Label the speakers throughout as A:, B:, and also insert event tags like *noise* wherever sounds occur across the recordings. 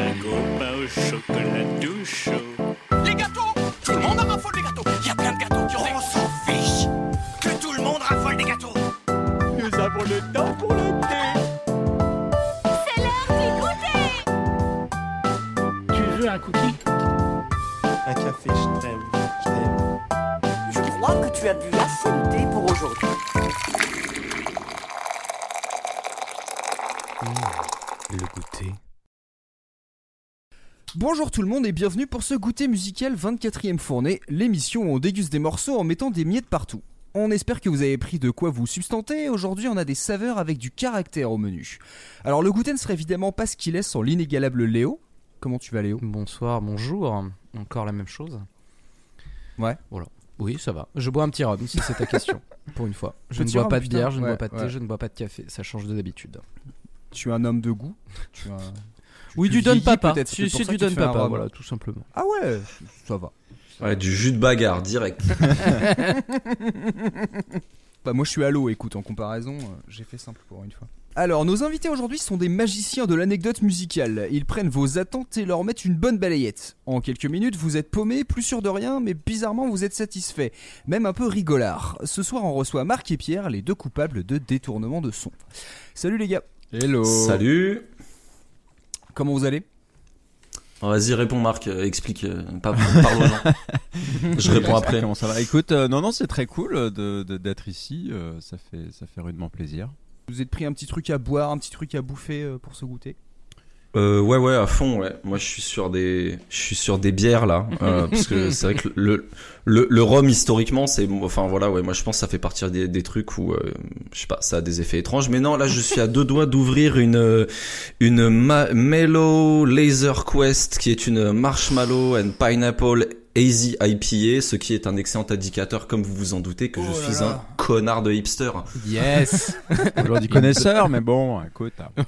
A: un copain au chocolat tout chaud.
B: Les gâteaux Tout le monde en raffole des gâteaux a
C: Bonjour tout le monde et bienvenue pour ce goûter musical 24e fournée, l'émission où on déguste des morceaux en mettant des miettes partout. On espère que vous avez pris de quoi vous substanter, aujourd'hui on a des saveurs avec du caractère au menu. Alors le goûter ne serait évidemment pas ce qu'il est sans l'inégalable Léo. Comment tu vas Léo?
D: Bonsoir, bonjour. Encore la même chose.
C: Ouais.
D: Voilà. Oui, ça va. Je bois un petit rhum si c'est ta question. *laughs* Pour une fois. Je ne bois
C: rhum,
D: pas de
C: putain.
D: bière, je ne
C: Ouais,
D: bois pas de thé,
C: ouais.
D: je ne bois pas de café. Ça change de d'habitude.
C: Tu es un homme de goût? Tu as-
D: Oui, du Don Papa.
C: c'est
D: du Don
C: un
D: Papa, voilà, tout simplement.
C: Ah ouais, ça va.
E: Ouais, du jus de bagarre direct. *laughs*
C: Bah moi je suis à l'eau, écoute, en comparaison, euh, j'ai fait simple pour une fois. Alors, nos invités aujourd'hui sont des magiciens de l'anecdote musicale. Ils prennent vos attentes et leur mettent une bonne balayette. En quelques minutes, vous êtes paumé, plus sûr de rien, mais bizarrement vous êtes satisfait. Même un peu rigolard. Ce soir, on reçoit Marc et Pierre, les deux coupables de détournement de son. Salut les gars,
D: Hello.
E: Salut.
C: Comment vous allez?
E: Oh, Vas-y, réponds Marc, euh, explique. euh, pas, parle aux gens. *laughs* Je réponds après.
F: Comment ça va? Écoute, euh, non, non, c'est très cool de- de- d'être ici. euh, ça fait, ça fait rudement plaisir.
C: Vous êtes pris un petit truc à boire, un petit truc à bouffer euh, pour ce goûter?
E: Euh, ouais, ouais, à fond, ouais. Moi, je suis sur des, je suis sur des bières là, euh, *laughs* parce que c'est vrai que le, le, le rhum historiquement, c'est, enfin voilà, ouais. Moi, je pense que ça fait partie des, des trucs où, euh, je sais pas, ça a des effets étranges. Mais non, là, je suis à deux doigts d'ouvrir une, une ma- Mellow Laser Quest, qui est une marshmallow and pineapple Easy IPA, ce qui est un excellent indicateur, comme vous vous en doutez, que je
C: Oh là
E: suis
C: là.
E: un connard de hipster.
D: Yes. *laughs*
F: Aujourd'hui connaisseur, mais bon, écoute. hein.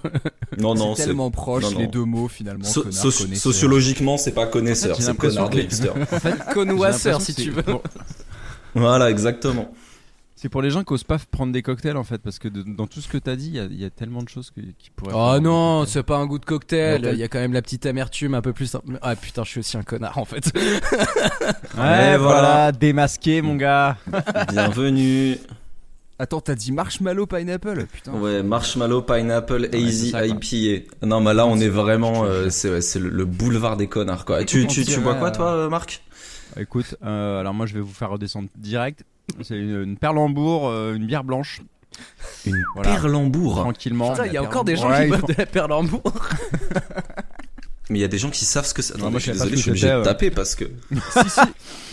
E: Non, non,
C: C'est tellement proche
E: non, non.
C: les deux mots finalement.
E: So-
C: connard, connaisseur.
E: sociologiquement, c'est pas connaisseur,
F: En fait,
E: c'est connard de hipster. *laughs*
F: En fait,
D: Connoisseur, si tu veux.
F: bon,
E: Voilà, exactement.
F: C'est pour les gens qui osent pas prendre des cocktails en fait, parce que de- dans tout ce que t'as dit, il y a- il y, a tellement de choses que- qui pourraient.
D: Oh non, c'est pas un goût de cocktail. Il y a quand même la petite amertume un peu plus. Ah putain, je suis aussi un connard en fait. *laughs*
F: Ouais, voilà,
E: voilà.
F: démasqué, mon gars. *laughs*
E: Bienvenue.
C: Attends, t'as dit marshmallow pineapple Putain.
E: Ouais, Marshmallow Pineapple Easy
F: ça, quoi.
E: IPA. Non, mais là, on est vraiment, euh, c'est ouais, le, le boulevard des connards, quoi. Tu, tu, tu bois quoi,
C: euh,
E: toi, euh, Marc?
F: Écoute, euh, alors moi je vais vous faire redescendre direct. C'est une, une Perlembourg, euh, une bière blanche,
E: Une
F: Voilà.
E: Perlembourg.
F: tranquillement.
D: Putain, il y a encore des gens
F: Ouais,
D: qui
F: il
D: boivent
F: faut-
D: de la perlembour. *laughs*
E: Mais il y a des gens qui savent ce que c'est. Attends,
F: moi,
E: je suis désolé, je
F: ce
E: suis
F: que
E: obligé de
F: c'était,
E: taper parce que. *laughs*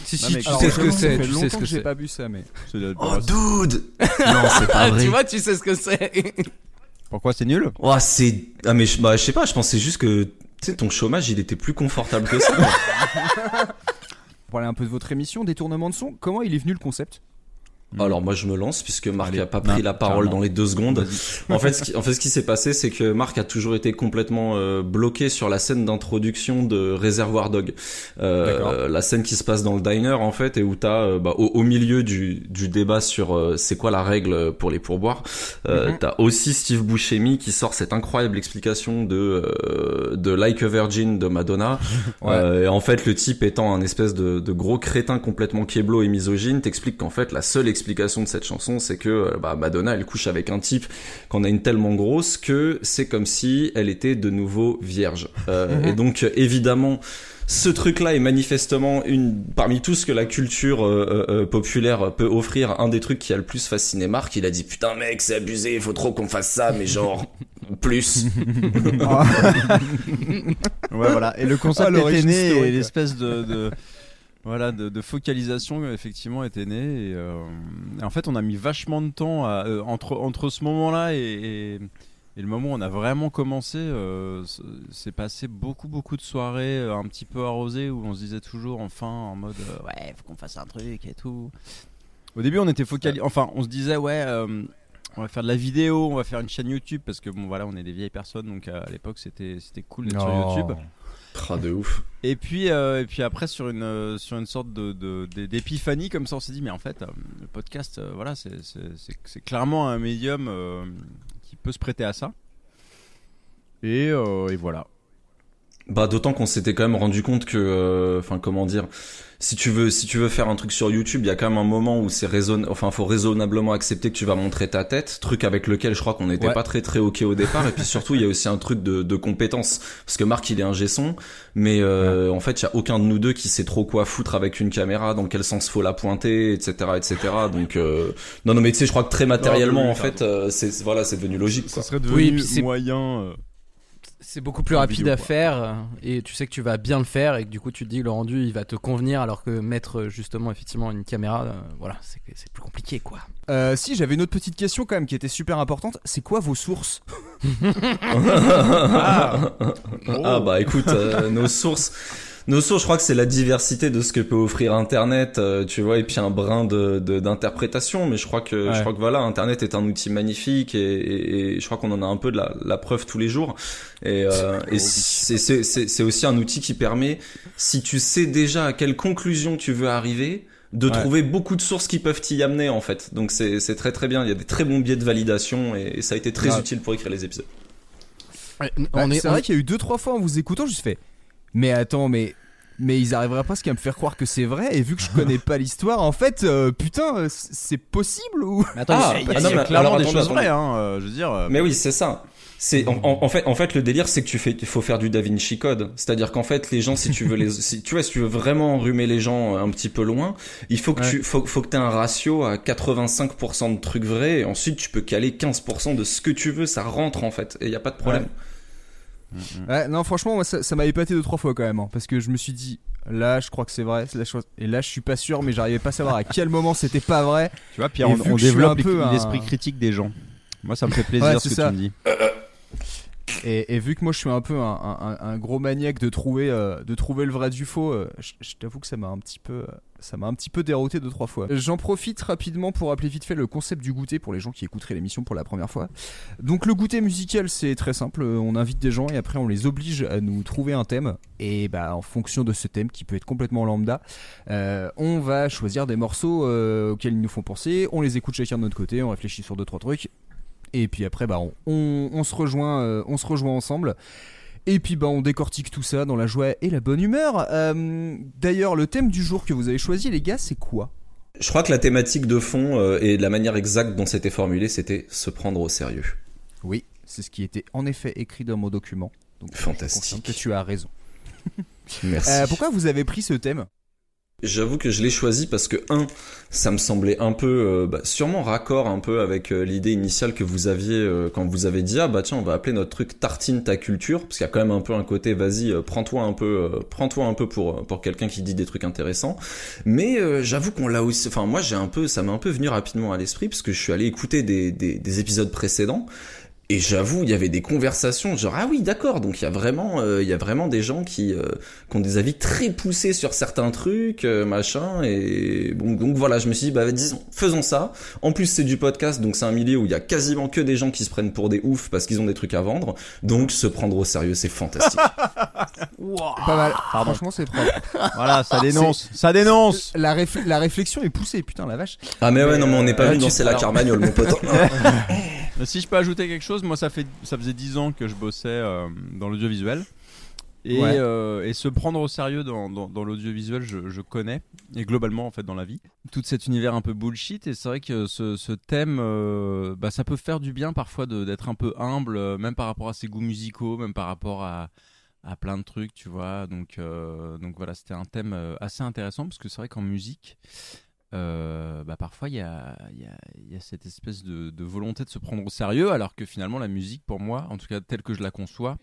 C: si, si.
D: Si,
F: Non,
D: si,
F: mais
D: tu sais ce que
C: vraiment,
D: c'est. Tu sais
C: longtemps
D: ce
C: que j'ai
D: c'est.
C: pas bu ça, mais.
F: C'est
E: Oh, dude *laughs* Non, c'est pas
D: Ah,
E: vrai.
D: tu vois, tu sais ce que c'est.
F: Pourquoi c'est nul?
E: Oh, c'est. Ah, mais je, bah, je sais pas, je pensais juste que. Tu sais, ton chômage, il était plus confortable que ça.
C: Pour parler un peu de votre émission, détournement de son, comment il est venu le concept?
E: Alors moi je me lance puisque Marc
F: Allez.
E: a pas pris
F: Non,
E: la parole
F: clairement.
E: dans les deux secondes. *laughs* En fait, ce qui, en fait, ce qui s'est passé, c'est que Marc a toujours été complètement euh, bloqué sur la scène d'introduction de Réservoir Dog, euh, la scène qui se passe dans le diner en fait, et où t'as euh, bah, au, au milieu du, du débat sur euh, c'est quoi la règle pour les pourboires, euh,
C: Mhm.
E: t'as aussi Steve Buscemi qui sort cette incroyable explication de euh, de Like a Virgin de Madonna. *laughs*
C: Ouais.
E: Euh, et en fait, le type étant un espèce de, de gros crétin complètement kéblo et misogyne, t'explique qu'en fait, la seule explication de cette chanson, c'est que euh, bah, Madonna, elle couche avec un type qu'on a une tellement grosse que c'est comme si elle était de nouveau vierge. Euh, *laughs* et donc, évidemment, ce truc-là est manifestement une parmi tout ce que la culture euh, populaire peut offrir, un des trucs qui a le plus fasciné Marc. Il a dit putain mec, c'est abusé, il faut trop qu'on fasse ça, mais genre plus. *laughs* *laughs*
F: Ouais, voilà. Et le concept
C: Ah,
F: était né et l'espèce de, de- voilà de, de focalisation euh, effectivement était née. Et, euh, et en fait, on a mis vachement de temps à- euh, entre entre ce moment-là et, et, et le moment où on a vraiment commencé. euh, c'est passé beaucoup beaucoup de soirées euh, un petit peu arrosées où on se disait toujours enfin en mode euh, ouais faut qu'on fasse un truc et tout. Au début, on était focalisé. Enfin, on se disait ouais. euh, on va faire de la vidéo, on va faire une chaîne YouTube parce que bon voilà on est des vieilles personnes donc euh, à l'époque c'était c'était cool d'être sur YouTube.
E: Ah, de ouf.
F: Et puis, euh, et puis après, sur une, euh, sur une sorte de, de- d'é- d'épiphanie, comme ça, on s'est dit, mais en fait, euh, le podcast, voilà, c'est, clairement un médium qui peut se prêter à ça. Et, et voilà.
E: Bah d'autant qu'on s'était quand même rendu compte que, euh, enfin comment dire, si tu veux, si tu veux faire un truc sur YouTube, il y a quand même un moment où c'est raison, enfin faut raisonnablement accepter que tu vas montrer ta tête, truc avec lequel je crois qu'on n'était
C: Ouais.
E: pas très très ok au départ. et puis surtout, il y a aussi un truc de, de compétence, parce que Marc il est un son, mais euh, en fait il y a aucun de nous deux qui sait trop quoi foutre avec une caméra, dans quel sens faut la pointer, etc., etc. Donc euh, non non mais tu sais, je crois que très matériellement
F: oui,
E: en
F: oui,
E: fait, euh, c'est voilà, c'est devenu logique.
F: Ça
E: Quoi.
F: serait
D: Oui,
F: devenu
D: c'est-
F: moyen.
D: C'est beaucoup plus rapide
F: vidéo,
D: à
F: quoi.
D: faire euh, et tu sais que tu vas bien le faire et que du coup tu te dis le rendu il va te convenir alors que mettre euh, justement effectivement une caméra, euh, voilà, c'est c'est plus compliqué quoi.
C: Euh, si, j'avais une autre petite question quand même qui était super importante. C'est quoi vos sources? *laughs*
E: Ah bah écoute, euh, nos sources, nos sources, je crois que c'est la diversité de ce que peut offrir Internet, euh, tu vois, et puis un brin de de- d'interprétation. Mais je crois que je
F: Ouais.
E: crois que voilà, Internet est un outil magnifique et, et- et je crois qu'on en a un peu de la, la preuve tous les jours. Et, euh, et c'est aussi un outil qui permet, si tu sais déjà à quelle conclusion tu veux arriver. De
F: Ouais.
E: trouver beaucoup de sources qui peuvent t'y amener en fait. Donc c'est c'est très très bien. Il y a des très bons biais de validation et, et ça a été très utile pour écrire les épisodes.
C: Bah,
D: on est,
C: vrai qu'il y a eu deux trois fois en vous écoutant, je me suis fait. Mais attends, mais mais ils arriveraient presque à me faire croire que c'est vrai. Et vu que je connais pas l'histoire, en fait, euh, putain, c'est possible ou?
D: Mais attends,
E: Ah,
D: il y a-
E: ah non,
F: il y a
E: mais
F: clairement
E: alors,
F: des
E: attendez,
F: choses
E: attendez.
F: vraies, hein, euh, je veux dire. euh,
E: Mais oui, c'est ça. C'est en, en- en fait en fait le délire c'est que tu fais il faut faire du Da Vinci Code, c'est-à-dire qu'en fait les gens si tu veux les *laughs* si tu vois si tu veux vraiment enrhumer les gens un petit peu loin, il faut que
F: Ouais.
E: tu faut, faut que tu aies un ratio à 85% de trucs vrais et ensuite tu peux caler 15% de ce que tu veux, ça rentre en fait et il y a pas de problème.
C: Ouais, non, franchement, moi, ça, ça m'a épaté deux trois fois quand même, hein, parce que je me suis dit, là, je crois que c'est vrai, là, je- et là, je suis pas sûr, mais j'arrivais pas à savoir à quel moment c'était pas vrai.
F: Tu vois, Pierre,
C: Et
F: on, on développe
C: un-
F: l'esprit critique des gens. Moi, ça me fait plaisir
C: Ouais,
F: ce que
C: ça.
F: tu me dis.
C: Et, vu que moi, je suis un peu un, gros maniaque de trouver, euh, de trouver le vrai du faux, euh, je, t'avoue que ça m'a un petit peu, euh, ça m'a un dérouté deux trois fois. J'en profite rapidement pour rappeler vite fait le concept du goûter pour les gens qui écouteraient l'émission pour la première fois. Donc le goûter musical, c'est très simple. On invite des gens et après on les oblige à nous trouver un thème. Et bah en fonction de ce thème qui peut être complètement lambda, euh, on va choisir des morceaux auxquels ils nous font penser. On les écoute chacun de notre côté. On réfléchit sur deux trois trucs. Et puis après bah on, on- on se rejoint, euh, on se rejoint ensemble. Et puis bah on décortique tout ça dans la joie et la bonne humeur. Euh, D'ailleurs le thème du jour que vous avez choisi les gars, c'est quoi?
E: Je crois que la thématique de fond euh, et la manière exacte dont c'était formulé, c'était se prendre au sérieux.
C: Oui, c'est ce qui était en effet écrit dans mon document. Donc je
E: Fantastique.
C: confirme que tu as raison.
E: Merci.
C: Euh, pourquoi vous avez pris ce thème?
E: J'avoue que je l'ai choisi parce que un, ça me semblait un peu, euh, bah, sûrement raccord un peu avec euh, l'idée initiale que vous aviez euh, quand vous avez dit ah bah tiens on va appeler notre truc tartine ta culture parce qu'il y a quand même un peu un côté vas-y prends-toi un peu, prends-toi un peu pour quelqu'un qui dit des trucs intéressants. Mais j'avoue qu'on l'a aussi, enfin moi j'ai un peu, ça m'a un peu venu rapidement à l'esprit parce que je suis allé écouter des épisodes précédents. Et j'avoue, il y avait des conversations genre ah oui d'accord donc il y a vraiment euh, il y a vraiment des gens qui euh, qui ont des avis très poussés sur certains trucs euh, machin et bon donc voilà je me suis dit bah disons faisons ça en plus c'est du podcast donc c'est un milieu où il y a quasiment que des gens qui se prennent pour des oufs parce qu'ils ont des trucs à vendre donc se prendre au sérieux c'est fantastique *laughs*
C: Pas mal. Franchement, c'est propre. *laughs*
F: Voilà, ça dénonce. Ça dénonce.
C: La, réfl- la réflexion est poussée, putain la vache.
E: ah mais ouais non mais on n'est pas venu danser la carmagnole mon pote *laughs*
F: Si je peux ajouter quelque chose, moi ça fait ça faisait 10 ans que je bossais euh, dans l'audiovisuel. Et,
C: Ouais.
F: euh, et se prendre au sérieux dans, dans, dans l'audiovisuel, je, je connais, et globalement en fait dans la vie. Tout cet univers un peu bullshit, et c'est vrai que ce, ce thème, euh, bah, ça peut faire du bien parfois d'être un peu humble, euh, même par rapport à ses goûts musicaux, même par rapport à, à plein de trucs, tu vois. Donc, donc voilà, c'était un thème assez intéressant, parce que c'est vrai qu'en musique, euh, bah parfois il y a, y, a, y a cette espèce de, de volonté de se prendre au sérieux, alors que finalement la musique, pour moi, en tout cas telle que je la conçois,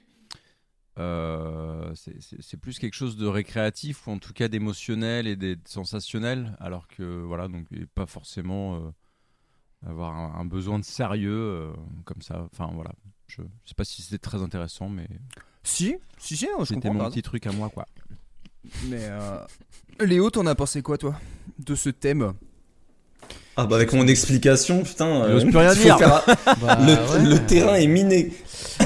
F: euh, c'est- plus quelque chose de récréatif ou en tout cas d'émotionnel et de sensationnel, alors que voilà, donc pas forcément euh, avoir un, un besoin de sérieux euh, comme ça. Enfin voilà, je, je sais pas si c'était très intéressant, mais
C: Si, si, si, je
F: c'était mon petit truc à moi quoi.
C: Mais euh... Léo, t'en as pensé quoi toi? De ce thème
E: ah bah avec mon explication putain euh,
F: plus rien dire.
E: faire- *laughs*
D: Bah,
E: le,
D: ouais.
E: le terrain est miné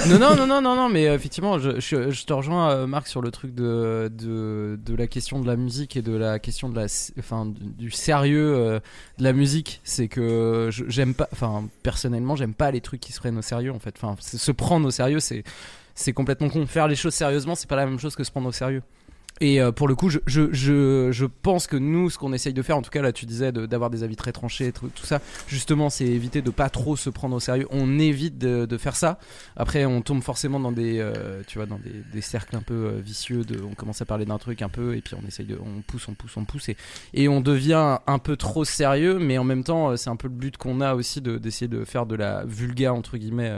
D: non, non, non, non, non, non, mais euh, effectivement, je, je, je te rejoins, euh, Marc, sur le truc de, de, de la question de la musique et de la question de la, enfin, du sérieux euh, de la musique. C'est que j'aime pas, enfin, personnellement, j'aime pas les trucs qui se prennent au sérieux, en fait. Enfin, c'est- se prendre au sérieux, c'est. c'est complètement con. Faire les choses sérieusement, c'est pas la même chose que se prendre au sérieux. Et euh, pour le coup, je, je, je, je pense que nous, ce qu'on essaye de faire, en tout cas là, tu disais d'avoir des avis très tranchés, tout, tout ça, justement, c'est éviter de pas trop se prendre au sérieux. On évite de, de faire ça. Après, on tombe forcément dans des, euh, tu vois, dans des, des cercles un peu euh, vicieux. De, on commence à parler d'un truc un peu, et puis on essaye de, on pousse, on pousse, on pousse, et, et on devient un peu trop sérieux. Mais en même temps, c'est un peu le but qu'on a aussi de d'essayer de faire de la vulga entre guillemets.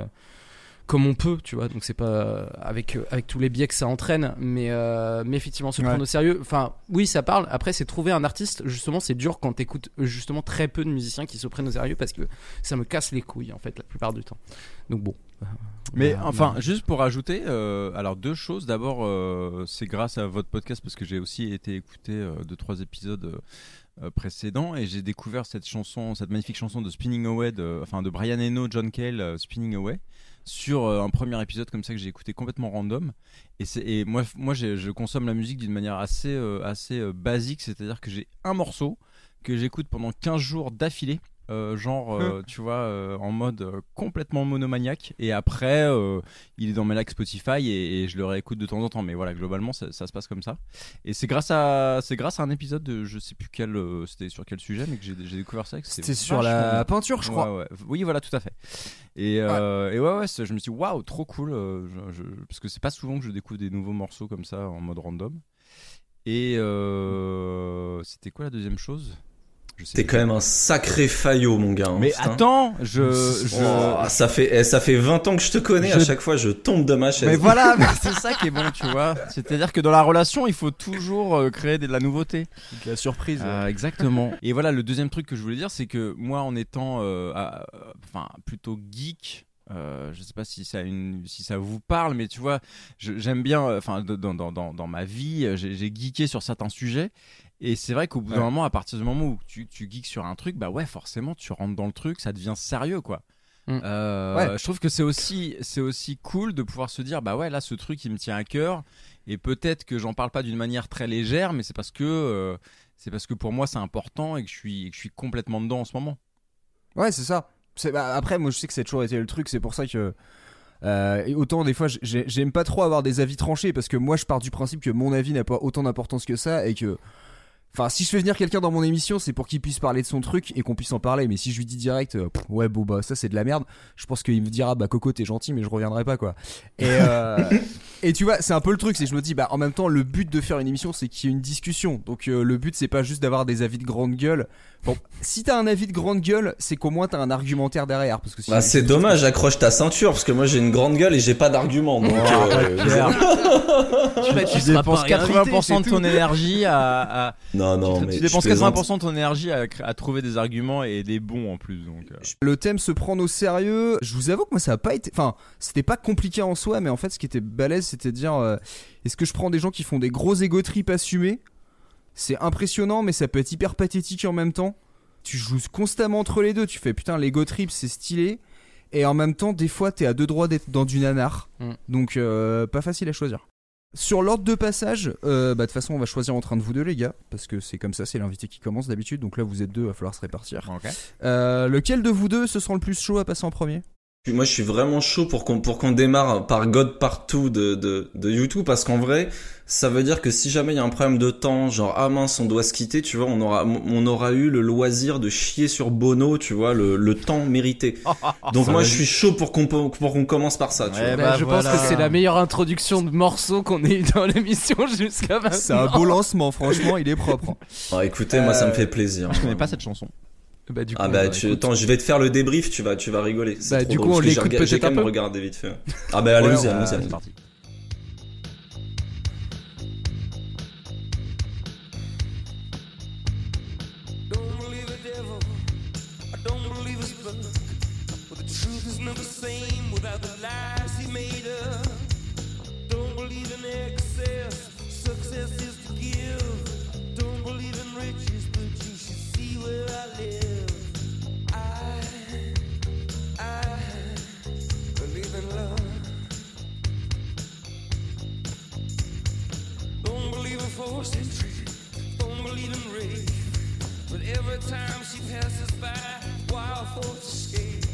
D: Comme on peut, tu vois, donc c'est pas euh, avec euh, avec tous les biais que ça entraîne, mais euh, mais effectivement se
C: Ouais.
D: prendre au sérieux. Enfin, oui, ça parle. Après, c'est trouver un artiste. Justement, c'est dur quand t'écoutes justement très peu de musiciens qui se prennent au sérieux parce que ça me casse les couilles en fait la plupart du temps. Donc bon.
F: Mais enfin, juste pour ajouter, euh, alors deux choses. D'abord, euh, c'est grâce à votre podcast parce que j'ai aussi été écouter euh, deux trois épisodes précédents et j'ai découvert cette chanson, cette magnifique chanson de Spinning Away, de, enfin de Brian Eno, John Cale, Spinning Away, sur euh, un premier épisode comme ça que j'ai écouté complètement random. Et, et moi, moi, je consomme la musique d'une manière assez euh, assez euh, basique, c'est-à-dire que j'ai un morceau que j'écoute pendant 15 jours d'affilée. Euh, genre, euh, tu vois, euh, en mode complètement monomaniaque. Et après, il est dans mes likes Spotify et, et je le réécoute de temps en temps. Mais voilà, globalement, ça, ça se passe comme ça. Et c'est grâce à, c'est grâce à un épisode de, je sais plus quel, c'était sur quel sujet, mais que j'ai, découvert ça.
C: C'était sur la peinture, je crois.
F: Ouais, ouais. Oui, voilà, tout à fait. Et, euh, et ouais, ouais, je me suis dit, waouh, trop cool. je- je- parce que c'est pas souvent que je découvre des nouveaux morceaux comme ça en mode random. Et c'était quoi la deuxième chose?
E: T'es quand même un sacré faillot, mon gars. hein,
F: Mais
E: putain.
F: attends, je. je...
E: Oh, ça fait eh, ça fait 20 ans que je te connais. À chaque fois, je tombe de ma chaise.
F: Mais voilà, *laughs* c'est ça qui est bon, tu vois. C'est-à-dire que dans la relation, il faut toujours euh, créer de la nouveauté.
C: La surprise.
F: Euh, exactement. Et voilà, le deuxième truc que je voulais dire, c'est que moi, en étant, euh, à- euh, enfin, plutôt geek. euh, je sais pas si ça, une, si ça vous parle, mais tu vois, j'aime bien, enfin, de- dans, dans, dans, dans ma vie, j'ai geeké sur certains sujets, et c'est vrai qu'au bout d'un moment, à partir du moment où tu, tu geeks sur un truc, bah ouais, forcément, tu rentres dans le truc, ça devient sérieux, quoi.
D: Mm.
F: Euh,
C: Ouais.
F: Je trouve que c'est aussi, c'est aussi cool de pouvoir se dire, bah ouais, là, ce truc, il me tient à cœur, et peut-être que j'en parle pas d'une manière très légère, mais c'est parce que, euh, c'est parce que pour moi, c'est important et que je suis, et que je suis complètement dedans en ce moment.
C: Ouais, c'est ça. C'est- bah, après, moi, je sais que ça a toujours été le truc. C'est pour ça que. euh, et autant des fois, j'ai- j'aime pas trop avoir des avis tranchés parce que moi, je pars du principe que mon avis n'a pas autant d'importance que ça et que. Enfin, si je fais venir quelqu'un dans mon émission, c'est pour qu'il puisse parler de son truc et qu'on puisse en parler. Mais si je lui dis direct, euh, pff, ouais, bon, bah, ça c'est de la merde, je pense qu'il me dira, bah, Coco, t'es gentil, mais je reviendrai pas, quoi. Et, euh, *laughs* et tu vois, c'est un peu le truc, c'est que je me dis, bah, en même temps, le but de faire une émission, c'est qu'il y ait une discussion. Donc, euh, le but, c'est pas juste d'avoir des avis de grande gueule. Bon, si t'as un avis de grande gueule, c'est qu'au moins t'as un argumentaire derrière. Parce que si
E: Bah, c'est dommage, accroche ta ceinture parce que moi j'ai une grande gueule et j'ai pas d'argument. Donc, euh,
D: Bah,
F: tu
D: seras
F: dépenses
D: pas réinvité,
F: 80%
D: c'est
F: de ton énergie à, à-
E: non, non,
F: tu,
E: mais
F: tu dépenses
E: plaisante.
F: 80% de ton énergie à, trouver des arguments et des bons en plus. Donc, euh.
C: Le thème se prendre au sérieux. Je vous avoue que moi ça a pas été. Enfin, c'était pas compliqué en soi, mais en fait, ce qui était balèze, c'était de dire euh, est-ce que je prends des gens qui font des gros ego trips assumés C'est impressionnant, mais ça peut être hyper pathétique en même temps. Tu joues constamment entre les deux. Tu fais putain, l'ego trip, c'est stylé. Et en même temps, des fois, t'es à deux droits d'être dans du nanar.
D: Mm.
C: Donc, euh, pas facile à choisir. Sur l'ordre de passage, euh, bah de toute façon, on va choisir entre un de vous deux, les gars, parce que c'est comme ça, c'est l'invité qui commence d'habitude. Donc là, vous êtes deux, va falloir se répartir. Euh, lequel de vous deux se sent le plus chaud à passer en premier?
E: Moi, je suis vraiment chaud pour qu'on pour qu'on démarre par God Partout de, de, de YouTube parce qu'en vrai, ça veut dire que si jamais il y a un problème de temps, genre ah mince, on doit se quitter, tu vois, on aura on aura eu le loisir de chier sur Bono, tu vois, le, le temps mérité. *laughs* Donc
F: Ça
E: moi, je suis chaud pour qu'on pour qu'on commence par ça, tu
F: Ouais,
E: vois.
D: Bah,
F: bah,
D: je
F: voilà.
D: pense que c'est la meilleure introduction de morceaux qu'on ait eu dans l'émission *laughs* jusqu'à maintenant.
C: C'est un beau lancement, franchement, il est propre.
E: Ah, écoutez, moi, ça me
C: Euh,
E: fait plaisir.
F: Je connais pas cette chanson.
D: Bah, du coup,
E: Ah bah, tu, attends, je vais te faire le débrief, tu vas, tu vas rigoler. C'est
D: Bah,
E: trop
D: du
E: drôle,
D: coup, on
E: parce que j'ai
D: l'écoute peut-être
E: quand
D: un
E: même
D: peu
E: regardé vite fait. *laughs* Ah bah, allez-y, allez-y,
B: Don't believe in. But every time she passes by, wild escape.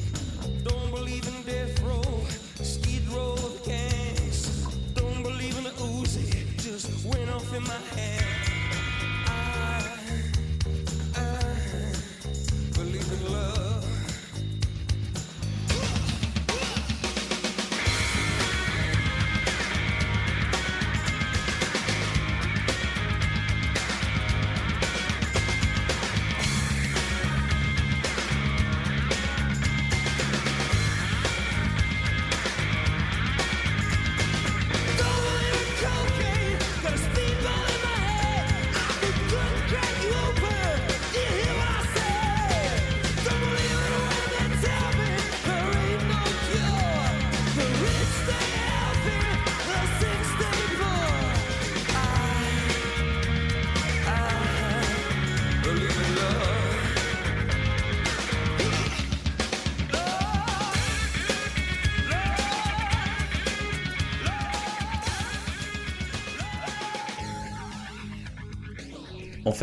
B: Don't believe in death row, skid row gangs. Don't believe in the Uzi, just went off in my
E: hand.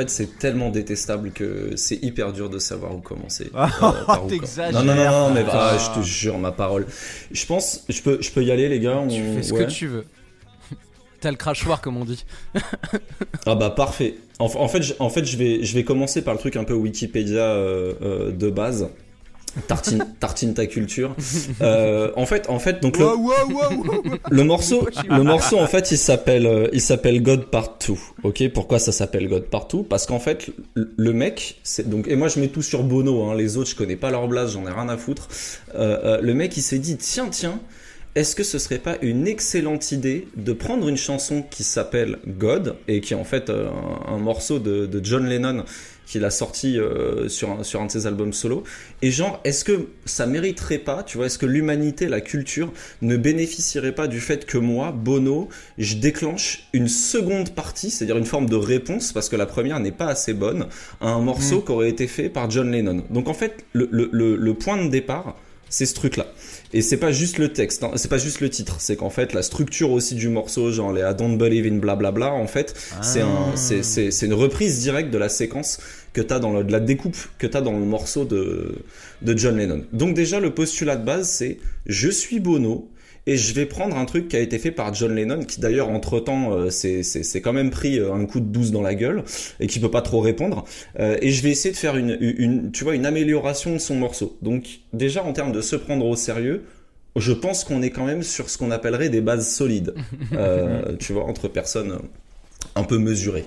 E: Fait, c'est tellement détestable que c'est hyper dur de savoir où commencer.
F: Ah,
E: Euh, par *laughs* où
F: t'exagères.
E: Non, non, non, non, mais
F: Putain.
E: ah, je te jure, ma parole. Je pense, je peux, je peux y aller, les gars.
D: Tu
E: on-
D: fais ce
E: ouais.
D: que tu veux. *laughs* T'as le crachoir, comme on dit. *laughs*
E: Ah bah parfait. En, en fait, je, en fait, je vais, je vais commencer par le truc un peu Wikipédia euh, euh, de base. Tartine, tartine ta culture. Euh, en fait, en fait, donc le,
C: Wow, wow, wow, wow.
E: le morceau, *laughs* le morceau en fait, il s'appelle, euh, il s'appelle God Partout. Ok, pourquoi ça s'appelle God Partout? Parce qu'en fait, le- mec, c'est donc et moi je mets tout sur Bono. Hein, les autres, je connais pas leur blase, j'en ai rien à foutre. Euh, euh, le mec, il s'est dit tiens, tiens. Est-ce que ce serait pas une excellente idée de prendre une chanson qui s'appelle God et qui est en fait euh, un, un morceau de, de John Lennon qu'il a sorti euh, sur, un, sur un de ses albums solo. Et genre est-ce que ça mériterait pas tu vois est-ce que l'humanité la culture ne bénéficierait pas du fait que moi Bono je déclenche une seconde partie c'est-à-dire une forme de réponse parce que la première n'est pas assez bonne à un morceau qui aurait été fait par John Lennon. Donc en fait le, le, le, le point de départ c'est ce truc là et c'est pas juste le texte, hein, c'est pas juste le titre, c'est qu'en fait la structure aussi du morceau, genre les I don't believe in blablabla, en fait, c'est un, c'est, une reprise directe de la séquence que t'as dans le, de la découpe que t'as dans le morceau de, de John Lennon. Donc déjà le postulat de base c'est je suis Bono et je vais prendre un truc qui a été fait par John Lennon, qui d'ailleurs entre temps s'est c'est quand même pris euh, un coup de douce dans la gueule et qui peut pas trop répondre. Euh, et je vais essayer de faire une, une, tu vois, une amélioration de son morceau. Donc déjà en termes de se prendre au sérieux, je pense qu'on est quand même sur ce qu'on appellerait des bases solides, *laughs* euh, tu vois, entre personnes un peu mesurées.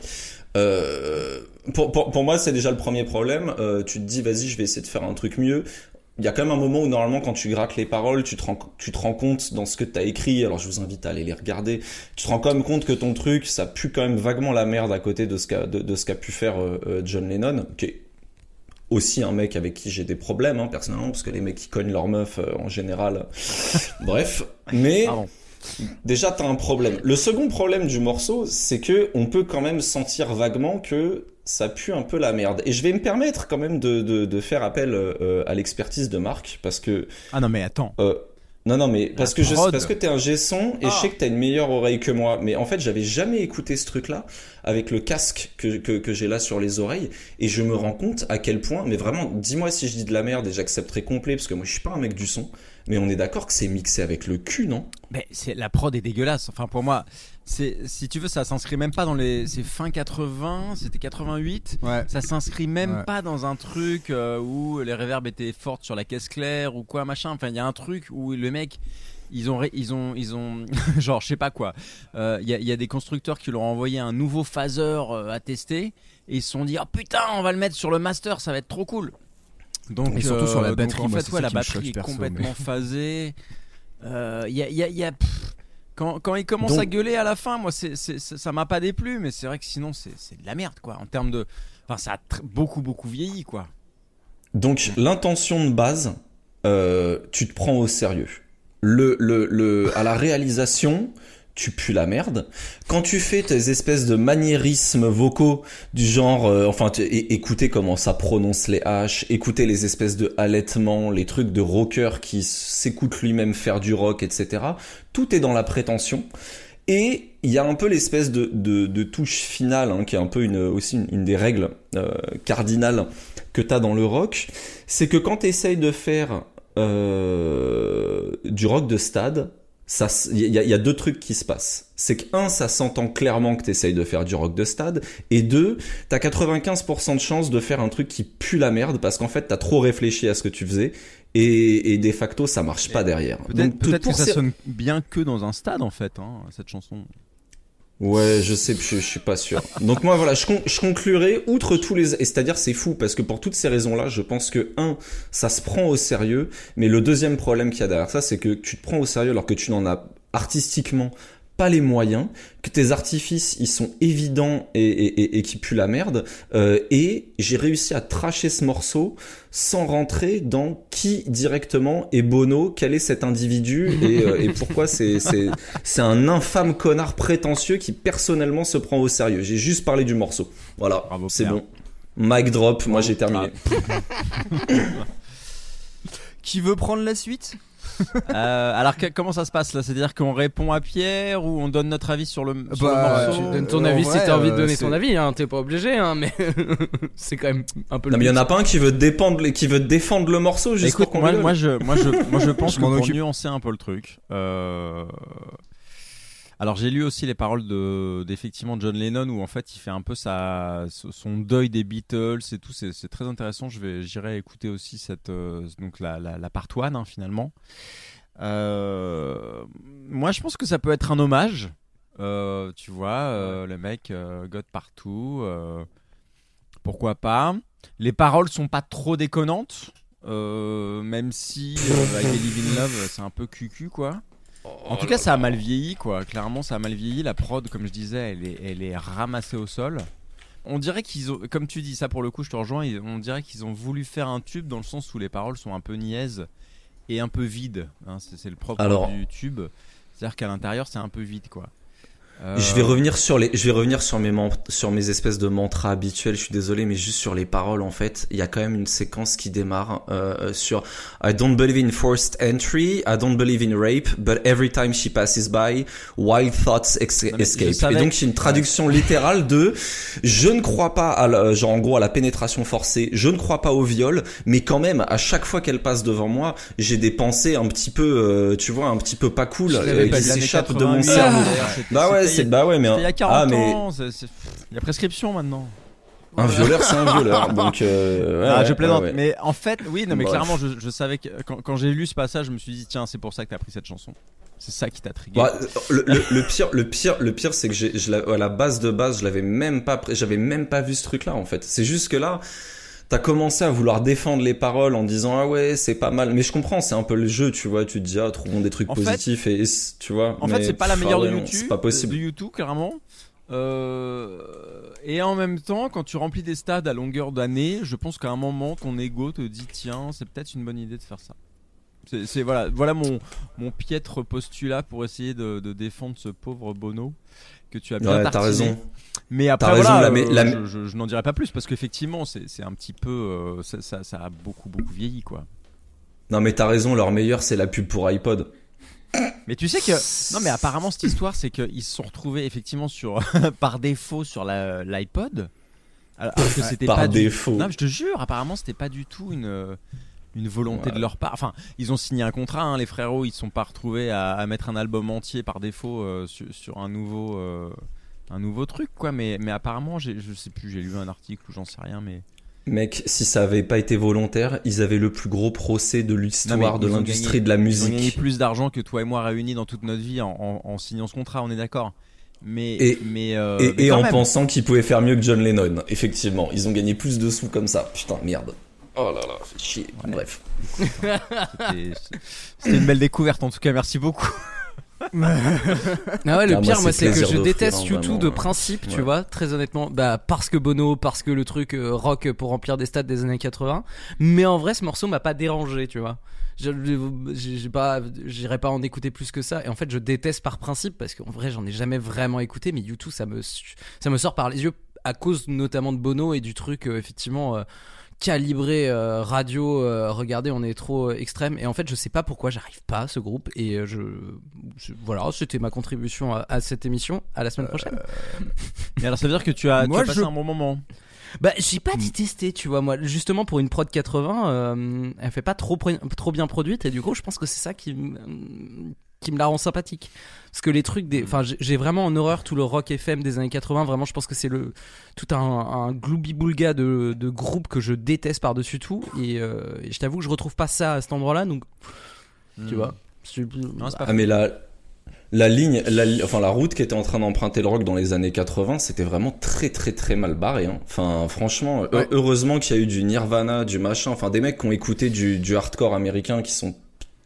E: Euh, pour, pour, pour moi, c'est déjà le premier problème. Euh, tu te dis, vas-y, je vais essayer de faire un truc mieux. Il y a quand même un moment où normalement quand tu grattes les paroles, tu te rends, tu te rends compte dans ce que tu as écrit, alors je vous invite à aller les regarder, tu te rends quand même compte que ton truc, ça pue quand même vaguement la merde à côté de ce qu'a de, de ce qu'a pu faire euh, euh, John Lennon, qui est aussi un mec avec qui j'ai des problèmes hein, personnellement, parce que les mecs qui cognent leur meuf euh, en général, *laughs* bref, mais
D: Pardon.
E: déjà t'as un problème. Le second problème du morceau, c'est que on peut quand même sentir vaguement que ça pue un peu la merde. Et je vais me permettre quand même de, de, de faire appel euh, à l'expertise de Marc, parce que
F: Ah non, mais attends.
E: euh, non, non, mais parce que je parce que t'es un G-son et je sais que t'as une meilleure oreille que moi. Mais en fait, j'avais jamais écouté ce truc-là avec le casque que, que, que j'ai là sur les oreilles et je me rends compte à quel point. Mais vraiment, dis-moi si je dis de la merde et j'accepterai complet parce que moi je suis pas un mec du son. Mais on est d'accord que c'est mixé avec le cul, non?
F: Mais c'est la prod est dégueulasse. Enfin pour moi, si tu veux ça s'inscrit même pas dans les c'est fin 80, c'était 88.
C: Ouais.
F: Ça s'inscrit même
C: Ouais.
F: pas dans un truc euh, où les réverbes étaient fortes sur la caisse claire ou quoi machin. Enfin il y a un truc où le mec ils ont ils ont ils ont *laughs* genre je sais pas quoi. Euh, Il y, a, il y a des constructeurs qui leur ont envoyé un nouveau phaser euh, à tester et ils se sont dit ah putain on va le mettre sur le master ça va être trop cool. Donc
C: Et surtout sur la
F: donc,
C: batterie,
F: en fait ouais la batterie est
C: perso,
F: complètement phasée. Il y a, il y a- il y a- pff, quand, quand il commence
E: Donc-
F: à gueuler à la fin, moi, c'est, c'est- ça ça m'a pas déplu, mais c'est vrai que sinon, c'est, de la merde, quoi. En termes de. Enfin, ça a beaucoup, beaucoup vieilli, quoi.
E: Donc l'intention de base, euh, tu te prends au sérieux. Le, le, le, à la réalisation, tu pues la merde. Quand tu fais tes espèces de maniérismes vocaux du genre, euh, enfin, tu- é- écoutez comment ça prononce les H, écoutez les espèces de halètements, les trucs de rocker qui s'écoute lui-même faire du rock, etc. Tout est dans la prétention. Et il y a un peu l'espèce de, de, de touche finale, hein, qui est un peu une, aussi une, une des règles euh, cardinales que t'as dans le rock, c'est que quand t'essayes de faire euh, du rock de stade, il y, a- il y a deux trucs qui se passent. C'est que un, ça s'entend clairement que t'essayes de faire du rock de stade, et deux, t'as 95% de chance de faire un truc qui pue la merde parce qu'en fait t'as trop réfléchi à ce que tu faisais et, et de facto ça marche pas derrière.
F: Peut-être que ça sonne bien que dans un stade en fait, hein, cette chanson.
E: Ouais, je sais, je, je suis pas sûr. Donc moi voilà, je, je conclurai outre tous les, et c'est-à-dire c'est fou parce que pour toutes ces raisons-là, je pense que un, ça se prend au sérieux, mais le deuxième problème qu'il y a derrière ça, c'est que tu te prends au sérieux alors que tu n'en as artistiquement pas les moyens, que tes artifices ils sont évidents et, et, et, et qui puent la merde, euh, et j'ai réussi à tracher ce morceau sans rentrer dans qui directement est Bono, quel est cet individu et, euh, et pourquoi c'est c'est c'est un infâme connard prétentieux qui personnellement se prend au sérieux. J'ai juste parlé du morceau. Voilà, c'est bon. Mic drop, moi j'ai terminé. *laughs*
C: Qui veut prendre la suite? *laughs*
F: Euh, alors que- comment ça se passe là? C'est-à-dire qu'on répond à Pierre ou on donne notre avis sur le, sur
C: Bah,
F: le
D: Tu
F: morceau
D: donnes ton avis
C: vrai,
D: si t'as envie de
C: euh,
D: donner
C: c'est-
D: ton avis, hein. T'es pas obligé, hein, mais *laughs* c'est quand même un peu le
E: Non mais il y en a pas un qui veut défendre qui veut défendre le morceau juste
F: Écoute,
E: pour
F: moi, moi, je, moi, je, moi, je *laughs* pense
C: Je
F: que pour nuancer un peu le truc. euh, Alors, j'ai lu aussi les paroles de d'effectivement John Lennon où en fait il fait un peu sa son deuil des Beatles et tout. C'est très intéressant. Je vais j'irai écouter aussi cette euh, donc la la, la part one hein, finalement. Euh, Moi, je pense que ça peut être un hommage. Euh, tu vois, le mec God partout. pourquoi pas Les paroles sont pas trop déconnantes. même si I Believe in Love c'est un peu cucu quoi. En tout cas, ça a mal vieilli, quoi. Clairement, ça a mal vieilli. La prod, comme je disais, elle est, elle est ramassée au sol. On dirait qu'ils ont, comme tu dis, ça pour le coup, je te rejoins. On dirait qu'ils ont voulu faire un tube dans le sens où les paroles sont un peu niaises et un peu vides. hein. c'est, c'est le propre
E: Alors-
F: du tube. C'est-à-dire qu'à l'intérieur, c'est un peu vide, quoi. Euh,
E: Je vais revenir sur les, je vais revenir sur mes sur mes espèces de mantras habituels. Je suis désolé, mais juste sur les paroles en fait, il y a quand même une séquence qui démarre euh, sur I don't believe in forced entry, I don't believe in rape, but every time she passes by, wild thoughts
F: Non,
E: escape.
F: savais
E: Et donc c'est une traduction littérale de je ne crois pas à la, genre en gros à la pénétration forcée, je ne crois pas au viol, mais quand même à chaque fois qu'elle passe devant moi, j'ai des pensées un petit peu, euh, tu vois, un petit peu pas cool euh, qui s'échappent de mon
F: 88,
E: cerveau. Bah ouais, c'est bah ouais, mais
F: il y a 40
E: ah mais
F: ans. Il y a prescription maintenant.
E: un violeur, c'est un violeur. *laughs* Donc, euh, ouais,
F: ah, je plaisante.
E: ouais, ouais.
F: Mais en fait, oui, non, mais
E: Bref.
F: clairement, je, je savais que quand, quand j'ai lu ce passage, je me suis dit, tiens, c'est pour ça que t'as pris cette chanson. C'est ça qui t'a trigué.
E: Bah, le, le- le pire, le pire, le pire, c'est que j'ai, à la base de base, je l'avais même pas, j'avais même pas vu ce truc-là en fait. C'est juste que là, t'as commencé à vouloir défendre les paroles en disant ah ouais c'est pas mal, mais je comprends, c'est un peu le jeu, tu vois. Tu te dis ah trouvons des trucs
F: En
E: positifs et, tu vois.
F: En
E: mais,
F: fait, c'est pas la meilleure
E: ah
F: de YouTube,
E: C'est pas possible.
F: de YouTube clairement. Euh, et en même temps, quand tu remplis des stades à longueur d'année, je pense qu'à un moment, ton ego te dit tiens, c'est peut-être une bonne idée de faire ça. C'est voilà, voilà mon mon piètre postulat pour essayer de, de défendre ce pauvre Bono que tu as bien
E: Ouais, raison.
F: Mais après,
E: raison,
F: voilà,
E: la mé-
F: euh,
E: la-
F: je, je- je n'en dirai pas plus parce qu'effectivement, c'est un petit peu, euh, ça, ça, ça a beaucoup beaucoup vieilli quoi.
E: Non mais t'as raison, leur meilleur c'est la pub pour iPod.
F: Mais tu sais que non mais apparemment cette histoire c'est qu'ils se sont retrouvés effectivement sur *laughs* par défaut sur l'iPod alors alors que c'était
E: Par
F: pas du-
E: défaut.
F: Non, mais je te jure, apparemment c'était pas du tout une une volonté de leur part. Enfin, ils ont signé un contrat, hein, les frérots, ils se sont pas retrouvés à, à mettre un album entier par défaut euh, sur, sur un nouveau euh, un nouveau truc quoi. Mais mais apparemment je sais plus, j'ai lu un article ou j'en sais rien mais
E: Mec, si ça avait pas été volontaire, ils avaient le plus gros procès de l'histoire de l'industrie de la
F: Ils ont gagné
E: musique.
F: plus d'argent que toi et moi réunis dans toute notre vie en, en- en signant ce contrat, on est d'accord. Mais,
E: Et-
F: mais, euh,
E: Et,
F: mais
E: et
F: quand
E: en
F: même.
E: pensant qu'ils pouvaient faire mieux que John Lennon, effectivement. Ils ont gagné plus de sous comme ça. Putain, merde. Oh là là, fait chier. Bref.
F: C'était une belle découverte en tout cas, merci beaucoup.
D: Ah ouais, le pire, moi, c'est que je déteste YouTube de
E: ouais.
D: principe, tu vois, très honnêtement. Bah, parce que Bono, parce que le truc euh, rock pour remplir des stades des années 80. Mais en vrai, ce morceau m'a pas dérangé, tu vois. J'ai j'ai pas, j'irai pas en écouter plus que ça. Et en fait, je déteste par principe parce qu'en vrai, j'en ai jamais vraiment écouté. Mais YouTube, ça me, ça me sort par les yeux à cause notamment de Bono et du truc, euh, effectivement. euh, calibré euh, radio euh, regardez on est trop euh, extrême. Et en fait je sais pas pourquoi j'arrive pas à ce groupe. Et je, je- voilà c'était ma contribution à, à cette émission. À la semaine prochaine.
F: Mais alors ça veut dire que tu as, tu
C: Moi,
F: as passé
C: je-
F: un bon moment.
D: bah j'ai pas détesté tu vois. Moi justement pour une prod 80 euh, elle fait pas trop trop bien produite. Et du coup je pense que c'est ça qui m- qui me la rend sympathique. Parce que les trucs des, enfin, j'ai- vraiment en horreur tout le rock FM des années 80. Vraiment, je pense que c'est le tout un, un gloubi-boulga de, de groupes que je déteste par-dessus tout. Et, euh, et je t'avoue que je retrouve pas ça à cet endroit-là. Donc, tu
F: Hmm.
D: vois.
F: Non,
E: Ah mais la la ligne, la, li- enfin la route qui était en train d'emprunter le rock dans les années 80, c'était vraiment très très très mal barré. Hein. Enfin franchement,
C: Ouais.
E: heureusement qu'il y a eu du Nirvana, du machin, enfin des mecs qui ont écouté du, du hardcore américain qui sont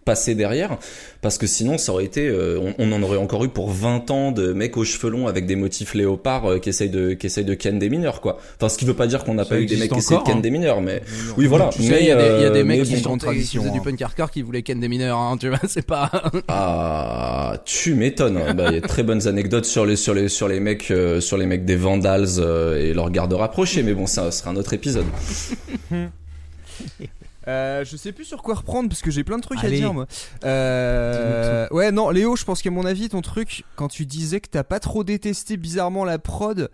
E: passés derrière, parce que sinon ça aurait été, euh, on, on en aurait encore eu pour 20 ans de mecs aux cheveux longs avec des motifs léopards euh, qui essayent de qui essayent de ken des mineurs quoi. Enfin ce qui veut pas dire qu'on n'a pas eu des mecs qui essayent de ken
F: hein.
E: des mineurs, mais oui voilà.
D: Tu
E: mais,
D: il y, a des- il y a des
E: euh,
D: mecs qui chantaient, qui
C: contradiction,
D: faisaient du
C: hein.
D: punk hardcore qui voulaient ken des mineurs, hein, tu vois, c'est pas.
E: Ah, tu m'étonnes. hein. Bah, il y a de très bonnes anecdotes sur les sur les sur les mecs euh, sur les mecs des Vandals euh, et leur garde rapprochée, mais bon, ça sera un autre épisode. *laughs*
C: Euh, je sais plus sur quoi reprendre parce que j'ai plein de trucs
D: Allez.
C: à dire moi. Euh, ouais non Léo je pense qu'à mon avis ton truc quand tu disais que t'as pas trop détesté bizarrement la prod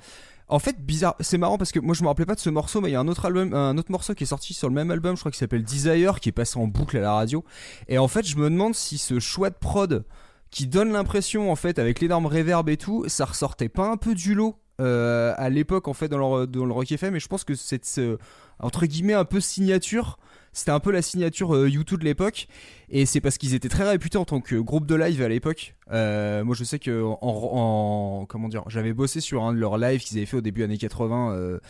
C: en fait bizarre c'est marrant parce que moi je me rappelais pas de ce morceau mais il y a un autre album un autre morceau qui est sorti sur le même album je crois qu'il s'appelle Desire qui est passé en boucle à la radio et en fait je me demande si ce choix de prod qui donne l'impression en fait avec l'énorme reverb et tout ça ressortait pas un peu du lot euh, à l'époque en fait dans le, dans le Rock FM et je pense que c'est ce- entre guillemets un peu signature c'était un peu la signature euh, YouTube de l'époque et c'est parce qu'ils étaient très réputés en tant que groupe de live à l'époque. Euh, moi je sais que en, en- comment dire, j'avais bossé sur un de leurs lives qu'ils avaient fait au début années 80 euh,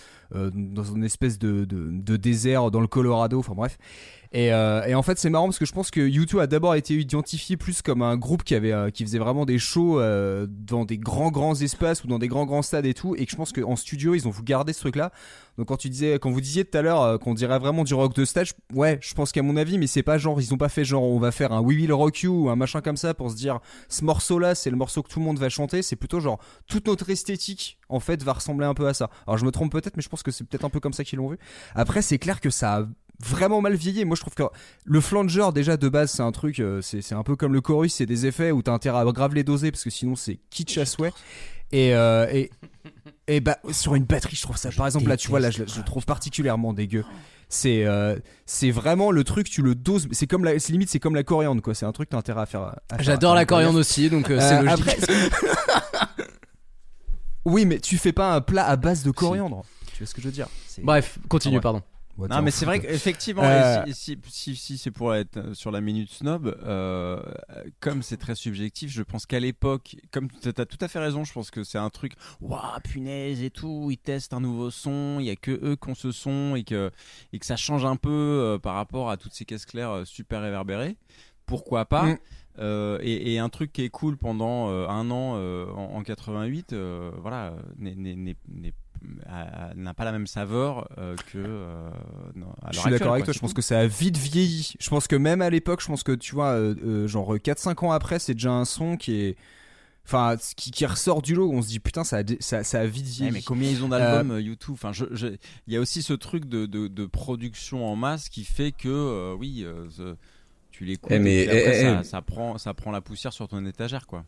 C: dans une espèce de désert dans le Colorado, enfin bref. Et, euh, et en fait c'est marrant parce que je pense que U2 a d'abord été identifié plus comme un groupe qui avait euh, qui faisait vraiment des shows euh, dans des grands grands espaces ou dans des grands grands stades et tout et que je pense qu'en studio ils ont garder ce truc là donc quand tu disais, quand vous disiez tout à l'heure euh, qu'on dirait vraiment du rock de stage, ouais, je pense qu'à mon avis, mais c'est pas genre ils ont pas fait genre on va faire un We Will Rock You ou un machin comme ça pour se dire ce morceau-là c'est le morceau que tout le monde va chanter. C'est plutôt genre toute notre esthétique en fait va ressembler un peu à ça. Alors je me trompe peut-être, mais je pense que c'est peut-être un peu comme ça qu'ils l'ont vu. Après c'est clair que ça a vraiment mal vieilli. Moi je trouve que le flanger déjà de base c'est un truc, euh, c'est un peu comme le chorus, c'est des effets où t'as intérêt à grave les doser parce que sinon c'est kitsch à souhait. Et, euh, et, et bah sur une batterie, je trouve ça. Par exemple, là, tu vois, là, je, je le trouve particulièrement dégueu. C'est euh, c'est vraiment le truc, tu le doses. C'est comme la, limite, c'est comme la coriandre, quoi. C'est un truc t'as intérêt à faire.
D: J'adore la coriandre aussi, donc euh, c'est logique.
C: après- *laughs* oui, mais tu fais pas un plat à base de coriandre. Tu vois ce que je veux dire?
D: Bref, continue,
C: Ah ouais.
D: pardon.
F: Non, mais c'est vrai qu'effectivement,
C: Euh,
F: si, si, si, si c'est pour être sur la minute snob, euh, comme c'est très subjectif, je pense qu'à l'époque, comme tu as tout à fait raison, je pense que c'est un truc, waouh, punaise et tout, ils testent un nouveau son, il y a que eux qui ont ce son et que, et que ça change un peu euh, par rapport à toutes ces caisses claires euh, super réverbérées. Pourquoi pas
C: Mm.
F: Euh, et, et un truc qui est cool pendant euh, un an euh, en, en 88, euh, voilà, n'est- n'a pas la même saveur euh, que. euh, non, à
C: Je suis d'accord avec
F: quoi,
C: toi, je pense que ça a vite vieilli. Je pense que même à l'époque, je pense que tu vois, euh, euh, genre 4-5 ans après, c'est déjà un son qui est. Enfin, qui, qui ressort du lot, on se dit putain, ça a, ça, ça a vite
F: Ouais,
C: vieilli.
F: mais combien ils ont d'albums euh, YouTube? Enfin, je, je- il y a aussi ce truc de, de, de production en masse qui fait que euh, oui, euh, tu l'écoutes
E: Eh, mais,
F: et puis après,
E: eh,
F: ça,
E: eh.
F: ça prend ça prend la poussière sur ton étagère quoi.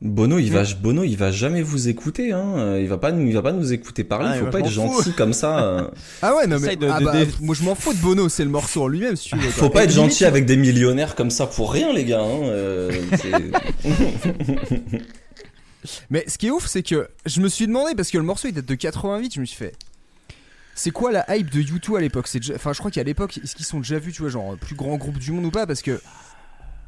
E: Bono, il va,
C: Mm.
E: Bono, il va jamais vous écouter, hein. Euh, Il va pas, nous- il va pas nous écouter parler.
F: Ah,
E: il faut pas être gentil comme ça. euh. *laughs*
C: Ah ouais, non mais
F: de-
C: ah
F: de-
C: bah,
F: de-
C: moi je m'en fous de Bono, c'est le morceau en lui-même si tu veux.
E: Faut pas être gentil avec des millionnaires comme ça pour rien, les gars. Hein. euh, *laughs*
C: Mais ce qui est ouf, c'est que je me suis demandé parce que le morceau il date de 88, je me suis fait. C'est quoi la hype de U2 à l'époque? C'est déjà- Enfin, je crois qu'à l'époque, est-ce qu'ils sont déjà vus, tu vois, genre plus grand groupe du monde ou pas? Parce que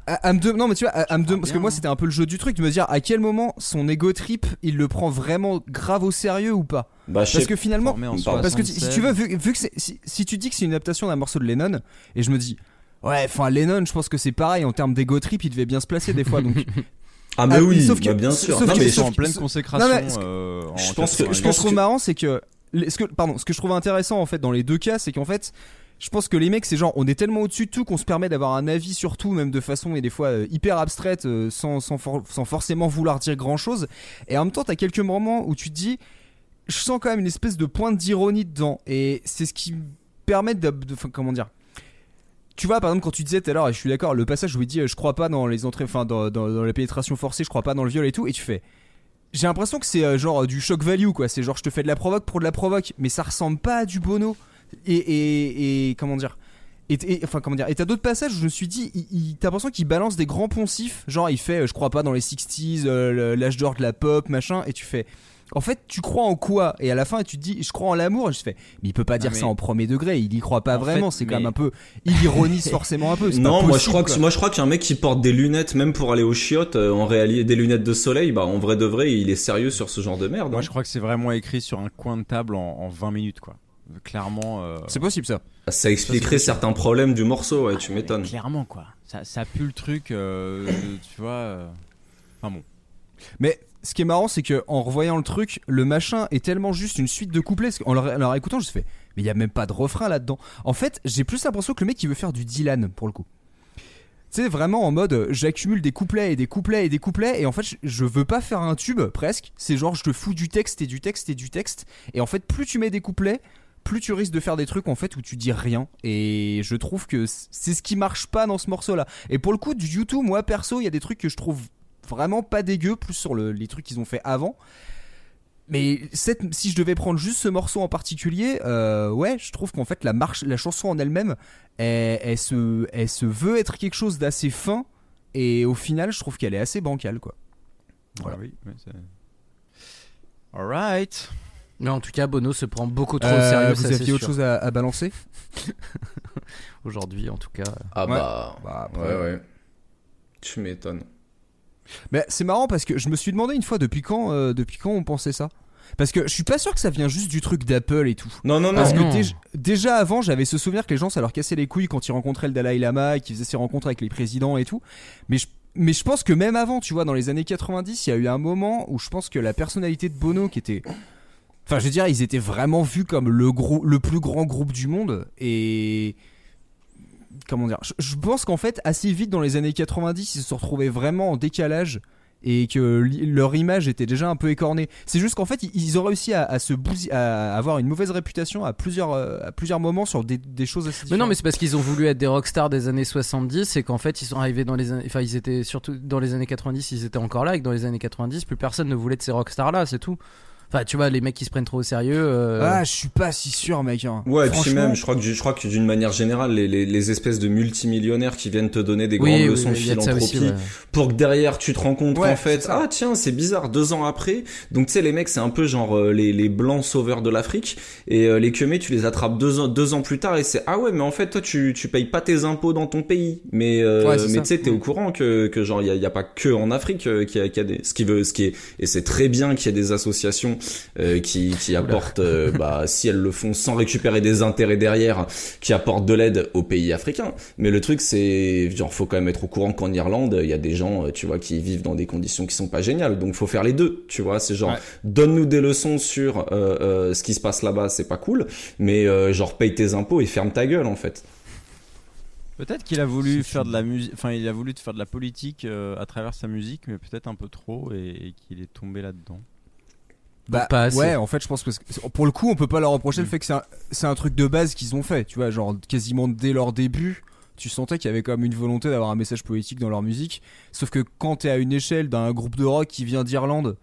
C: à, à me de- non mais tu vois, à, à me de- parce que moi c'était un peu le jeu du truc de me dire à quel moment son ego trip il le prend vraiment grave au sérieux ou pas?
E: Bah, je
C: Parce que finalement, parce que si
F: 76.
C: tu veux, vu, vu que si, si tu dis que c'est une adaptation d'un morceau de Lennon, et je me dis, ouais, enfin Lennon, je pense que c'est pareil en termes d'ego trip, il devait bien se placer des fois. Donc, *laughs*
E: Ah mais
C: Ah,
E: oui,
C: sauf que-
E: bah, bien
C: sauf
E: sûr.
C: que-
E: Non,
F: ils
E: mais
F: sont
C: sauf-
F: en pleine
C: sauf-
F: consécration.
C: Non, mais ce que-
F: euh, en
E: je pense que-
C: que je
F: 88.
C: trouve marrant, c'est que, ce que, pardon, ce que je trouve intéressant en fait dans les deux cas, c'est qu'en fait, je pense que les mecs, c'est genre, on est tellement au-dessus de tout qu'on se permet d'avoir un avis sur tout, même de façon et des fois euh, hyper abstraite, euh, sans, sans, sans forcément vouloir dire grand-chose. Et en même temps, t'as quelques moments où tu te dis, je sens quand même une espèce de pointe d'ironie dedans, et c'est ce qui me permet de, de- comment dire? Tu vois, par exemple, quand tu disais tout à l'heure, et je suis d'accord, le passage où il dit euh, je crois pas dans les entrées, enfin, dans, dans, dans la pénétration forcée, je crois pas dans le viol et tout, et tu fais. J'ai l'impression que c'est genre du shock value, quoi. C'est genre je te fais de la provoque pour de la provoque, mais ça ressemble pas à du bono. Et, et, et comment dire Et, et- enfin comment dire Et t'as d'autres passages où je me suis dit, il, il- t'as l'impression qu'il balance des grands poncifs, genre il fait, euh, je crois pas dans les 60s, euh, l'âge d'or de la pop, machin, et tu fais. En fait, tu crois en quoi? Et à la fin, tu te dis, je crois en l'amour. Et je fais, mais il peut pas dire
F: mais-
C: ça en premier degré. Il y croit pas
F: En
C: vraiment.
F: fait,
C: c'est quand même un peu. Il ironise *laughs* forcément un peu. c'est
E: Non,
C: pas
E: moi je
C: possible,
E: crois que
C: quoi.
E: moi je crois qu'un mec qui porte des lunettes même pour aller aux chiottes euh, en réalité des lunettes de soleil, bah en vrai de vrai, il est sérieux sur ce genre de merde.
F: Moi,
E: hein.
F: je crois que c'est vraiment écrit sur un coin de table en, en 20 minutes, quoi. Clairement. euh,
C: C'est possible ça.
E: Ça expliquerait certains problèmes du morceau, ouais, tu m'étonnes.
F: Clairement, quoi. Ça, ça pue le truc, euh, tu vois. euh, Enfin bon.
C: Mais ce qui est marrant, c'est que en revoyant le truc, le machin est tellement juste une suite de couplets. parce qu'en leur, en leur écoutant, je me fais, mais il y a même pas de refrain là-dedans. En fait, j'ai plus l'impression que le mec il veut faire du Dylan pour le coup. Tu sais, vraiment en mode, euh, j'accumule des couplets et des couplets et des couplets, et en fait, je- je veux pas faire un tube presque. C'est genre, je te fous du texte et du texte et du texte. Et en fait, plus tu mets des couplets, plus tu risques de faire des trucs en fait où tu dis rien. Et je trouve que c'est ce qui marche pas dans ce morceau-là. Et pour le coup, du YouTube, moi perso, il y a des trucs que je trouve vraiment pas dégueu, plus sur le- les trucs qu'ils ont fait avant. Mais si je devais prendre juste ce morceau en particulier, euh, ouais, je trouve qu'en fait la marche, la chanson en elle-même, elle, se, elle se veut être quelque chose d'assez fin, et au final, je trouve qu'elle est assez bancale, quoi. Voilà.
F: Ah oui, c'est- Alright.
D: Mais en tout cas, Bono se prend beaucoup trop au
C: Euh,
D: sérieux.
C: vous
D: ça,
C: aviez autre
D: sûr.
C: chose à, à balancer? *laughs*
D: Aujourd'hui, en tout cas.
E: Ah
C: Ouais.
E: bah,
C: Bah, après-
E: ouais ouais. Tu m'étonnes.
C: Mais c'est marrant parce que je me suis demandé une fois depuis quand, euh, depuis quand on pensait ça? Parce que je suis pas sûr que ça vient juste du truc d'Apple et tout.
E: Non non non.
C: Parce que
D: non.
C: déj- déjà avant, j'avais ce souvenir que les gens, ça leur cassait les couilles quand ils rencontraient le Dalai Lama, et qu'ils faisaient ces rencontres avec les présidents et tout. Mais je, mais je pense que même avant, tu vois, dans les années 90, il y a eu un moment où je pense que la personnalité de Bono, qui était. Enfin, je veux dire, ils étaient vraiment vus comme le, grou- le plus grand groupe du monde. Et. Comment dire Je, je pense qu'en fait, assez vite dans les années 90, ils se sont retrouvés vraiment en décalage et que leur image était déjà un peu écornée. C'est juste qu'en fait, ils- ont réussi à, à se bousi- à avoir une mauvaise réputation à plusieurs, euh, à plusieurs moments sur des, des choses assez
D: Mais non, mais c'est parce qu'ils ont voulu être des rockstars des années 70 et qu'en fait ils sont arrivés dans les années. Enfin, ils étaient surtout dans les années 90, ils étaient encore là et que dans les années 90, plus personne ne voulait de ces rockstars là, c'est tout. Enfin, tu vois, les mecs qui se prennent trop au sérieux. euh,
C: Ah, je suis pas si sûr, mec. hein.
E: Ouais, et puis
C: Franchement,
E: même, je crois que je crois que d'une manière générale, les, les, les espèces de multimillionnaires qui viennent te donner des
D: oui,
E: grandes
D: oui,
E: leçons de philanthropie,
D: aussi, ouais.
E: pour que derrière tu te rends compte
C: Ouais,
E: qu'en fait ah tiens c'est bizarre deux ans après donc tu sais les mecs c'est un peu genre euh, les, les blancs sauveurs de l'Afrique et euh, les Khmer tu les attrapes deux ans deux ans plus tard et c'est ah ouais mais en fait toi tu tu payes pas tes impôts dans ton pays mais euh,
C: Ouais,
E: mais tu sais t'es au courant que que genre il y a, y a pas que en Afrique euh, qu'il y a, qu'il y a des ce qui veut ce qui est et c'est très bien qu'il y ait des associations qui qui apportent euh, bah si elles le font sans récupérer des intérêts derrière qui apportent de l'aide aux pays africains. Mais le truc c'est genre faut quand même être au courant qu'en Irlande il y a des gens euh, tu vois qui vivent dans des conditions qui sont pas géniales. Donc faut faire les deux tu vois. C'est genre
C: Ouais.
E: donne-nous des leçons sur euh, euh, ce qui se passe là-bas c'est pas cool. Mais euh, genre paye tes impôts et ferme ta gueule en fait.
F: Peut-être qu'il a voulu faire de la musique, enfin il a voulu faire de la politique euh, à travers sa musique, mais peut-être un peu trop et, et qu'il est tombé là-dedans.
C: Bah,
D: Pas assez.
C: ouais, en fait, je pense que pour le coup, on peut pas leur reprocher le
F: Mm.
C: fait que c'est un, un truc de base qu'ils ont fait. Tu vois, genre quasiment dès leur début, tu sentais qu'il y avait quand même une volonté d'avoir un message politique dans leur musique. Sauf que quand t'es à une échelle d'un groupe de rock qui vient d'Irlande,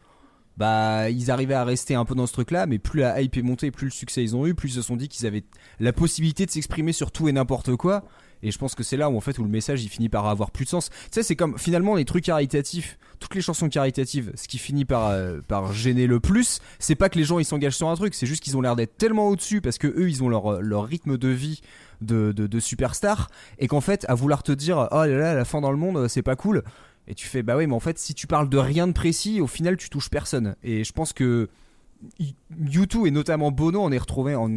C: bah ils arrivaient à rester un peu dans ce truc-là, mais plus la hype est montée, plus le succès ils ont eu, plus ils se sont dit qu'ils avaient la possibilité de s'exprimer sur tout et n'importe quoi. Et je pense que c'est là où en fait où le message il finit par avoir plus de sens. Tu sais, c'est comme finalement les trucs caritatifs, toutes les chansons caritatives, ce qui finit par euh, par gêner le plus, c'est pas que les gens ils s'engagent sur un truc, c'est juste qu'ils ont l'air d'être tellement au-dessus parce que eux ils ont leur leur rythme de vie de de, de superstar et qu'en fait à vouloir te dire oh là là la fin dans le monde c'est pas cool et tu fais bah oui mais en fait si tu parles de rien de précis au final tu touches personne. Et je pense que U2 et notamment Bono en est retrouvé en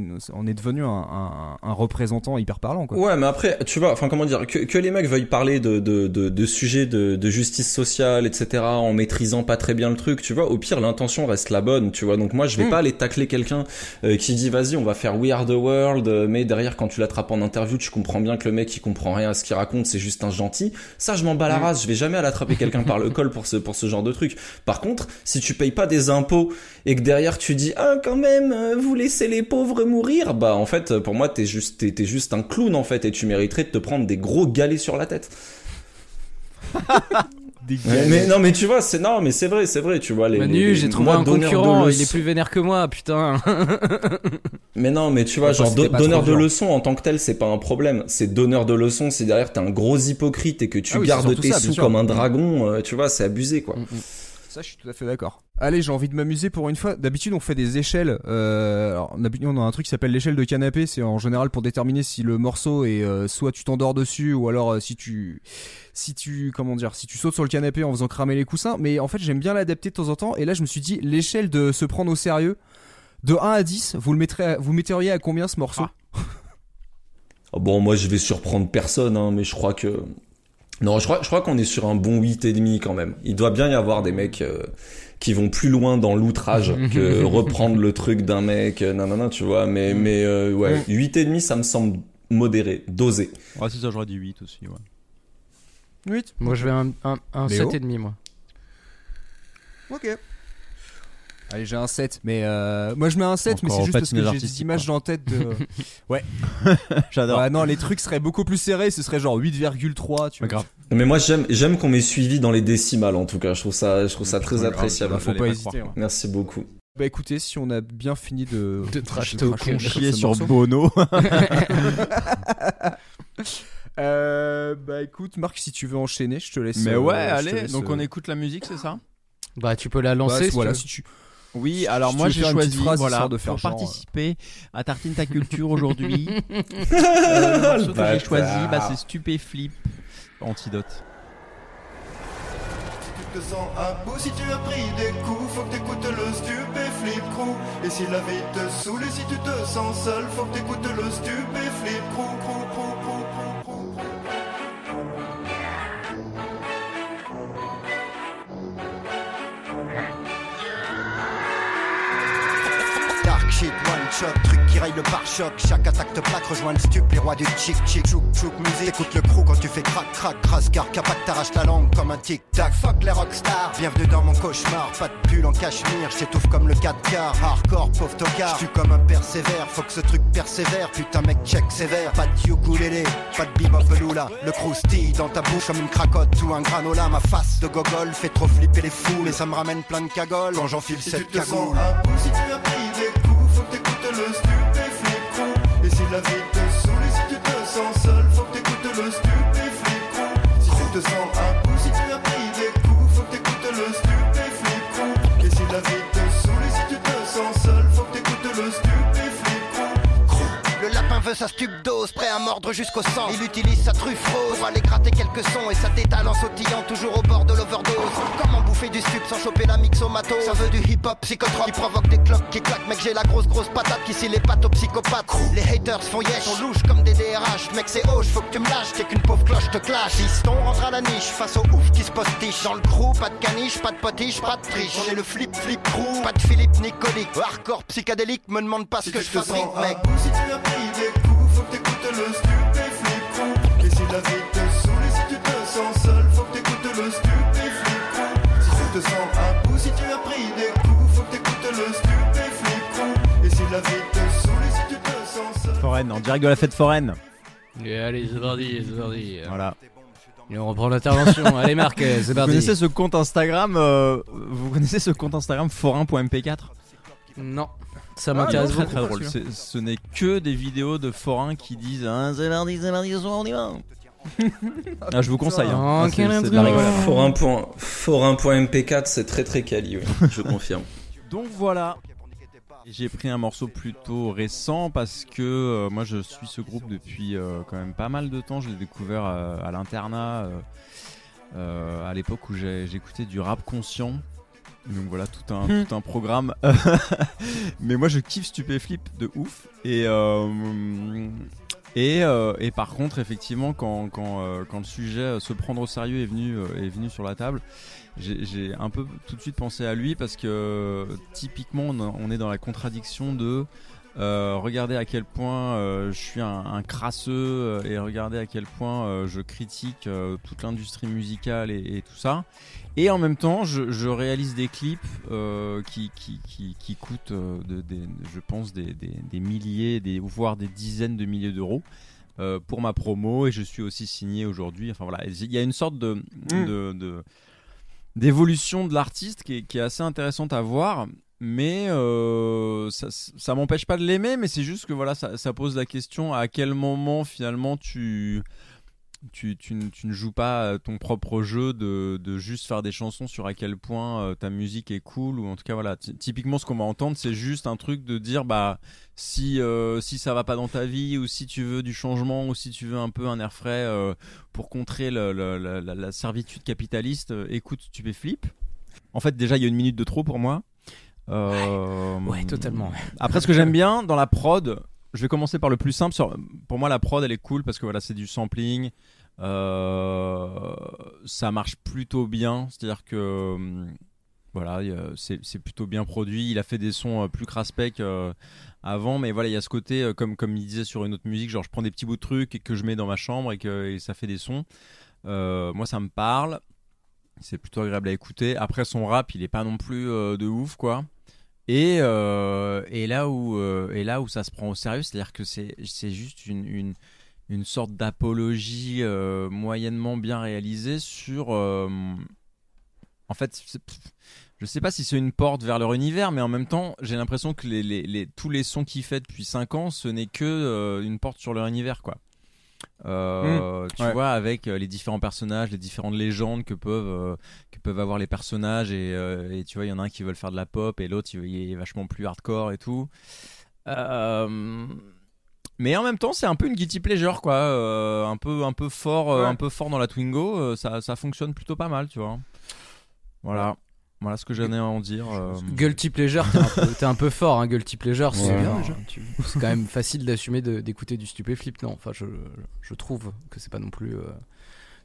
C: est devenu un, un, un représentant hyper parlant quoi.
E: Ouais, mais après, tu vois, enfin comment dire, que, que les mecs veuillent parler de, de, de, de sujets de, de justice sociale, etc., en maîtrisant pas très bien le truc, tu vois, au pire, l'intention reste la bonne, tu vois. Donc moi, je vais
C: Mm.
E: pas aller tacler quelqu'un euh, qui dit, vas-y, on va faire We Are the World, euh, mais derrière, quand tu l'attrapes en interview, tu comprends bien que le mec, il comprend rien à ce qu'il raconte, c'est juste un gentil. Ça, je m'en bats la
C: Mm.
E: race, je vais jamais aller attraper quelqu'un par le *laughs* col pour ce, pour ce genre de truc. Par contre, si tu payes pas des impôts et que derrière tu dis, ah, quand même, euh, vous laissez les pauvres mourir, bah, en fait, pour moi, t'es juste, t'es, t'es juste un clown, en fait, et tu mériterais de te prendre des gros galets sur la tête. *laughs*
C: des gars.
E: mais non, mais tu vois, c'est non, mais c'est vrai, c'est vrai, tu vois. Les,
D: Manu,
E: les- les-
D: j'ai trouvé
E: moi,
D: un concurrent, il
E: leçons-
D: est plus vénère que moi, putain. *laughs*
E: Mais non, mais tu vois, genre do- donneur de leçons en tant que tel, c'est pas un problème. C'est donneur de leçons, c'est derrière t'es un gros hypocrite et que tu
C: Ah oui,
E: gardes tes
C: ça,
E: sous comme un dragon, euh, tu vois, c'est abusé quoi.
C: Ça, je suis tout à fait d'accord. Allez, j'ai envie de m'amuser pour une fois. D'habitude, on fait des échelles. Euh, alors, on a un truc qui s'appelle l'échelle de canapé. C'est en général pour déterminer si le morceau est euh, soit tu t'endors dessus ou alors euh, si tu, si tu, comment dire, si tu sautes sur le canapé en faisant cramer les coussins. Mais en fait, j'aime bien l'adapter de temps en temps. Et là, je me suis dit, l'échelle de se prendre au sérieux, de 1 à 10, vous le mettrez, à- vous metteriez à combien ce morceau?
E: Oh, bon, moi je vais surprendre personne, hein, mais je crois que non, je crois, je crois qu'on est sur un bon 8 et demi quand même. Il doit bien y avoir des mecs euh, qui vont plus loin dans l'outrage *laughs* que reprendre le truc d'un mec, euh, nanana, tu vois. Mais mais euh, ouais,
C: Mm.
E: 8 et demi, ça me semble modéré, dosé.
F: Ouais, c'est ça, j'aurais dit 8 aussi. Ouais.
C: 8
D: Moi, je vais un, un, un
C: Léo?
D: 7,5, moi.
C: Ok. Allez, j'ai un 7, mais euh, moi je mets un 7, mais c'est juste parce que j'ai des images en tête de. *laughs*
F: J'adore.
C: Ouais, non, les trucs seraient beaucoup plus serrés, ce serait genre 8,3, tu vois.
F: Grave.
E: Mais moi j'aime j'aime qu'on m'ait suivi dans les décimales en tout cas. Je trouve ça je trouve ça très
F: grave,
E: appréciable.
C: Faut pas
F: pas
C: hésiter. hein.
E: Merci beaucoup.
C: Bah écoutez, si on a bien fini de.
D: De trash talk.
F: Chier sur
C: morceau.
F: Bono. *laughs*
C: Euh, bah écoute, Marc, si tu veux enchaîner, je te laisse.
F: Mais
C: euh,
F: ouais,
C: te
F: allez.
C: laisse,
F: Donc
C: euh,
F: on écoute la musique, c'est ça?
D: Bah, tu peux la
C: bah,
D: lancer. si
C: voilà,
D: tu veux.
C: si tu.
F: Oui, alors moi j'ai choisi
C: phrase,
F: voilà,
C: de faire
F: pour
C: genre, euh.
F: participer à Tartine ta culture aujourd'hui. *laughs* euh, le que j'ai choisi, bah, c'est Stupéflip Antidote.
G: Tu te sens un peu si tu as pris des coups, faut que t'écoutes le stupéflip crew. Et si la vie te saoule et si tu te sens seul, faut que t'écoutes le stupéflip crew, crew, crew, crew, crew, crew,
H: truc qui raille le pare-choc. Chaque attaque te plaque, rejoins le stup, les rois du chic chic. Chouk chouk musique, écoute le crew quand tu fais crac crac, crasse car capac t'arrache la langue comme un tic tac. Fuck les rockstars, bienvenue dans mon cauchemar. Pas de pull en cachemire, j'étouffe comme le 4 quarts. Hardcore, pauvre tocard, j'suis comme un persévère. Faut que ce truc persévère, putain mec check sévère. Pas de ukulélé, pas de bebop veloula. Le croustille dans ta bouche comme une cracotte ou un granola. Ma face de gogol fait trop flipper les fous, mais ça me ramène plein de cagoles quand j'enfile
G: tu
H: cette cagoule.
G: Le. Et si la vie te saoule et si tu te sens seul, faut que t'écoutes le stupéflip. Si tu te sens un
H: Veut sa stup dose, prêt à mordre jusqu'au sang. Il utilise sa truffe rose pour aller gratter quelques sons et sa détale en sautillant toujours au bord de l'overdose. Comment bouffer du stup sans choper la mixomato? Ça veut du hip-hop psychotrope qui provoque des cloques qui claquent. Mec, j'ai la grosse grosse patate qui scie les pattes aux psychopathes. Les haters font yes, on louche comme des DRH. Mec, c'est hoche, faut que tu me lâches, t'es qu'une pauvre cloche te clash. Fiston rentre à la niche face au ouf qui se postiche. Dans le crew, pas de caniche, pas de potiche, pas de triche. On est le flip flip crew, pas de Philippe Nicolique. Hardcore psychédélique, me demande pas ce que je fabrique, mec.
G: si tu le stupéflip. Et si la vie te saoule et si tu te sens seul, faut que t'écoutes le stupéflip. Si tu te sens un peu si tu as pris des coups, faut que t'écoutes le stupéflip. Et si la vie te saoule et si tu te sens seul.
F: Foraine, en direct de la fête foraine.
D: Et allez, c'est parti, c'est parti.
F: Voilà.
D: Et on reprend l'intervention. *laughs* allez, Marc, c'est
F: Vous
D: parti.
F: connaissez ce compte Instagram euh, Vous connaissez ce compte Instagram forain.mp4
D: Non, ça
F: Ah,
D: m'intéresse
F: très drôle. Ce n'est que des vidéos de forains qui disent ah, c'est lundi, c'est lundi, ce soir on y va. *laughs* ah, je vous conseille. hein.
D: Oh,
F: Ah, c'est-
D: quel
F: c'est de la
D: intérêt.
F: rigolade.
E: Forain point- Forain.mp4, c'est très très quali, oui, *laughs* je confirme.
F: Donc voilà. J'ai pris un morceau plutôt récent parce que euh, moi je suis ce groupe depuis euh, quand même pas mal de temps. Je l'ai découvert euh, à l'internat euh, euh, à l'époque où j'ai- j'écoutais du rap conscient. Donc voilà tout un, tout un programme. *laughs* Mais moi je kiffe Stupéflip de ouf. Et, euh, et, euh, et par contre effectivement quand, quand, euh, quand le sujet se prendre au sérieux est venu, est venu sur la table, j'ai un peu tout de suite pensé à lui parce que typiquement on, on est dans la contradiction de euh, regardez à quel point euh, je suis un, un crasseux euh, et regardez à quel point je critique toute l'industrie musicale et, et tout ça. Et en même temps, je, je réalise des clips qui, qui, qui, qui coûtent, de, je pense, des, des, des milliers, des, voire des dizaines de milliers d'euros. pour ma promo et je suis aussi signé aujourd'hui. Enfin voilà, il y a une sorte de,
C: Mm.
F: de, d'évolution de l'artiste qui est assez intéressante à voir. Mais euh, ça, m'empêche pas de l'aimer, mais c'est juste que voilà, ça, pose la question à quel moment finalement tu, tu, tu, ne- tu joues pas ton propre jeu de, de juste faire des chansons sur à quel point euh, ta musique est cool ou en tout cas voilà Ty- typiquement ce qu'on va entendre c'est juste un truc de dire bah si euh, si ça va pas dans ta vie ou si tu veux du changement ou si tu veux un peu un air frais euh, pour contrer la, la- servitude capitaliste euh, écoute Stupéflip en fait déjà il y a une minute de trop pour moi Euh,
D: Ouais, totalement. ouais.
F: après, ce que j'aime bien dans la prod, je vais commencer par le plus simple. Sur- Pour moi, la prod, elle est cool parce que voilà, c'est du sampling. Euh, ça marche plutôt bien. C'est-à-dire que hum, voilà, c'est plutôt bien produit. Il a fait des sons euh, plus craspec euh, avant, mais voilà, il y a ce côté, euh, comme, comme il disait sur une autre musique, genre je prends des petits bouts de trucs et que je mets dans ma chambre et que et ça fait des sons. Euh, moi, ça me parle. C'est plutôt agréable à écouter. Après, son rap, il est pas non plus euh, de ouf, quoi. Et, euh, et, là où, euh, et là où ça se prend au sérieux, c'est-à-dire que c'est juste une, une, une sorte d'apologie moyennement bien réalisée sur. en fait, je sais pas si c'est une porte vers leur univers, mais en même temps, j'ai l'impression que les, les, les- tous les sons qu'il fait depuis 5 ans, ce n'est que une porte sur leur univers, quoi. Euh, tu
C: ouais.
F: vois, avec euh, les différents personnages, les différentes légendes que peuvent, euh, que peuvent avoir les personnages, et, euh, et tu vois, il y en a un qui veut faire de la pop, et l'autre, il il est vachement plus hardcore et tout. Mais en même temps, c'est un peu une guilty pleasure, quoi. un peu, un peu fort,
C: Ouais.
F: un peu fort dans la Twingo. ça, ça fonctionne plutôt pas mal, tu vois. Voilà, voilà ce que j'en ai à en dire. euh.
D: Guilty pleasure, t'es un, peu- t'es un peu fort, hein, guilty pleasure, c'est
E: Ouais.
D: bien. tu- C'est quand même facile d'assumer de- d'écouter du stupéflip, non Enfin, je, je trouve que c'est pas non plus, euh,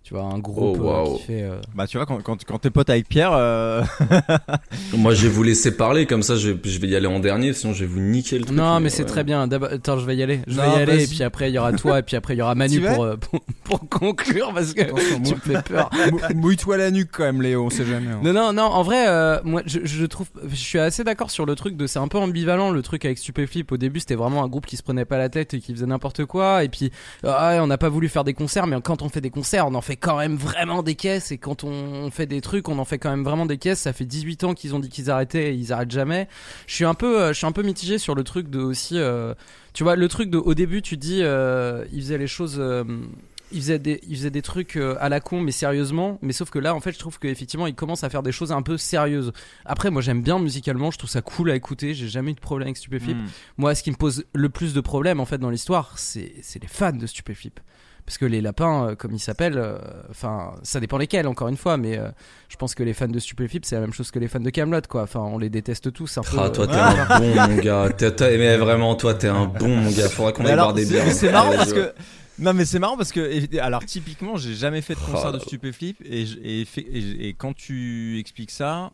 D: tu vois, un groupe
E: Oh,
D: euh,
E: waouh.
D: qui fait. euh,
F: Bah, tu vois, quand, quand, quand t'es pote avec Pierre, euh, *laughs* *laughs*
E: Moi, je vais vous laisser parler, comme ça, je vais, je vais y aller en dernier, sinon je vais vous niquer le truc.
D: Non, mais c'est
E: ouais.
D: très bien. D'abord- Attends, je vais y aller. Je vais y aller, et puis après, il y aura toi, et puis après, il y aura *laughs* Manu pour, euh, pour, pour conclure, parce que
C: Attention,
D: tu me fais peur.
C: Mou- Mouille-toi la nuque quand même, Léo, on sait jamais. hein.
D: Non, non, non, en vrai, euh, moi, je, je trouve, je suis assez d'accord sur le truc de, c'est un peu ambivalent le truc avec Stupéflip. Au début, c'était vraiment un groupe qui se prenait pas la tête et qui faisait n'importe quoi. Et puis, ah ouais, on n'a pas voulu faire des concerts, mais quand on fait des concerts, on en fait quand même vraiment des caisses. Et quand on fait des trucs, on en fait quand même vraiment des caisses. Ça fait 18 ans qu'ils ont dit qu'ils arrêtaient et ils arrêtent jamais. Je suis un peu, euh, je suis un peu mitigé sur le truc de aussi, euh, tu vois, le truc de, au début, tu dis, euh, ils faisaient les choses, euh, il faisait des, il faisait des trucs euh, à la con, mais sérieusement. Mais sauf que là, en fait, je trouve qu'effectivement, il commence à faire des choses un peu sérieuses. Après, moi, j'aime bien musicalement, je trouve ça cool à écouter. J'ai jamais eu de problème avec Stupéflip.
F: hmm.
D: Moi, ce qui me pose le plus de problèmes, en fait, dans l'histoire, c'est c'est les fans de Stupéflip. Parce que les lapins, euh, comme ils s'appellent, euh, enfin, ça dépend lesquels, encore une fois, mais euh, je pense que les fans de Stupéflip, c'est la même chose que les fans de Camelot, quoi. Enfin, on les déteste tous. Un peu,
E: Ah, toi,
D: euh,
E: t'es un bon, mon gars. T'es- t'es- mais vraiment, toi, t'es un bon, mon gars. Faudra qu'on aille
F: alors,
E: boire des bières.
F: mais c'est marrant parce que. Non, mais c'est marrant parce que. Alors, typiquement, j'ai jamais fait de concert de
E: Oh.
F: Stupéflip. Et, et, fait- et- et quand tu expliques ça,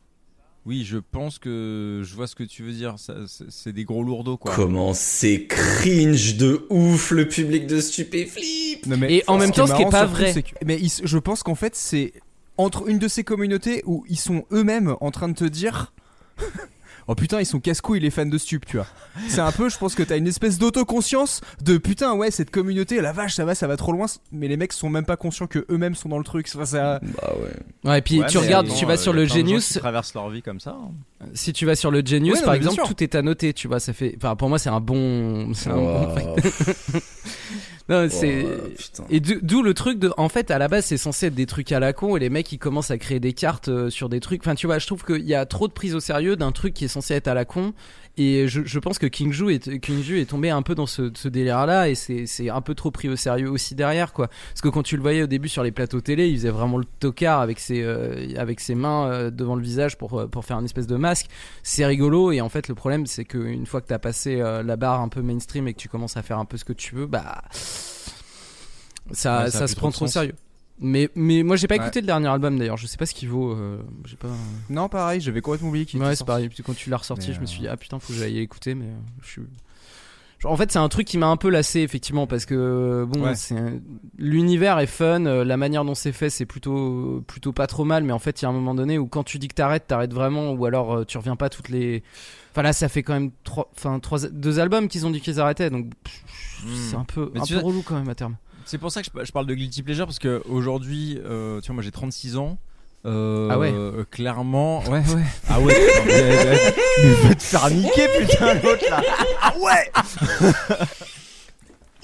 F: oui, je pense que je vois ce que tu veux dire. Ça- c'est- des gros lourdeaux, quoi.
E: Comment c'est cringe de ouf, le public de Stupéflip.
C: Non, mais
D: Et en même temps, ce qui est
C: marrant,
D: pas vrai.
C: que- mais ils- je pense qu'en fait, c'est entre une de ces communautés où ils sont eux-mêmes en train de te dire. Oh putain, ils sont casse-couilles les fans de stup, tu vois. C'est un peu, je pense que t'as une espèce d'autoconscience de putain, ouais, cette communauté, la vache, ça va, ça va trop loin. Mais les mecs sont même pas conscients que eux-mêmes sont dans le truc. Enfin, ça...
E: Bah ouais.
D: Ouais, et puis
F: Ouais,
D: tu regardes, tu vas
F: euh,
D: sur le Genius,
F: qui traversent leur vie comme ça. hein.
D: si tu vas sur le Genius,
C: Ouais, non,
D: par exemple,
C: sûr.
D: tout est annoté, tu vois, ça fait, enfin, pour moi, c'est un bon, c'est un bon- *laughs* Non, c'est,
E: oh, putain.
D: Et d'o- d'où le truc de, en fait, à la base, c'est censé être des trucs à la con et les mecs ils commencent à créer des cartes euh, sur des trucs. Enfin, tu vois, je trouve qu'il y a trop de prise au sérieux d'un truc qui est censé être à la con. Et je, je pense que King Ju est, King Ju est tombé un peu dans ce, ce délire-là et c'est un peu trop pris au sérieux aussi derrière, quoi. Parce que quand tu le voyais au début sur les plateaux télé, il faisait vraiment le tocard avec ses, euh, avec ses mains euh, devant le visage pour, euh, pour faire un espèce de masque. C'est rigolo et en fait, le problème, c'est qu'une fois que t'as passé euh, la barre un peu mainstream et que tu commences à faire un peu ce que tu veux, bah ça,
F: Ouais, ça
D: ça se prend trop au sérieux. Mais, mais moi j'ai pas
C: Ouais.
D: écouté le dernier album d'ailleurs, je sais pas ce qu'il vaut. euh, j'ai pas...
C: Non, pareil, j'avais complètement oublié qu'il
D: Ouais, c'est pareil. Puis quand tu l'as ressorti,
C: Mais,
D: je me suis dit,
C: euh,
D: ah putain, faut que j'aille écouter, mais euh, je suis. En fait, c'est un truc qui m'a un peu lassé, effectivement, parce que bon,
C: Ouais.
D: c'est l'univers est fun, la manière dont c'est fait, c'est plutôt plutôt pas trop mal, mais en fait, il y a un moment donné où quand tu dis que t'arrêtes, t'arrêtes vraiment, ou alors tu reviens pas toutes les. Enfin là, ça fait quand même trois, enfin trois, deux albums qu'ils ont dit qu'ils arrêtaient, donc pff, c'est un peu
F: Mais
D: un peu
F: sais-
D: relou quand même à terme.
F: C'est pour ça que je, je parle de guilty pleasure parce que aujourd'hui, euh, tu vois, moi j'ai 36 ans.
C: Euh,
D: Ah ouais.
F: euh, Clairement, ouais, ouais. Ah ouais. *laughs* mais, mais, te faire niquer, putain, l'autre là. Ah ouais. *laughs*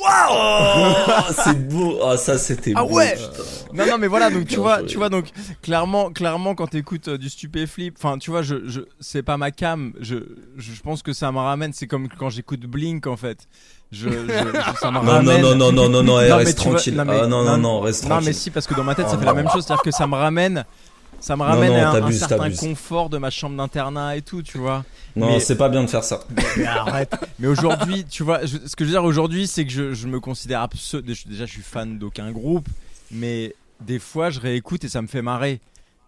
E: Oh, c'est beau. Ah, ça, c'était
F: Ah
E: beau.
F: ouais.
E: putain.
F: Non, non, mais voilà, donc tu vois, tu vois, donc clairement, clairement, quand t'écoutes euh, du stupéflip, enfin, tu vois, je, je, c'est pas ma cam. Je, je, je pense que ça me ramène. C'est comme quand j'écoute Blink, en fait. Je, je, je- ça me
E: Non, non,
F: ramène.
E: non, non, non, non, non,
F: Non,
E: reste
F: vois-
E: tranquille.
F: non, mais-
E: ah, non, non, non, reste
F: Non,
E: tranquille.
F: mais si, parce que dans ma tête, ça
E: Oh,
F: fait la
E: non.
F: même chose. C'est-à-dire que ça me ramène, ça me ramène
E: non,
F: à un, certain confort de ma chambre d'internat et tout, tu vois.
E: Non,
F: mais-
E: c'est pas bien de faire ça. *laughs*
F: Mais arrête. Mais aujourd'hui, tu vois, je- ce que je veux dire aujourd'hui, c'est que je, je me considère absolument. Déjà, je suis fan d'aucun groupe, mais des fois, je réécoute et ça me fait marrer.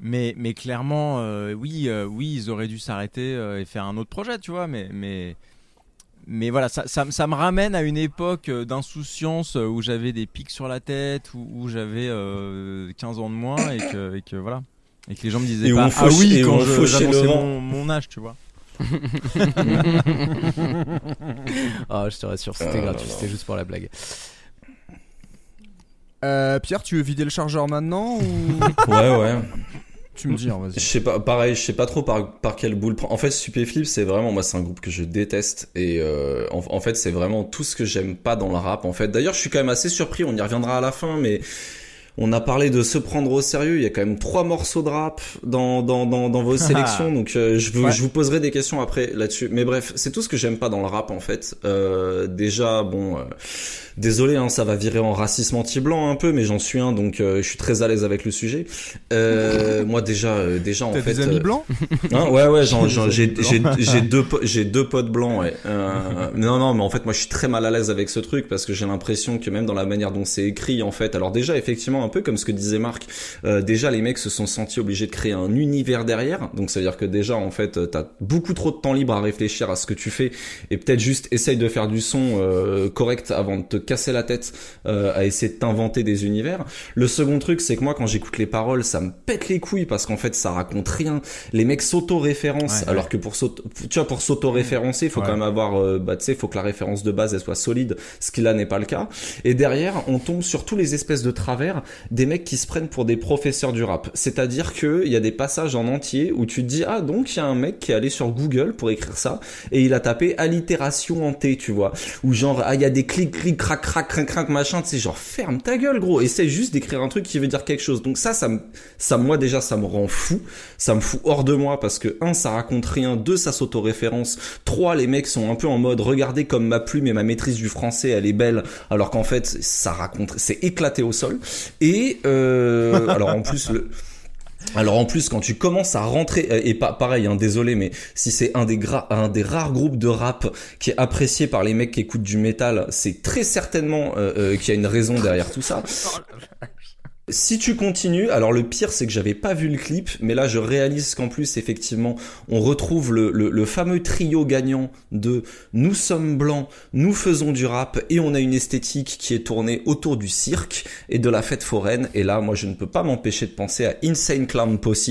F: Mais, mais clairement, euh, oui, euh, oui, ils auraient dû s'arrêter euh, et faire un autre projet, tu vois. Mais, mais, mais voilà, ça, ça, ça me ramène à une époque d'insouciance où j'avais des pics sur la tête, où, où j'avais euh, 15 ans de moins et que, et que voilà. Et que les gens me disaient
E: Et
F: pas
E: on
F: ah
E: fauchait-
F: oui quand j'annonçais mon, mon âge, tu vois. *laughs*
D: Ah, je te rassure, c'était
E: Ah,
D: gratuit,
E: non.
D: c'était juste pour la blague.
C: Euh, Pierre, tu veux vider le chargeur maintenant ou *laughs*
E: Ouais, ouais.
C: tu me dis, hein,
E: Je
C: vas-y.
E: sais pas, pareil, je sais pas trop par, par quelle boule prendre. En fait, Stupéflip, c'est vraiment, moi, c'est un groupe que je déteste. Et euh, en, en fait, c'est vraiment tout ce que j'aime pas dans le rap, en fait. D'ailleurs, je suis quand même assez surpris, on y reviendra à la fin, mais on a parlé de se prendre au sérieux. Il y a quand même trois morceaux de rap dans, dans, dans, dans vos sélections. donc, euh, je, vous,
F: Ouais.
E: je vous poserai des questions après là-dessus. Mais bref, c'est tout ce que j'aime pas dans le rap, en fait. Euh, déjà, bon... euh, Désolé, hein, ça va virer en racisme anti-blanc un peu, mais j'en suis un, donc euh, je suis très à l'aise avec le sujet. Euh, moi déjà, euh, déjà en
C: T'as
E: fait,
C: des amis
E: euh,
C: blancs?
E: Hein, ouais, ouais, j'en- j'en-
C: Des
E: j'ai j'ai- deux, j'ai deux potes blancs, ouais. Euh, non, non, mais en fait, moi, je suis très mal à l'aise avec ce truc parce que j'ai l'impression que même dans la manière dont c'est écrit, en fait, alors déjà, effectivement, un peu comme ce que disait Marc, euh, déjà, les mecs se sont sentis obligés de créer un univers derrière. Donc, ça veut dire que déjà, en fait, euh, t'as beaucoup trop de temps libre à réfléchir à ce que tu fais et peut-être juste essaye de faire du son euh, correct avant de te casser la tête euh, à essayer de t'inventer des univers. Le second truc, c'est que moi, quand j'écoute les paroles, ça me pète les couilles parce qu'en fait, ça raconte rien. Les mecs s'auto-référencent,
F: Ouais,
E: alors que pour tu vois, pour s'auto-référencer, il faut
F: Ouais.
E: quand même avoir, euh, bah, tu sais, faut que la référence de base elle soit solide, ce qui là n'est pas le cas. Et derrière, on tombe sur tous les espèces de travers des mecs qui se prennent pour des professeurs du rap. C'est-à-dire que il y a des passages en entier où tu te dis ah donc il y a un mec qui est allé sur Google pour écrire ça et il a tapé allitération en T, tu vois, ou genre ah il y a des clics clics crac crac crac crac machin, sais genre ferme ta gueule gros, essaie juste d'écrire un truc qui veut dire quelque chose. Donc ça ça me ça moi déjà ça me rend fou, ça me fout hors de moi parce que un ça raconte rien, deux ça s'auto-référence, trois les mecs sont un peu en mode regardez comme ma plume et ma maîtrise du français elle est belle. Alors qu'en fait ça raconte c'est éclaté au sol et euh, alors en plus le alors en plus quand tu commences à rentrer euh, et pas pareil hein, désolé mais si c'est un des gra- un des rares groupes de rap qui est apprécié par les mecs qui écoutent du métal c'est très certainement euh, euh, qu'il y a une raison derrière tout ça si tu continues, alors le pire c'est que j'avais pas vu le clip, mais là je réalise qu'en plus effectivement on retrouve le, le, le fameux trio gagnant de nous sommes blancs, nous faisons du rap et on a une esthétique qui est tournée autour du cirque et de la fête foraine. Et là moi je ne peux pas m'empêcher de penser à Insane Clown Posse,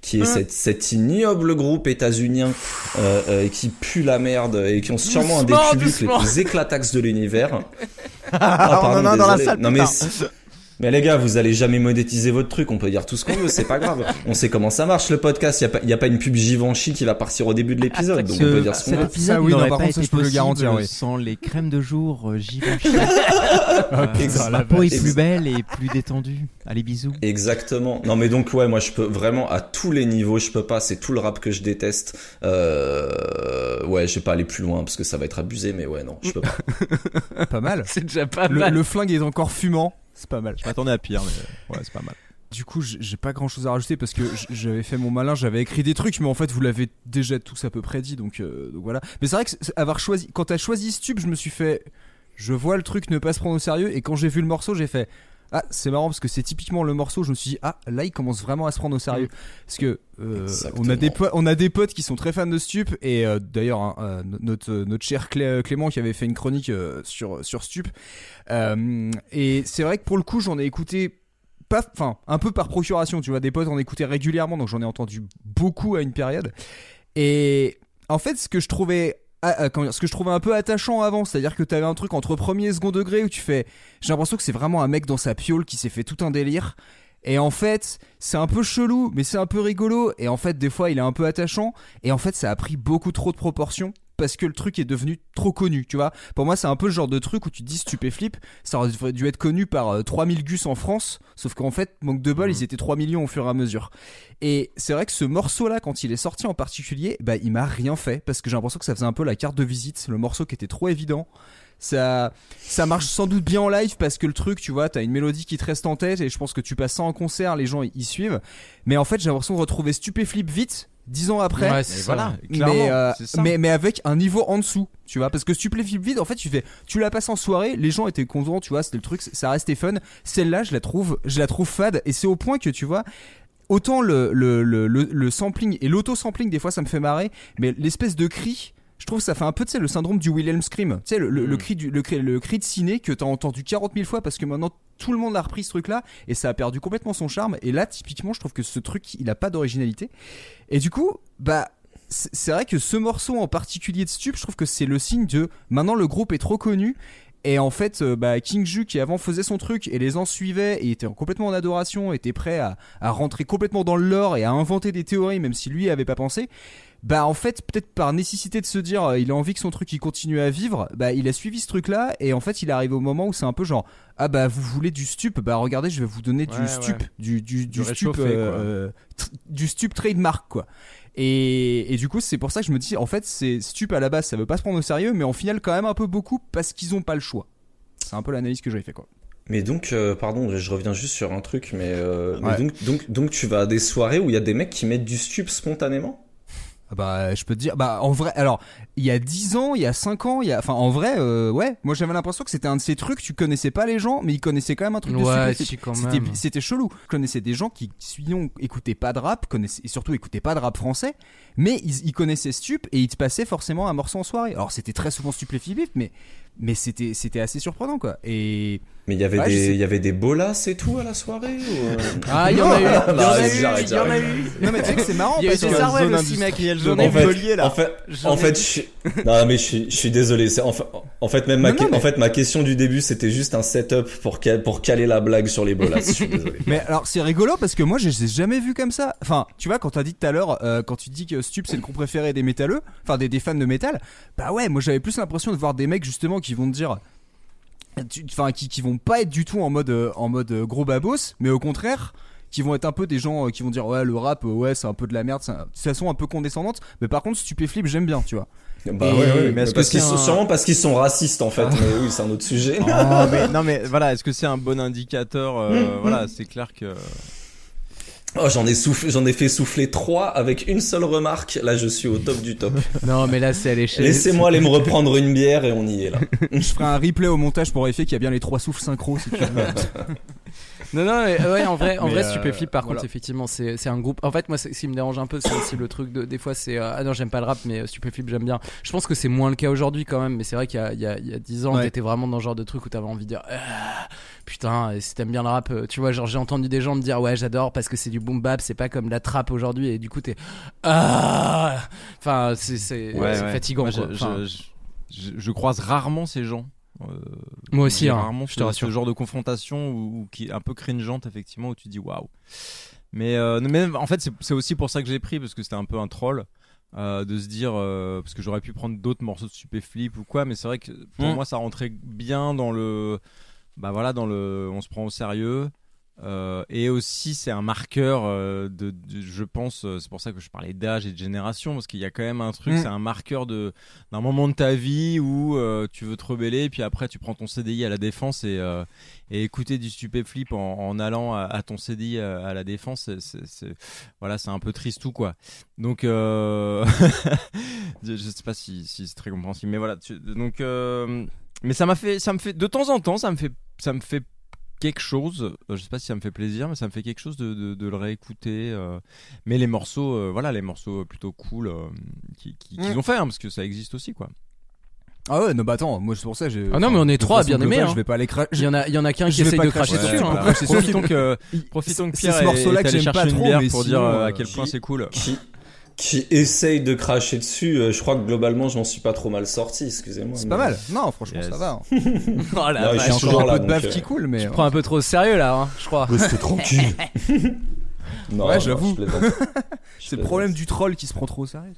E: qui est cette, cet ignoble groupe états-unien euh, euh, qui pue la merde et qui ont sûrement un des
F: Doucement,
E: publics
F: doucement.
E: les plus éclatax de l'univers. *laughs*
F: Ah, on en a dans la
E: désolé.
F: salle,
E: Non mais mais les gars, vous allez jamais monétiser votre truc, on peut dire tout ce qu'on veut, c'est pas grave. On sait comment ça marche le podcast, il y a pas, y a pas une pub Givenchy qui va partir au début de l'épisode, donc on peut dire ce qu'on
F: cet
E: veut.
F: épisode
C: Ça, oui, non, par
F: pas
C: contre, ça, je peux le
F: possible
C: garantir, oui.
F: sans les crèmes de jour euh, Givenchy.
E: Exact.
F: Ma peau est plus belle et plus détendue. Allez bisous.
E: Exactement. Non mais donc ouais, moi je peux vraiment à tous les niveaux, je peux pas, c'est tout le rap que je déteste. Euh... Ouais, je vais pas aller plus loin parce que ça va être abusé, mais ouais non, je peux pas. *laughs*
C: Pas mal.
D: C'est déjà pas
C: Le,
D: mal.
C: le flingue est encore fumant. C'est pas mal.
F: Je m'attendais à pire, mais ouais, c'est pas mal.
C: Du coup, j'ai pas grand chose à rajouter parce que j'avais fait mon malin, j'avais écrit des trucs, mais en fait, vous l'avez déjà tous à peu près dit, donc, euh, voilà. Mais c'est vrai que avoir choisi, quand t'as choisi Stup, je me suis fait, je vois le truc ne pas se prendre au sérieux, et quand j'ai vu le morceau, j'ai fait, ah, c'est marrant parce que c'est typiquement le morceau, je me suis dit, ah, là, il commence vraiment à se prendre au sérieux. Parce que, euh, on a des on a des potes qui sont très fans de Stup, et euh, d'ailleurs, hein, euh, notre, notre cher Clé- Clément qui avait fait une chronique euh, sur, sur Stup. Et c'est vrai que pour le coup, j'en ai écouté pas, enfin, un peu par procuration, tu vois, des potes en écoutaient régulièrement, donc j'en ai entendu beaucoup à une période. Et en fait, ce que je trouvais, ah, dire, ce que je trouvais un peu attachant avant, c'est-à-dire que t'avais un truc entre premier et second degré où tu fais, j'ai l'impression que c'est vraiment un mec dans sa piole qui s'est fait tout un délire. Et en fait, c'est un peu chelou, mais c'est un peu rigolo. Et en fait, des fois, il est un peu attachant. Et en fait, ça a pris beaucoup trop de proportions parce que le truc est devenu trop connu, tu vois. Pour moi, c'est un peu le genre de truc où tu te dis stupéflip, ça aurait dû être connu par euh, 3000 gus en France, sauf qu'en fait, manque de bol, ils étaient 3 millions au fur et à mesure. Et c'est vrai que ce morceau-là, quand il est sorti en particulier, bah, il m'a rien fait parce que j'ai l'impression que ça faisait un peu la carte de visite, le morceau qui était trop évident. Ça, ça marche sans doute bien en live parce que le truc, tu vois, t'as une mélodie qui te reste en tête et je pense que tu passes ça en concert, les gens y suivent. Mais en fait, j'ai l'impression de retrouver Stupéflip vite, dix ans après.
D: Ouais,
F: voilà,
C: mais, euh, mais, mais avec un niveau en dessous, tu vois. Parce que Stupéflip vide, en fait, tu fais, tu la passes en soirée, les gens étaient contents, tu vois, c'était le truc, ça restait fun. Celle-là, je la trouve, je la trouve fade et c'est au point que, tu vois, autant le, le, le, le, le sampling et l'auto-sampling, des fois, ça me fait marrer, mais l'espèce de cri. Je trouve que ça fait un peu, tu sais, le syndrome du Wilhelm Scream. Tu sais, le, le, le cri du, le, cri, le cri de ciné que t'as entendu 40 000 fois parce que maintenant tout le monde a repris ce truc-là et ça a perdu complètement son charme. Et là, typiquement, je trouve que ce truc, il a pas d'originalité. Et du coup, bah, c'est c'est vrai que ce morceau en particulier de Stup, je trouve que c'est le signe de maintenant le groupe est trop connu. Et en fait, euh, bah, King Ju qui avant faisait son truc et les gens suivaient et était complètement en adoration, était prêt à, à rentrer complètement dans le lore et à inventer des théories même si lui avait pas pensé. Bah en fait peut-être par nécessité de se dire euh, il a envie que son truc il continue à vivre, bah il a suivi ce truc là et en fait il arrive au moment où c'est un peu genre ah bah vous voulez du stup? Bah regardez je vais vous donner du stup
F: ouais.
C: du du, du,
F: Du
C: stup euh, euh, du stup trademark quoi. Et, et du coup, c'est pour ça que je me dis, en fait, c'est stup à la base, ça veut pas se prendre au sérieux, mais en final, quand même un peu beaucoup parce qu'ils ont pas le choix. C'est un peu l'analyse que j'avais fait, quoi.
E: Mais donc, euh, pardon, je reviens juste sur un truc, mais, euh, donc, donc, donc tu vas à des soirées où il y a des mecs qui mettent du stup spontanément?
C: Bah, je peux te dire, bah, en vrai, alors, il y a 10 ans, il y a 5 ans, il y a, enfin, en vrai, euh, ouais, moi j'avais l'impression que c'était un de ces trucs, tu connaissais pas les gens, mais ils connaissaient quand même un truc de
D: Ouais, quand
C: C'était, c'était chelou. Je connaissais des gens qui, sinon, écoutaient pas de rap, connaissaient, et surtout écoutaient pas de rap français, mais ils, ils connaissaient Stup et ils te passaient forcément un morceau en soirée. Alors, c'était très souvent stupéfiant, mais, mais c'était, c'était assez surprenant, quoi. Et,
E: Mais il y avait
C: Ouais,
E: des, il y avait des bolas et tout à la soirée ou, euh?
D: Ah, il y en a eu, *laughs* il y en a eu,
E: j'arrête,
D: il y en a
E: j'arrête.
D: eu.
C: non, mais tu sais que c'est marrant
D: Il y a
C: parce que,
D: Sarwell aussi, mec. ai
E: en fait,
F: Montpellier, là.
E: En fait, en je suis, non, mais je suis, je suis désolé. C'est, en fait, en fait, même ma,
C: Non, non,
E: que-
C: mais-
E: en fait, ma question du début, c'était juste un setup pour, cal- pour caler la blague sur les bolas. je suis désolé. *laughs*
C: Mais alors c'est rigolo parce que moi je les ai jamais vus comme ça. Enfin, tu vois quand t'as dit tout à l'heure, euh, quand tu dis que Stup c'est le groupe préféré des métalleux, enfin des, des fans de métal, bah ouais, moi j'avais plus l'impression de voir des mecs justement qui vont te dire, enfin qui, qui vont pas être du tout en mode euh, en mode euh, gros babos, mais au contraire qui vont être un peu des gens euh, qui vont dire ouais le rap ouais c'est un peu de la merde, c'est de façon un peu condescendante, mais par contre Stupéflip j'aime bien, tu vois.
E: Bah
C: Et-
E: ouais, ouais,
F: mais
E: mais
F: est-ce que
E: parce
F: c'est
E: qu'ils sont,
F: un-
E: sûrement parce qu'ils sont racistes en fait. Mais oui, c'est un autre sujet.
F: Oh, *laughs* mais, *laughs* non mais voilà, est-ce que c'est un bon indicateur euh, Voilà, c'est clair que.
E: Oh, j'en ai soufflé, j'en ai fait souffler trois avec une seule remarque. Là, je suis au top du top. *laughs*
D: Non, mais là, c'est à l'échelle.
E: Laissez-moi aller me reprendre une bière et on y est là. *laughs*
C: Je ferai un replay au montage pour vérifier qu'il y a bien les trois souffles synchro si tu veux. *laughs*
D: Non, non, mais, ouais, en vrai, en
C: Mais,
D: vrai,
C: euh,
D: Stupéflip, par
C: voilà.
D: contre, effectivement, c'est c'est un groupe. En fait, moi, ce qui me dérange un peu, c'est aussi le truc de. Des fois, c'est. euh, ah non, j'aime pas le rap, mais euh, Stupéflip, j'aime bien. Je pense que c'est moins le cas aujourd'hui quand même, mais c'est vrai qu'il y a, il y, a, il y a 10 ans,
C: Ouais.
D: t'étais vraiment dans ce genre de truc où t'avais envie de dire. Ah, putain, et si t'aimes bien le rap, euh, tu vois, genre, j'ai entendu des gens me dire, ouais, j'adore parce que c'est du boom bap, c'est pas comme la trappe aujourd'hui, et du coup, t'es. Ah Enfin, c'est c'est-
F: Ouais,
D: c'est
F: ouais.
D: fatigant,
F: Moi,
D: quoi.
F: je,
D: Enfin,
F: je- je- je croise rarement ces gens. Euh,
D: Moi aussi, hein,
F: rarement
D: je te
F: ce,
D: rassure.
F: ce genre de confrontation où, où qui est un peu cringeante effectivement où tu dis waouh. Mais, euh, mais en fait c'est aussi pour ça que j'ai pris parce que c'était un peu un troll euh, de se dire euh, parce que j'aurais pu prendre d'autres morceaux de Stupéflip ou quoi mais c'est vrai que pour
D: Mm.
F: moi ça rentrait bien dans le bah voilà dans le on se prend au sérieux euh, et aussi c'est un marqueur euh, de, de- je pense euh, c'est pour ça que je parlais d'âge et de génération parce qu'il y a quand même un truc
C: Mm.
F: c'est un marqueur de d'un moment de ta vie où tu veux te rebeller puis après tu prends ton CDI à la défense et, et écouter du stupéflip en, en allant à, à ton CDI à, à la défense c'est- voilà c'est un peu triste tout quoi donc *laughs* je, sais pas si, si c'est très compréhensible mais voilà tu- donc mais ça m'a fait ça me fait de temps en temps ça me fait ça me fait quelque chose euh, je sais pas si ça me fait plaisir mais ça me fait quelque chose de, de, de le réécouter euh, mais les morceaux euh, voilà les morceaux plutôt cool euh, qui- qui- qu'ils
C: Mm.
F: ont fait hein, parce que ça existe aussi quoi
C: Ah ouais, non bah attends, moi c'est pour ça j'ai
D: Ah non, mais on est trois bien
C: globale,
D: hein.
C: Je vais pas aller cra-
D: il y en a, il y en a qu'un qui essaye de
C: cracher
D: cracher
C: dessus,
D: dessus.
C: hein.
D: hein.
C: Après, c'est sûr
F: profitons que *laughs* profitons que
C: c'est
F: Pierre
C: ce morceau-là
F: est
C: que j'aime pas trop,
F: bière
C: mais
F: pour
C: sinon,
F: dire euh, à quel point c'est cool
E: Qui, essaye de cracher dessus, euh, je crois que globalement, je m'en suis pas trop mal sorti, excusez-moi.
C: C'est
E: mais-
C: pas mal. Non, franchement,
F: Yes.
C: ça va. hein. *laughs*
D: Oh
E: je
C: a
E: toujours
C: encore
E: là,
C: un peu de bave
E: euh,
C: qui coule, mais.
D: Tu prends un peu trop au sérieux là, hein, je crois.
E: Restez tranquille. *laughs* Non,
C: Ouais, j'avoue.
E: je plaisante. *laughs* Je
C: C'est le problème du troll qui se prend trop au sérieux.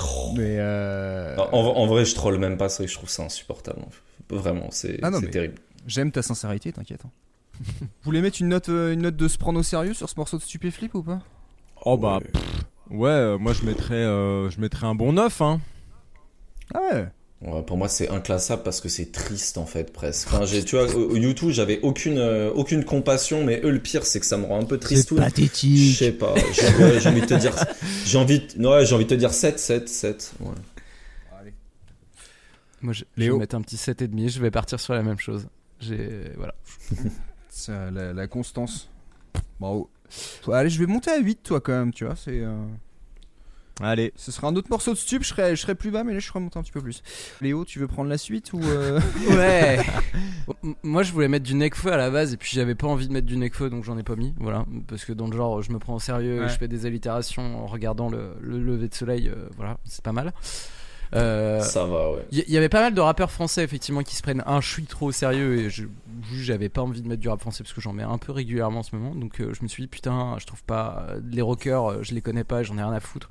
E: Oh.
C: Mais euh...
E: En, en vrai, je troll même pas, que je trouve ça insupportable. fait. Vraiment, c'est
C: Ah
E: terrible.
C: j'aime ta sincérité, t'inquiète. hein. Vous voulez mettre une note, euh, une note de se prendre au sérieux sur ce morceau de Stupéflip ou pas?
F: Oh bah, ouais, euh, moi je mettrais, euh, je mettrais un bon 9, hein.
C: Ah ouais.
E: Ouais, pour moi, c'est inclassable parce que c'est triste en fait, presque. Enfin, j'ai, tu vois, au, au YouTube, j'avais aucune, euh, aucune compassion, mais eux, le pire, c'est que ça me rend un peu triste. Je
C: pathétique.
E: sais pas. J'ai ouais, envie de te dire, j'ai envie, de- ouais, j'ai envie de te dire 7, 7, 7. Ouais.
D: Moi, je, je
C: Léo.
D: vais mettre un petit 7,5. Je vais partir sur la même chose. J'ai. Voilà.
C: C'est, la, la constance. Bravo. Toi, allez, je vais monter à 8, toi, quand même, tu vois. C'est. euh,
F: Allez.
C: Ce serait un autre morceau de stup, je serais, je serais plus bas, mais là je serais monté un petit peu plus. Léo, tu veux prendre la suite ou. euh,
D: Ouais. *laughs* Moi, je voulais mettre du Necfeu à la base, et puis j'avais pas envie de mettre du Necfeu, donc j'en ai pas mis. Voilà. Parce que dans le genre, je me prends au sérieux,
C: Ouais.
D: je fais des allitérations en regardant le, le lever de soleil. euh, voilà, c'est pas mal. Euh,
E: Ça va, ouais.
D: Il y, y avait pas mal de rappeurs français effectivement qui se prennent un chouï trop au sérieux et j'avais pas envie de mettre du rap français parce que j'en mets un peu régulièrement en ce moment donc euh, je me suis dit putain je trouve pas euh, les rockers je les connais pas j'en ai rien à foutre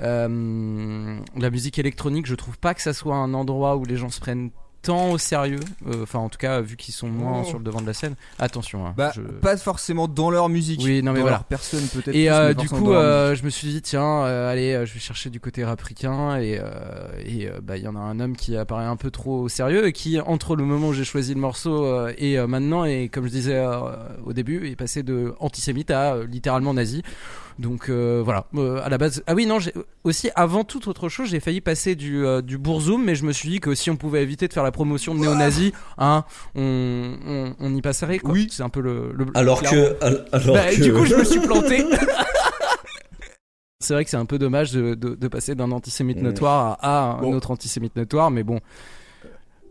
D: Euh, la musique électronique je trouve pas que ça soit un endroit où les gens se prennent tant au sérieux Euh, enfin en tout cas vu qu'ils sont moins
C: Oh.
D: sur le devant de la scène attention hein,
C: Bah,
D: je-
C: pas forcément dans leur musique.
D: Oui, non, mais
C: dans
D: voilà.
C: leur personne peut-être.
D: et
C: plus,
D: euh, du coup, euh, je me suis dit, tiens, euh, allez, euh, je vais chercher du côté africain. Et euh, et, euh, bah, il y en a un homme qui apparaît un peu trop au sérieux et qui, entre le moment où j'ai choisi le morceau euh, et euh, maintenant, et comme je disais euh, au début, est passé de antisémite à euh, littéralement nazi. Donc euh, voilà, Euh, à la base. Ah oui, non, j'ai aussi avant toute autre chose, j'ai failli passer du, euh, du bourzoum, mais je me suis dit que si on pouvait éviter de faire la promotion de néo-nazi, hein, on, on, on y passerait. Quoi.
C: Oui.
D: c'est un peu le. le
E: Alors
D: clairement.
E: que, al- alors
D: Bah,
E: que.
D: Du coup, je me suis *laughs* planté. C'est vrai que c'est un peu dommage de, de- de passer d'un antisémite notoire à, à un
C: Bon.
D: autre antisémite notoire, mais bon.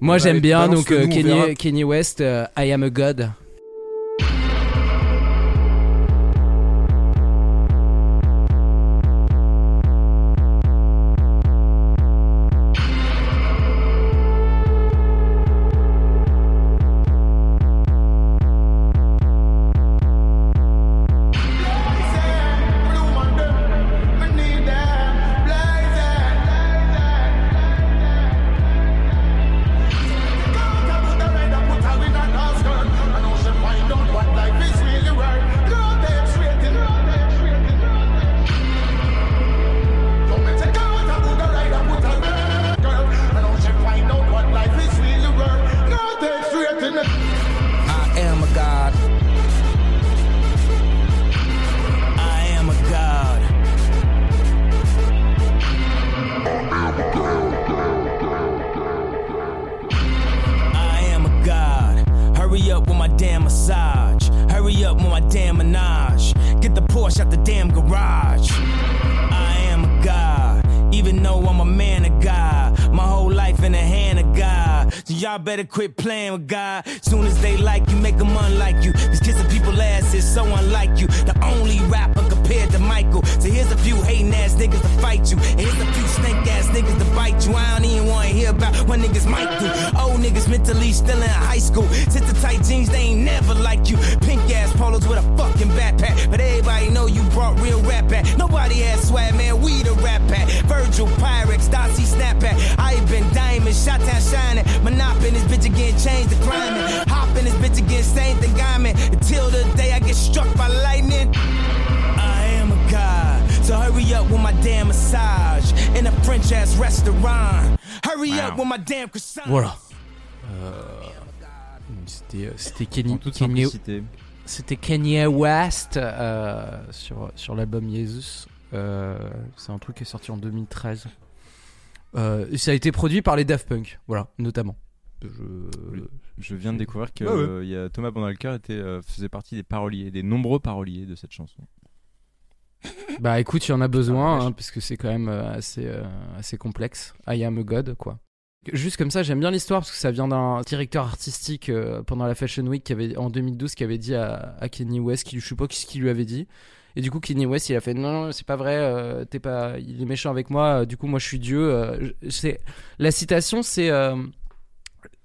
D: Moi j'aime bien, donc euh. Kanye, Kanye West, euh, I am a god. C'était Kanye West euh, sur, sur l'album Jesus. Euh, c'est un truc qui est sorti en 2013. Euh, et ça a été produit par les Daft Punk, voilà, notamment. Je...
F: Je viens de découvrir que
C: Ouais, ouais.
F: il y a Thomas Banalker était, euh, faisait partie des paroliers, des nombreux paroliers de cette chanson.
D: Bah écoute, il y en a besoin,
F: Ah,
D: hein, parce que c'est quand même euh, assez, euh, assez complexe. I am a god, quoi. Juste comme ça, j'aime bien l'histoire parce que ça vient d'un directeur artistique euh, pendant la Fashion Week qui avait, en 2012 qui avait dit à, à Kanye West, qui, je sais pas ce qu'il lui avait dit, Et du coup, Kanye West, il a fait non, c'est pas vrai, euh, t'es pas, il est méchant avec moi. euh, du coup, moi, je suis Dieu. euh, c'est la citation, c'est euh,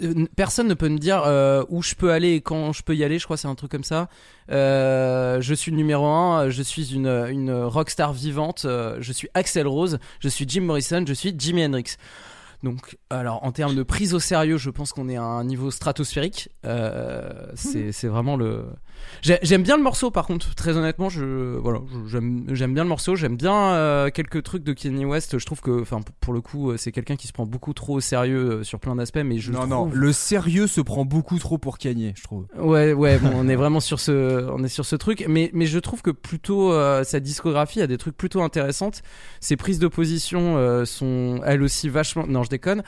D: euh, personne ne peut me dire euh, où je peux aller et quand je peux y aller. Je crois c'est un truc comme ça. Euh, je suis numéro un. Je suis une une rockstar vivante. euh, je suis Axel Rose. Je suis Jim Morrison. Je suis Jimi Hendrix. Donc, alors en termes de prise au sérieux, je pense qu'on est à un niveau stratosphérique. Euh, c'est c'est vraiment le. J'ai- J'aime bien le morceau, par contre. Très honnêtement, je voilà, j'aime bien le morceau. J'aime bien euh, quelques trucs de Kanye West. Je trouve que, enfin, pour le coup, euh, c'est quelqu'un qui se prend beaucoup trop au sérieux euh, sur plein d'aspects, mais je
C: non, non, le sérieux se prend beaucoup trop pour Kanye, je trouve.
D: Ouais, ouais, *laughs* bon, on est vraiment sur ce, on est sur ce truc, mais mais je trouve que plutôt euh, sa discographie a des trucs plutôt intéressantes. Ses prises de position euh, sont elles aussi vachement. Non, je déconne.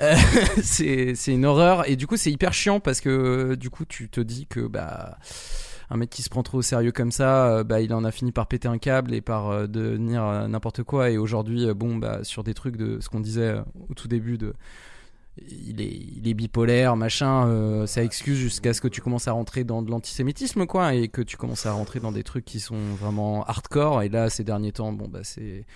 D: Euh, *laughs* c'est c'est une horreur et du coup c'est hyper chiant parce que du coup tu te dis que bah un mec qui se prend trop au sérieux comme ça, euh, bah il en a fini par péter un câble et par euh, devenir euh, n'importe quoi. Et aujourd'hui, bon bah sur des trucs de ce qu'on disait au tout début de il est, bipolaire, machin, ça excuse jusqu'à ce que tu commences à rentrer dans de l'antisémitisme, quoi, et que tu commences à rentrer dans des trucs qui sont vraiment hardcore. Et là, ces derniers temps, bon, bah, c'est.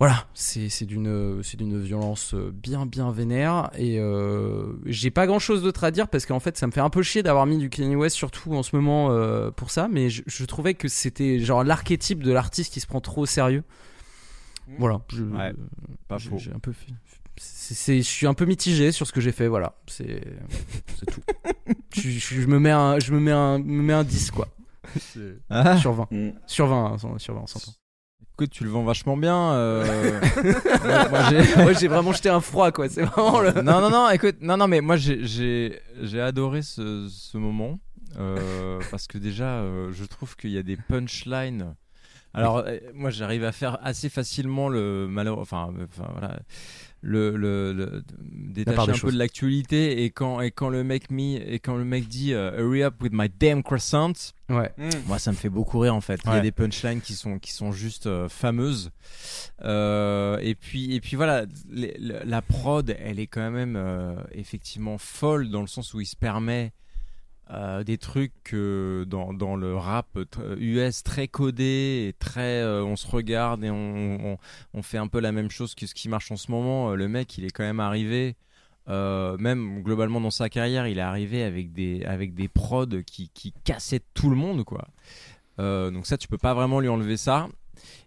D: Voilà, c'est d'une c'est d'une violence euh, bien bien vénère et euh, j'ai pas grand chose d'autre à dire parce qu'en fait ça me fait un peu chier d'avoir mis du Kanye West surtout en ce moment euh, pour ça mais je, je trouvais que c'était genre l'archétype de l'artiste qui se prend trop au sérieux. Voilà je,
F: Ouais, pas faux.
D: j'ai un peu fait- c'est, c'est- je suis un peu mitigé sur ce que j'ai fait voilà c'est tout. *laughs* Je, je- je me mets un je me mets un me mets un 10 quoi. Sur 20
E: Mm.
D: sur 20 hein, sur 20 on s'entend
F: Écoute, tu le vends vachement bien. euh, *laughs*
D: moi, moi, j'ai vraiment jeté un froid quoi c'est vraiment le
F: non, non, non, écoute, non, non, mais moi j'ai- adoré ce, ce moment euh, parce que déjà, euh, je trouve qu'il y a des punchlines. Alors, moi j'arrive à faire assez facilement le malheur, enfin, enfin voilà, le, le, le- détacher un peu
D: choses.
F: de l'actualité et quand et quand le mec mis et quand le mec dit euh, hurry up with my damn croissant,
D: ouais
F: moi, ça me fait beaucoup rire en fait. Il y a des punchlines qui sont qui sont juste euh, fameuses. Euh, et puis et puis voilà, les- la prod, elle est quand même euh, effectivement folle dans le sens où il se permet euh, des trucs dans, dans le rap US très codé et très euh, on se regarde et on, on, fait un peu la même chose que ce qui marche en ce moment. Euh, Le mec, il est quand même arrivé. même globalement dans sa carrière, il est arrivé avec des avec des prods qui, qui cassaient tout le monde quoi. Donc ça, tu peux pas vraiment lui enlever ça.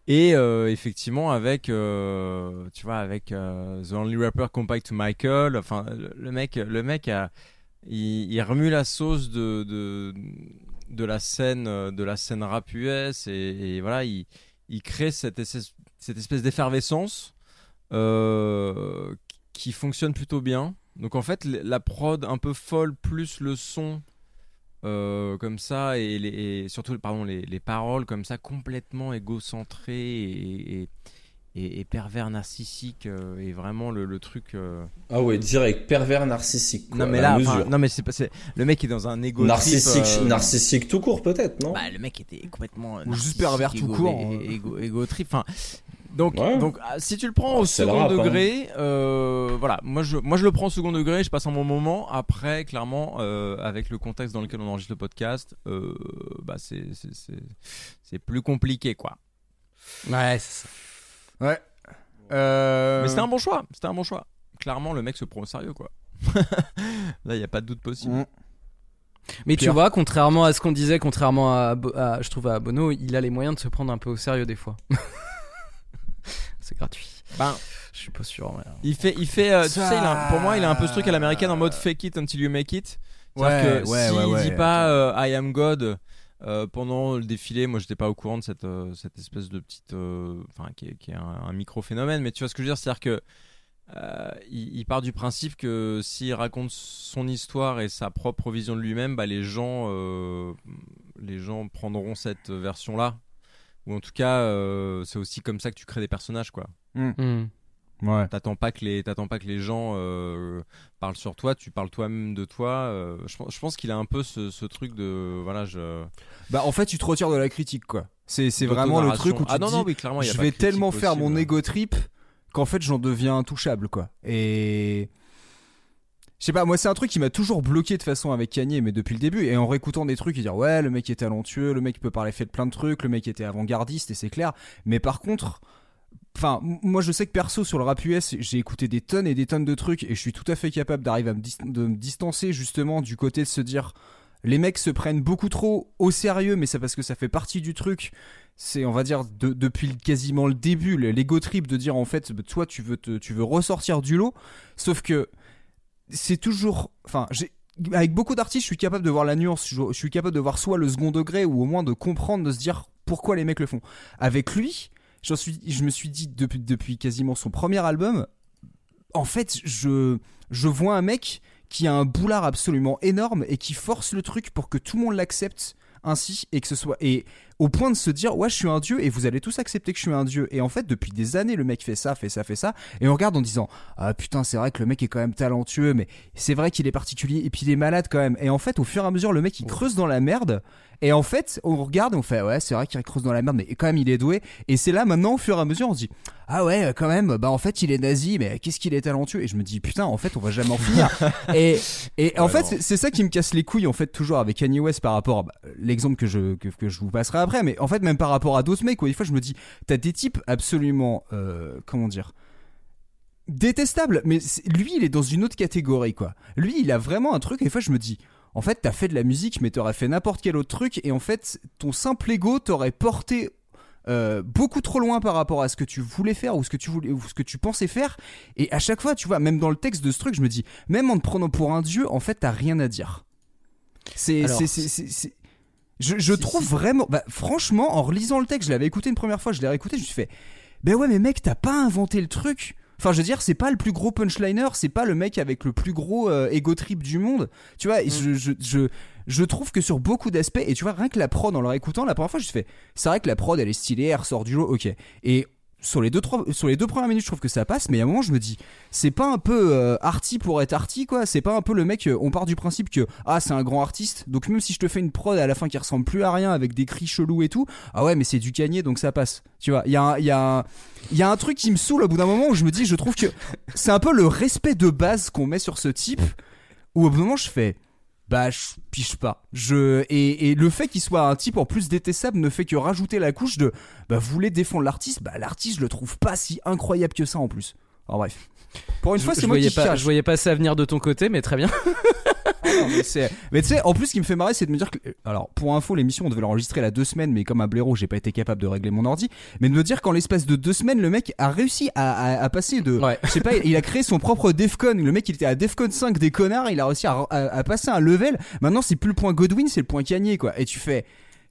F: Et effectivement, avec, tu vois, avec The Only Rapper Compared to Michael, enfin, le mec, le mec a, il, remue la sauce de, de, la scène, euh, de la scène rap et, voilà, il, il crée cette espèce, cette espèce d'effervescence euh, qui fonctionne plutôt bien. Donc en fait, la prod un peu folle plus le son euh, comme ça et, surtout pardon les, les paroles comme ça complètement égocentrées et, et- et pervers narcissiques euh, et vraiment le, le truc. euh,
E: Ah ouais, direct, pervers narcissique. quoi,
F: Non mais là, enfin, non mais c'est pas le mec est dans un égo trip,
E: narcissique,
F: euh,
E: narcissique tout court peut-être, non?
F: Bah, le mec était complètement
C: Ou juste
F: narcissique,
C: pervers tout
F: égo-
C: court, hein.
F: égo, égo trip. Enfin, donc,
E: Ouais.
F: donc ah, si tu le prends
E: Oh,
F: au second
E: rap, hein.
F: degré, euh, voilà, moi je, moi je le prends au second degré, je passe un bon moment. Après, clairement, euh, avec le contexte dans lequel on enregistre le podcast, euh, bah c'est c'est- c'est c'est plus compliqué quoi.
D: ouais c'est ça.
C: Ouais. Euh...
F: Mais c'était un bon choix, c'était un bon choix. Clairement, le mec se prend au sérieux quoi. *laughs* Là, il y a pas de doute possible.
C: Mm.
D: Mais tu vois, contrairement à ce qu'on disait, contrairement à, je trouve à Bono, il a les moyens de se prendre un peu au sérieux des fois. *laughs* c'est gratuit.
F: Ben,
D: Je suis pas sûr. mais-
F: Il fait, il fait, euh, tu sais, il a un- pour moi, il a un peu ce truc à l'américaine en mode fake it until you make it. C'est-à-dire
C: Ouais,
F: que
C: ouais,
F: s'il
C: ouais, ouais,
F: dit pas euh, I am God euh, pendant le défilé, moi j'étais pas au courant de cette, euh, cette espèce de petite, euh, enfin qui est, qui est un, un micro phénomène, mais tu vois ce que je veux dire, c'est-à-dire que euh, il, il part du principe que s'il raconte son histoire et sa propre vision de lui-même, bah, les gens, euh, les gens prendront cette version-là. Ou en tout cas, euh, c'est aussi comme ça que tu crées des personnages, quoi.
D: Hmm.
C: Ouais.
F: T'attends pas que les, t'attends pas que les gens euh, parlent sur toi, tu parles toi-même de toi. euh, je, pense- je pense qu'il a un peu ce, ce truc de, voilà, je.
C: Bah en fait, tu te retires de la critique quoi. C'est c'est vraiment le truc où tu
F: ah
C: te
F: non
C: dis
F: non oui clairement il y a
C: je vais tellement faire mon ego trip qu'en fait j'en deviens intouchable quoi. Et Je sais pas, moi c'est un truc qui m'a toujours bloqué de façon avec Kanye, mais depuis le début, et en réécoutant des trucs, et dire ouais, le mec est talentueux, le mec peut parler fait de plein de trucs, le mec était avant-gardiste, et c'est clair. Mais par contre, enfin, moi je sais que perso sur le rap US, j'ai écouté des tonnes et des tonnes de trucs, et je suis tout à fait capable d'arriver à me, de me distancer justement du côté de se dire les mecs se prennent beaucoup trop au sérieux, mais c'est parce que ça fait partie du truc. C'est, on va dire, de- depuis quasiment le début, le- l'ego trip de dire en fait, bah, toi tu veux, tu veux ressortir du lot, sauf que c'est toujours. Enfin. Avec beaucoup d'artistes, je suis capable de voir la nuance. Je, je suis capable de voir soit le second degré ou au moins de comprendre, de se dire pourquoi les mecs le font. Avec lui, je me suis dit depuis, depuis quasiment son premier album, en fait, je, je vois un mec qui a un boulard absolument énorme et qui force le truc pour que tout le monde l'accepte ainsi et que ce soit et au point de se dire ouais je suis un dieu et vous allez tous accepter que je suis un dieu. Et en fait depuis des années le mec fait ça fait ça fait ça. Et on regarde en disant ah putain c'est vrai que le mec est quand même talentueux mais c'est vrai qu'il est particulier et puis il est malade quand même. Et en fait au fur et à mesure le mec il creuse dans la merde. Et en fait on regarde et on fait ouais c'est vrai qu'il creuse dans la merde mais quand même il est doué. Et c'est là maintenant au fur et à mesure on se dit ah ouais quand même bah en fait il est nazi mais qu'est-ce qu'il est talentueux. Et je me dis putain en fait on va jamais en finir. *laughs* Et et en fait c'est ça qui me casse les couilles en fait toujours avec Kanye West par rapport à bah, l'exemple que je que, que je vous passerai après mais en fait même par rapport à d'autres mecs quoi des fois je me dis t'as des types absolument euh, comment dire détestables mais lui il est dans une autre catégorie quoi. Lui il a vraiment un truc et des fois je me dis en fait t'as fait de la musique mais t'aurais fait n'importe quel autre truc et en fait ton simple ego t'aurait porté euh, beaucoup trop loin par rapport à ce que tu voulais faire ou ce que tu voulais ou ce que tu pensais faire et à chaque fois tu vois même dans le texte de ce truc je me dis même en te prenant pour un dieu en fait t'as rien à dire. C'est- je, je trouve vraiment bah, franchement en relisant le texte je l'avais écouté une première fois je l'ai réécouté je me suis fait ben ouais mais mec t'as pas inventé le truc Enfin, je veux dire, c'est pas le plus gros punchliner, c'est pas le mec avec le plus gros euh, ego trip du monde. Tu vois, et je, je, je, je trouve que sur beaucoup d'aspects, et tu vois, rien que la prod en le réécoutant, la première fois, je me suis fait, c'est vrai que la prod elle est stylée, elle ressort du lot, ok. Et sur les deux, trois, sur les deux premières minutes, je trouve que ça passe, mais à un moment, je me dis, c'est pas un peu euh, arty pour être arty, quoi. C'est pas un peu le mec, euh, on part du principe que, ah, c'est un grand artiste, donc même si je te fais une prod à la fin qui ressemble plus à rien, avec des cris chelous et tout, ah ouais, mais c'est du Kanye, donc ça passe. Tu vois, il y a il y a il y a un truc qui me saoule au bout d'un moment où je me dis, je trouve que c'est un peu le respect de base qu'on met sur ce type, où au bout d'un moment, je fais, bah je piche pas. Je et, et le fait qu'il soit un type en plus détestable ne fait que rajouter la couche de bah vous voulez défendre l'artiste? Bah l'artiste je le trouve pas si incroyable que ça en plus. Alors bref. Pour une
D: Je-
C: fois c'est moi qui
D: pas, je voyais pas ça venir de ton côté, mais très bien. *laughs*
C: Non, mais tu sais en plus ce qui me fait marrer c'est de me dire que alors pour info l'émission on devait l'enregistrer là deux semaines mais comme un blaireau j'ai pas été capable de régler mon ordi mais de me dire qu'en l'espace de deux semaines le mec a réussi à, à- à passer de
D: Ouais.
C: je sais pas il a créé son propre Defcon le mec il était à Defcon 5 des connards il a réussi à, passer un level. Maintenant c'est plus le point Godwin c'est le point Kanye quoi. Et tu fais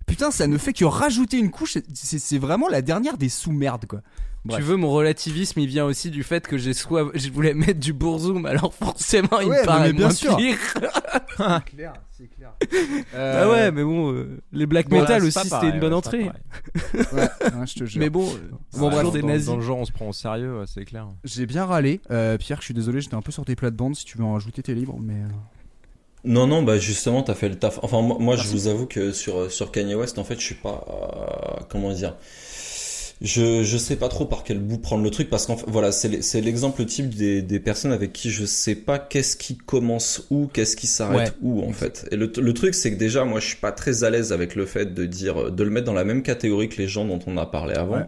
C: putain ça ne fait que rajouter une couche c'est vraiment la dernière des sous-merdes quoi Bref.
D: Tu veux mon relativisme, il vient aussi du fait que j'ai soit je voulais mettre du bourzoum, alors forcément il
C: Ouais,
D: me paraît
C: mais bien
D: moins
C: sûr.
D: pire. *laughs*
C: c'est clair c'est clair
D: Ah ouais, mais bon, euh, les black
F: Bon,
D: metal
F: là,
D: aussi c'était une bonne
F: ouais,
D: entrée.
F: pas pareil. *laughs*
C: ouais, je te jure
D: Mais bon,
C: Bon,
D: bon
C: bref,
D: bref, des
F: dans,
D: nazis.
F: dans le genre, on se prend au sérieux, ouais, c'est clair.
C: J'ai bien râlé. Euh, Pierre, je suis désolé, j'étais un peu sur tes plates-bandes. Si tu veux en rajouter, t'es libre. Mais euh,
E: Non, non, bah justement, t'as fait le taf. Enfin, moi, moi, je vous avoue que sur, sur Kanye West, en fait, je suis pas. euh, comment dire je, je sais pas trop par quel bout prendre le truc parce qu'en voilà, c'est le- c'est l'exemple type des, des personnes avec qui je sais pas qu'est-ce qui commence où, qu'est-ce qui s'arrête
C: Ouais.
E: où, en fait. Et le, le truc, c'est que déjà, moi, je suis pas très à l'aise avec le fait de dire, de le mettre dans la même catégorie que les gens dont on a parlé avant.
C: Ouais.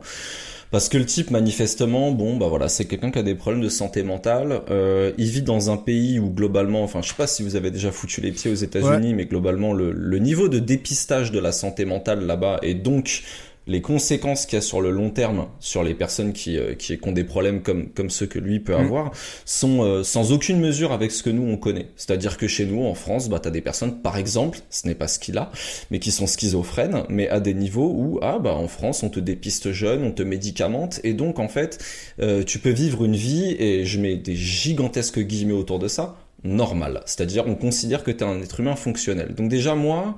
E: Parce que le type, manifestement, bon, bah voilà, c'est quelqu'un qui a des problèmes de santé mentale. Euh, il vit dans un pays où globalement, enfin, je sais pas si vous avez déjà foutu les pieds aux États-Unis, mais globalement, le, le niveau de dépistage de la santé mentale là-bas et donc les conséquences qu'il y a sur le long terme sur les personnes qui, euh, qui, qui ont des problèmes comme, comme ceux que lui peut
C: Mhm.
E: avoir sont euh, sans aucune mesure avec ce que nous on connaît. C'est-à-dire que chez nous en France, bah, tu as des personnes, par exemple, ce n'est pas ce qu'il a, mais qui sont schizophrènes, mais à des niveaux où, ah bah en France on te dépiste jeune, on te médicamente, et donc en fait euh, tu peux vivre une vie, et je mets des gigantesques guillemets autour de ça, normal. C'est-à-dire on considère que tu es un être humain fonctionnel. Donc déjà moi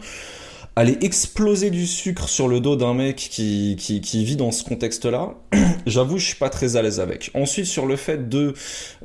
E: aller exploser du sucre sur le dos d'un mec qui, qui, qui vit dans ce contexte-là, *clears throat* j'avoue, je suis pas très à l'aise avec. Ensuite, sur le fait de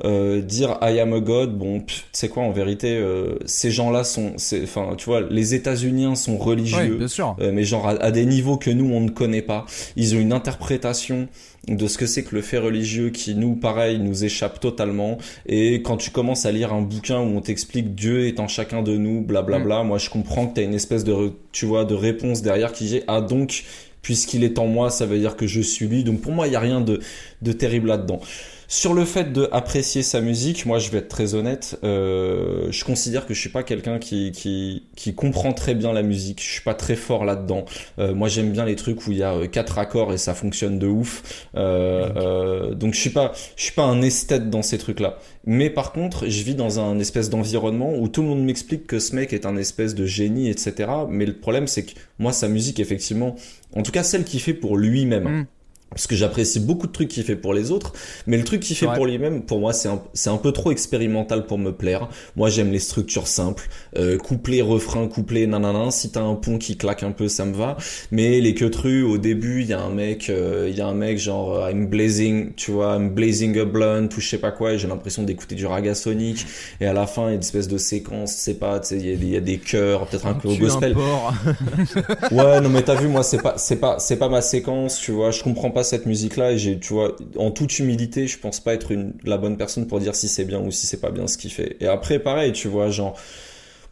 E: euh, dire I am a god, bon, tu sais quoi, en vérité, euh, ces gens-là sont, enfin, tu vois, les États-Unis sont religieux,
C: bien sûr.
E: euh, mais genre à, à des niveaux que nous on ne connaît pas. Ils ont une interprétation de ce que c'est que le fait religieux qui nous pareil nous échappe totalement. Et quand tu commences à lire un bouquin où on t'explique Dieu est en chacun de nous blablabla moi je comprends que tu as une espèce de tu vois de réponse derrière qui dit ah donc puisqu'il est en moi ça veut dire que je suis lui. Donc pour moi il y a rien de de terrible là-dedans sur le fait de apprécier sa musique, moi je vais être très honnête, euh, je considère que je suis pas quelqu'un qui, qui qui comprend très bien la musique, je suis pas très fort là-dedans. Euh, moi j'aime bien les trucs où il y a euh, quatre accords et ça fonctionne de ouf. Euh, euh, donc je suis pas je suis pas un esthète dans ces trucs-là. Mais par contre, je vis dans un espèce d'environnement où tout le monde m'explique que ce mec est un espèce de génie, etc. Mais le problème c'est que moi sa musique effectivement, en tout cas celle qu'il fait pour lui-même.
C: Mm.
E: Parce que j'apprécie beaucoup de trucs qu'il fait pour les autres, mais le truc qu'il fait pour lui-même, pour moi, c'est un, c'est un peu trop expérimental pour me plaire. Moi, j'aime les structures simples, euh, couplet, refrain, couplet, nanana. Si t'as un pont qui claque un peu, ça me va. Mais les queutrues, au début, il y a un mec, euh, il y a un mec genre euh, I'm blazing, tu vois, I'm blazing a blunt ou je sais pas quoi. Et j'ai l'impression d'écouter du raga sonic. Et à la fin, il y a une espèce de séquence, c'est pas, tu sais, il y, a des- il y a des chœurs, peut-être un peu au
F: un
E: gospel. *laughs* Ouais, non mais t'as vu, moi c'est pas, c'est pas, c'est pas ma séquence, tu vois. Je comprends cette musique-là et j'ai, tu vois, en toute humilité, je pense pas être la bonne personne pour dire si c'est bien ou si c'est pas bien ce qu'il fait. Et après, pareil, tu vois, genre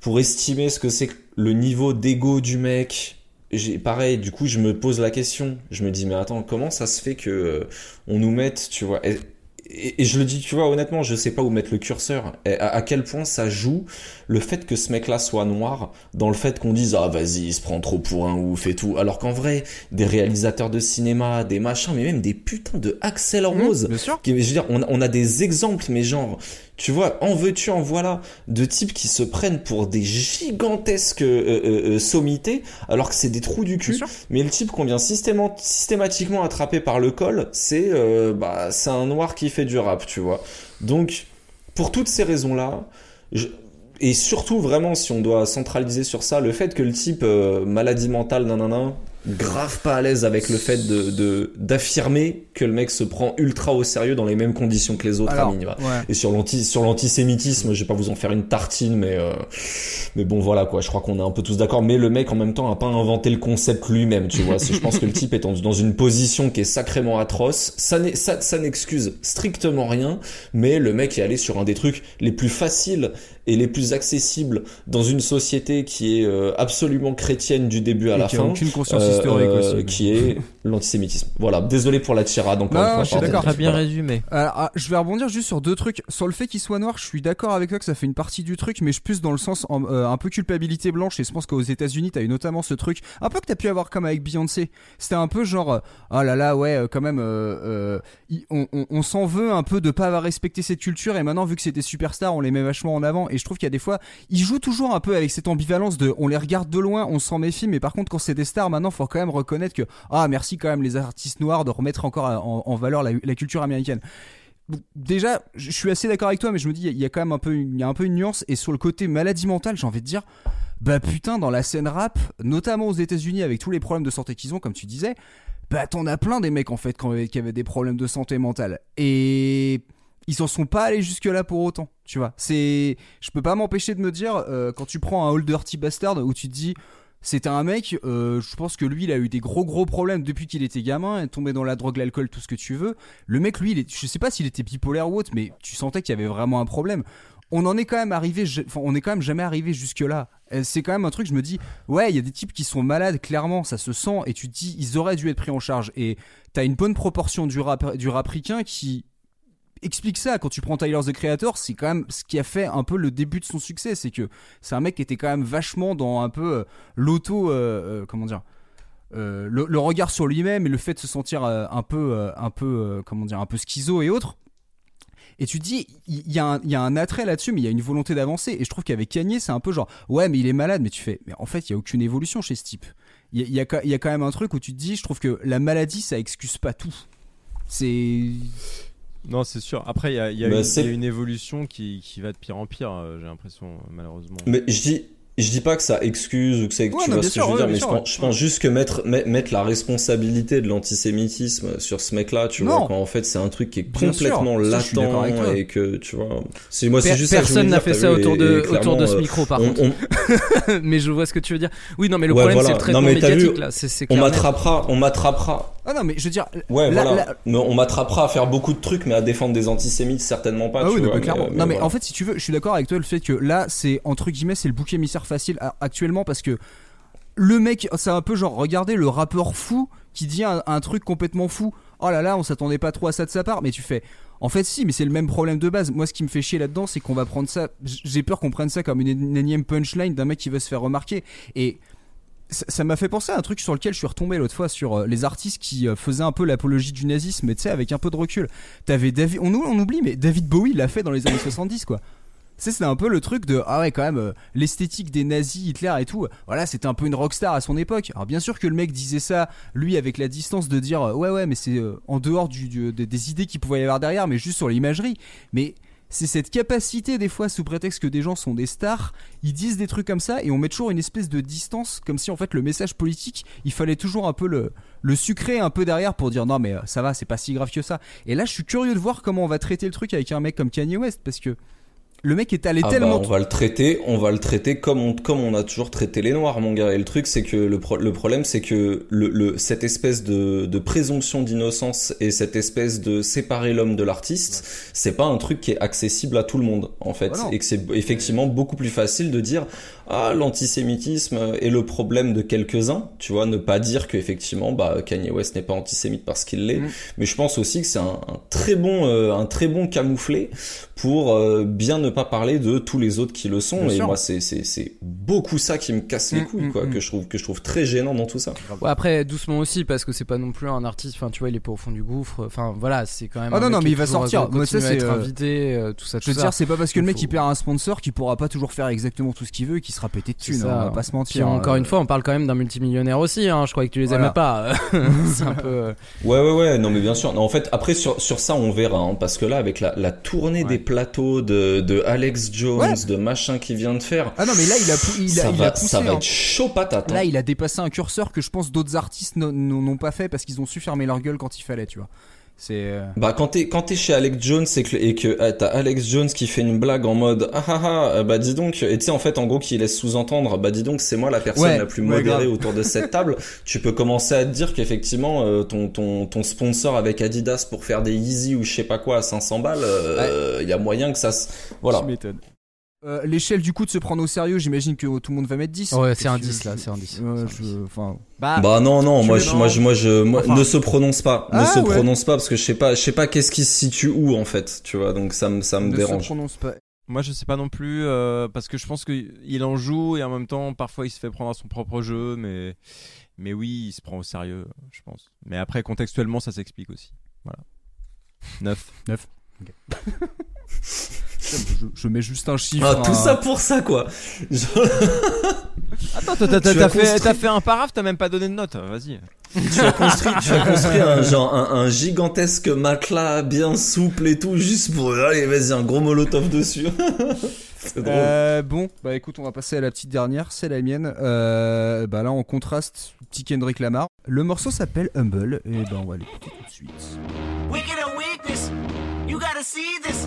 E: pour estimer ce que c'est le niveau d'ego du mec. J'ai pareil, du coup, je me pose la question. Je me dis, mais attends, comment ça se fait que euh, on nous mette, tu vois, et, je le dis, tu vois, honnêtement, je sais pas où mettre le curseur. Et à, à quel point ça joue le fait que ce mec-là soit noir dans le fait qu'on dise ah vas-y il se prend trop pour un ouf et tout alors qu'en vrai des réalisateurs de cinéma des machins mais même des putains de Axel Rose
C: bien sûr.
E: qui, je veux dire on a des exemples mais genre tu vois en veux-tu en voilà. De types qui se prennent pour des gigantesques euh, euh, euh, sommités alors que c'est des trous du cul. Mais le type qu'on vient systéma- systématiquement attraper par le col c'est euh, bah c'est un noir qui fait du rap tu vois. Donc pour toutes ces raisons là je- et surtout vraiment si on doit centraliser sur ça le fait que le type maladie mentale nanana grave pas à l'aise avec le fait de d'affirmer que le mec se prend ultra au sérieux dans les mêmes conditions que les autres
C: Alors,
E: à minima.
C: ouais.
E: Et sur l'anti sur l'antisémitisme, je vais pas vous en faire une tartine, mais euh, mais bon voilà quoi. Je crois qu'on est un peu tous d'accord. Mais le mec en même temps a pas inventé le concept lui-même, tu vois. Je pense que le type est dans, dans une position qui est sacrément atroce. Ça n'est- ça, ça n'excuse strictement rien, mais le mec est allé sur un des trucs les plus faciles et les plus accessibles dans une société qui est euh, absolument chrétienne du début à
C: Et
E: la
C: qui a
E: fin.
C: aucune conscience
E: euh,
C: historique
E: euh,
C: aussi.
E: qui est l'antisémitisme. Voilà, désolé pour la tirade encore
C: Non,
E: une fois.
C: je suis d'accord.
F: Très bien
E: Voilà.
F: résumé.
C: Alors, ah, je vais rebondir juste sur deux trucs. Sur le fait qu'il soit noir, je suis d'accord avec toi que ça fait une partie du truc, mais je plus dans le sens en- euh, un peu culpabilité blanche. Et je pense qu'aux États-Unis, t'as eu notamment ce truc, un peu que t'as pu avoir comme avec Beyoncé. C'était un peu genre, euh, oh là là, ouais, quand même, euh, euh, on- on s'en veut un peu de pas avoir respecté cette culture. Et maintenant, vu que c'était superstar, on les met vachement en avant. Et je trouve qu'il y a des fois, ils jouent toujours un peu avec cette ambivalence de, on les regarde de loin, on s'en méfie, mais par contre, quand c'est des stars, maintenant, faut quand même reconnaître que, ah, merci quand même les artistes noirs de remettre encore en, en valeur la- culture américaine. Déjà, je suis assez d'accord avec toi, mais je me dis, il y a quand même un peu, une- nuance. Et sur le côté maladie mentale, j'ai envie de dire, bah putain, dans la scène rap, notamment aux États-Unis, avec tous les problèmes de santé qu'ils ont, comme tu disais, bah t'en as plein des mecs en fait qui avaient des problèmes de santé mentale. Et ils en sont pas allés jusque là pour autant, tu vois. C'est, je peux pas m'empêcher de me dire, euh, quand tu prends un Old Dirty Bastard où tu te dis. C'était un mec, euh, je pense que lui, il a eu des gros gros problèmes depuis qu'il était gamin, est tombé dans la drogue, l'alcool, tout ce que tu veux. Le mec, lui, il est, je sais pas s'il était bipolaire ou autre, mais tu sentais qu'il y avait vraiment un problème. On en est quand même arrivé, on est quand même jamais arrivé jusque là. C'est quand même un truc, je me dis, ouais, il y a des types qui sont malades, clairement, ça se sent, et tu te dis, ils auraient dû être pris en charge. Et t'as une bonne proportion du rap, du rap ricain qui explique ça. Quand tu prends Tyler the Creator, c'est quand même ce qui a fait un peu le début de son succès. C'est que c'est un mec qui était quand même vachement dans un peu euh, l'auto, euh, euh, comment dire, le, regard sur lui-même et le fait de se sentir un peu, un peu, comment dire, un peu schizo et autres. Et tu te dis, il y, a un- attrait là-dessus, mais il y a une volonté d'avancer. Et je trouve qu'avec Kanye, c'est un peu genre, ouais, mais il est malade, mais tu fais, mais en fait, il y a aucune évolution chez ce type. Il y a, y a quand même un truc où tu te dis, je trouve que la maladie, ça excuse pas tout. C'est.
F: Non, c'est sûr. Après, il y y
E: Bah,
F: y a une évolution qui, qui va de pire en pire, euh, j'ai l'impression, malheureusement.
E: Mais je dis, je dis pas que ça excuse ou que ça,
C: Ouais,
E: tu vois ce que je veux
C: ouais,
E: dire, mais
C: sûr,
E: je, pense, je pense juste que mettre, met- mettre la responsabilité de l'antisémitisme sur ce mec-là, tu
C: Non.
E: vois, quand en fait c'est un truc qui est complètement latent et que, tu vois, c'est moi, c'est juste
D: personne n'a fait ça autour de,
E: et
D: autour de ce
E: euh,
D: micro, par
E: on-
D: contre.
E: on- *laughs*
D: mais je vois ce que tu veux dire. Oui, non, mais le
E: Ouais,
D: problème,
E: voilà.
D: c'est le traitement
E: vu,
D: médiatique, là.
E: On m'attrapera, on m'attrapera.
C: Ah non, mais je veux dire.
E: Ouais,
C: là-
E: voilà.
C: là-
E: Mais on m'attrapera à faire beaucoup de trucs, mais à défendre des antisémites, certainement pas.
C: Ah
E: tu
C: oui, non, mais clairement.
E: euh,
C: non, mais
E: voilà.
C: en fait, si tu veux, je suis d'accord avec toi le fait que là, c'est entre guillemets, c'est le bouc émissaire facile actuellement parce que le mec, c'est un peu genre, regardez le rappeur fou qui dit un, un truc complètement fou. Oh là là, on s'attendait pas trop à ça de sa part, mais tu fais. En fait, si, mais c'est le même problème de base. Moi, ce qui me fait chier là-dedans, c'est qu'on va prendre ça. J'ai peur qu'on prenne ça comme une, une énième punchline d'un mec qui veut se faire remarquer. Et ça m'a fait penser à un truc sur lequel je suis retombé l'autre fois sur euh, les artistes qui euh, faisaient un peu l'apologie du nazisme, mais tu sais, avec un peu de recul. T'avais David, on, ou- on oublie, mais David Bowie l'a fait dans les années *coughs* 70, quoi. Tu sais, c'était un peu le truc de ah ouais quand même euh, l'esthétique des nazis, Hitler et tout. Voilà, c'était un peu une rockstar à son époque. Alors bien sûr que le mec disait ça, lui avec la distance de dire euh, ouais ouais mais c'est euh, en dehors du, du- des- des idées qu'il pouvait y avoir derrière, mais juste sur l'imagerie. Mais c'est cette capacité des fois sous prétexte que des gens sont des stars, ils disent des trucs comme ça et on met toujours une espèce de distance comme si en fait le message politique, il fallait toujours un peu le le sucrer un peu derrière pour dire non mais euh, ça va, c'est pas si grave que ça. Et là, je suis curieux de voir comment on va traiter le truc avec un mec comme Kanye West parce que le mec est allé
E: Ah bah,
C: tellement
E: on va le traiter, on va le traiter comme on, comme on a toujours traité les noirs, mon gars. Et le truc, c'est que le, pro- le problème, c'est que le, le, cette espèce de, de présomption d'innocence et cette espèce de séparer l'homme de l'artiste, c'est pas un truc qui est accessible à tout le monde, en fait.
C: Bah
E: et que c'est effectivement beaucoup plus facile de dire, ah, l'antisémitisme est le problème de quelques-uns, tu vois, ne pas dire qu'effectivement, bah, Kanye West n'est pas antisémite parce qu'il l'est.
C: Mm.
E: Mais je pense aussi que c'est un, un très bon, euh, un très bon camouflet pour euh, bien ne pas parler de tous les autres qui le sont.
C: Bien
E: et
C: sûr.
E: moi, c'est, c'est, c'est beaucoup ça qui me casse les
C: Mm,
E: couilles,
C: mm,
E: quoi, que je trouve, que je trouve très gênant dans tout ça.
D: Ouais, après, doucement aussi, parce que c'est pas non plus un artiste. Enfin, tu vois, il est pas au fond du gouffre. Enfin, voilà, c'est quand même.
C: Ah non, non,
D: qui
C: mais il va sortir.
D: euh,
C: Moi, ça,
D: continue à
C: c'est,
D: être
C: euh,
D: invité, euh, tout ça,
C: Je veux
D: ça.
C: dire, c'est pas parce que le mec
D: faut-
C: il perd un sponsor qu'il pourra pas toujours faire exactement tout ce qu'il veut et qu'il sera pété de thunes.
D: ça.
C: hein, on va pas se
D: Puis
C: mentir.
D: encore
C: euh,
D: une fois, on parle quand même d'un multimillionnaire aussi. Hein. Je croyais que tu les
C: Voilà.
D: aimais pas. *laughs* c'est un peu. euh, *laughs*
E: Ouais, ouais, ouais, non, mais bien sûr. Non, en fait, après, sur, sur ça, on verra, hein, parce que là, avec la, la tournée des plateaux de, de Alex Jones,
C: Ouais.
E: de machin qu'il vient de faire,
C: Ah non, mais là il a, il a,
E: ça,
C: il
E: va,
C: a poussé.
E: ça va
C: hein.
E: être chaud patate. hein.
C: Là, il a dépassé un curseur que je pense d'autres artistes n'ont pas fait parce qu'ils ont su fermer leur gueule quand il fallait, tu vois. C'est. euh,
E: Bah quand t'es quand t'es chez Alex Jones et que et que ah, t'as Alex Jones qui fait une blague en mode ah ah ah euh, bah dis donc et tu sais en fait en gros qui laisse sous-entendre bah dis donc c'est moi la personne
C: Ouais,
E: la plus
C: ouais,
E: modérée autour de cette table *laughs* tu peux commencer à te dire qu'effectivement euh, ton ton ton sponsor avec Adidas pour faire des Yeezy ou je sais pas quoi à 500 balles euh, il y a moyen que ça se voilà
C: Tu. Euh, L'échelle du coup de se prendre au sérieux, j'imagine que tout le monde va mettre 10.
D: Ouais, c'est un
C: que
D: 10
C: je-
D: là, c'est un 10.
C: euh,
D: C'est un
C: je-
D: 10.
C: Enfin.
E: bah non non moi je, moi je moi je moi
C: Enfin.
E: ne se prononce pas ne
C: Ah,
E: se
C: ouais.
E: prononce pas parce que je sais pas je sais pas qu'est-ce qui se situe où en fait tu vois donc ça me ça me
C: ne se
E: dérange
C: prononce pas.
F: Moi, je sais pas non plus, euh, parce que je pense qu'il en joue et en même temps, parfois, il se fait prendre à son propre jeu, mais, mais oui, il se prend au sérieux, je pense. Mais après, contextuellement, ça s'explique aussi. Voilà. 9. *laughs*
C: Je, je mets juste un chiffre.
E: ah, tout
C: hein.
E: ça pour ça quoi
F: Attends, t'as,
E: as
F: fait,
E: construit-
F: t'as fait un paraphe, t'as même pas donné de note. Vas-y.
E: tu as construit, tu as construit un genre un, un gigantesque matelas bien souple et tout juste pour allez vas-y un gros molotov dessus. *laughs* C'est drôle.
C: Euh, bon, bah écoute, on va passer à la petite dernière, c'est la mienne. Euh, bah là, en contraste, petit Kendrick Lamar. Le morceau s'appelle Humble, et bah on va l'écouter tout de suite.
I: Wicked and weakness. You gotta see this.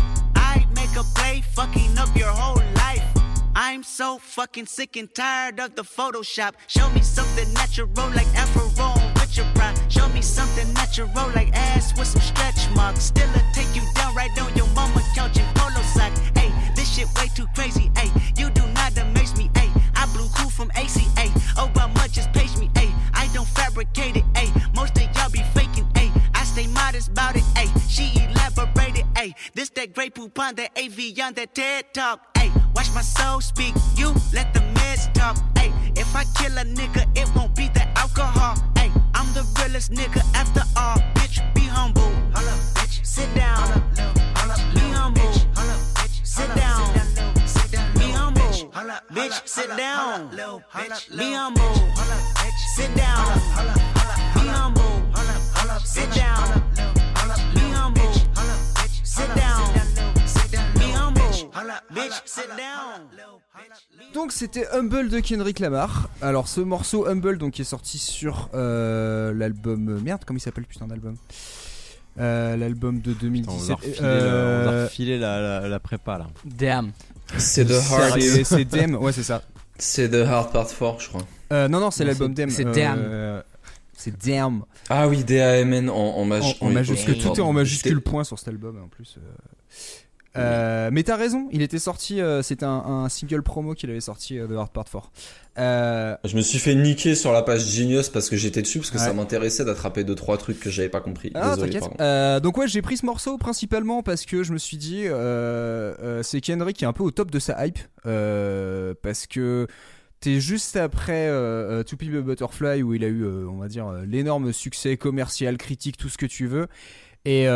I: I play, fucking up your whole life. I'm so fucking sick and tired of the Photoshop. Show me something natural like Afro with your pride. Show me something natural like ass with some stretch marks. Still a take you down right on your mama couch in polo sock. Hey, this shit way too crazy. Hey, you do not amaze me. Hey, I blew cool from ACA. Obama just page me. Hey, I don't fabricate it. Hey, most of y'all be faking. Hey, I stay modest about it. Hey, she elaborated. Hey, this that great poop on that AV on that TED talk. Hey, watch my soul speak. You let the meds talk. Hey, if I kill a nigga, it won't be the alcohol. Hey, I'm the realest nigga after all. Bitch, be humble. Sit down. Be humble. Sit down. Be humble. Bitch, sit down. Be humble. Sit down. Be humble. Sit down. Be humble. Sit down. Be humble. Bitch, sit down.
C: Donc c'était Humble de Kendrick Lamar. Alors ce morceau Humble donc qui est sorti sur euh, l'album euh, merde comment il s'appelle putain d'album? Euh, L'album de
F: On va
C: 2017.
F: refiler,
C: Euh,
F: le- on va refiler la, la, la prépa là.
D: Damn.
E: C'est The Hard.
C: c'est- C'est Dem, ouais c'est ça.
E: C'est The Hard Part 4, je crois.
C: Euh, non non c'est l'album
D: c'est-
C: Dem.
D: c'est
C: euh,
D: Damn.
C: C'est Damn.
E: Ah oui, D-A-M-N en, en, maj-
C: en
E: oui,
C: majuscule, tout est en majuscule point sur cet album en plus. euh. Euh, mais t'as raison, il était sorti, euh, c'était un, un single promo qu'il avait sorti euh, de Hard Part 4. Euh,
E: Je me suis fait niquer sur la page Genius parce que j'étais dessus parce que ça m'intéressait d'attraper deux trois trucs que j'avais pas compris.
C: Ah,
E: Désolé.
C: Euh, donc ouais, j'ai pris ce morceau principalement parce que je me suis dit, euh, euh, c'est Kendrick qui est un peu au top de sa hype, euh, parce que t'es juste après euh, euh, To Butterfly où il a eu, euh, on va dire, euh, l'énorme succès commercial, critique, tout ce que tu veux. Et,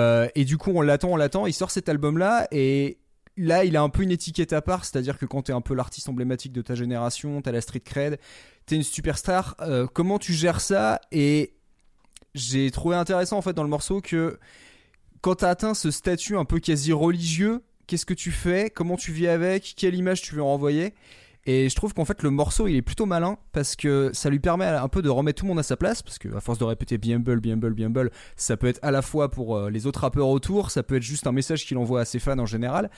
C: du coup, on l'attend, on l'attend. Il sort cet album-là et là, il a un peu une étiquette à part, c'est-à-dire que quand t'es un peu l'artiste emblématique de ta génération, t'as la street cred, t'es une superstar. comment tu gères ça? Et j'ai trouvé intéressant en fait dans le morceau que quand t'as atteint ce statut un peu quasi religieux, qu'est-ce que tu fais? Comment tu vis avec? Quelle image tu veux renvoyer et je trouve qu'en fait le morceau il est plutôt malin parce que ça lui permet un peu de remettre tout le monde à sa place parce que à force de répéter humble, be humble, ça peut être à la fois pour euh, les autres rappeurs autour, ça peut être juste un message qu'il envoie à ses fans en général.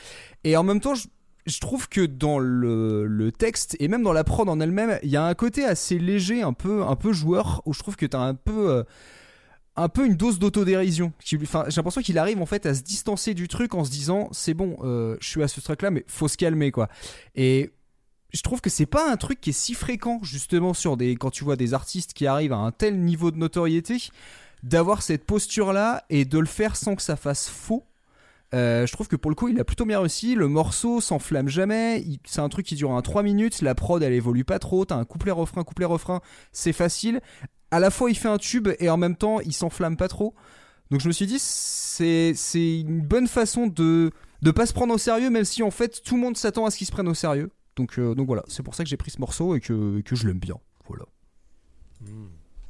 C: Et en même temps, je, trouve que dans le, texte et même dans la prod en elle-même, il y a un côté assez léger, un peu, un peu joueur où je trouve que t'as un peu. euh, un peu une dose d'autodérision. Enfin, j'ai l'impression qu'il arrive en fait à se distancer du truc en se disant c'est bon, euh, je suis à ce truc là, mais faut se calmer quoi. Je trouve que c'est pas un truc qui est si fréquent justement sur des quand tu vois des artistes qui arrivent à un tel niveau de notoriété d'avoir cette posture là et de le faire sans que ça fasse faux. Euh, je trouve que pour le coup il a plutôt bien réussi. Le morceau s'enflamme jamais. C'est un truc qui dure un 3 minutes. La prod elle évolue pas trop. T'as un couplet refrain couplet refrain. C'est facile. À la fois il fait un tube et en même temps il s'enflamme pas trop. Donc je me suis dit c'est une bonne façon de de pas se prendre au sérieux même si en fait tout le monde s'attend à ce qu'il se prenne au sérieux donc euh, donc voilà c'est pour ça que j'ai pris ce morceau et que, que je l'aime bien voilà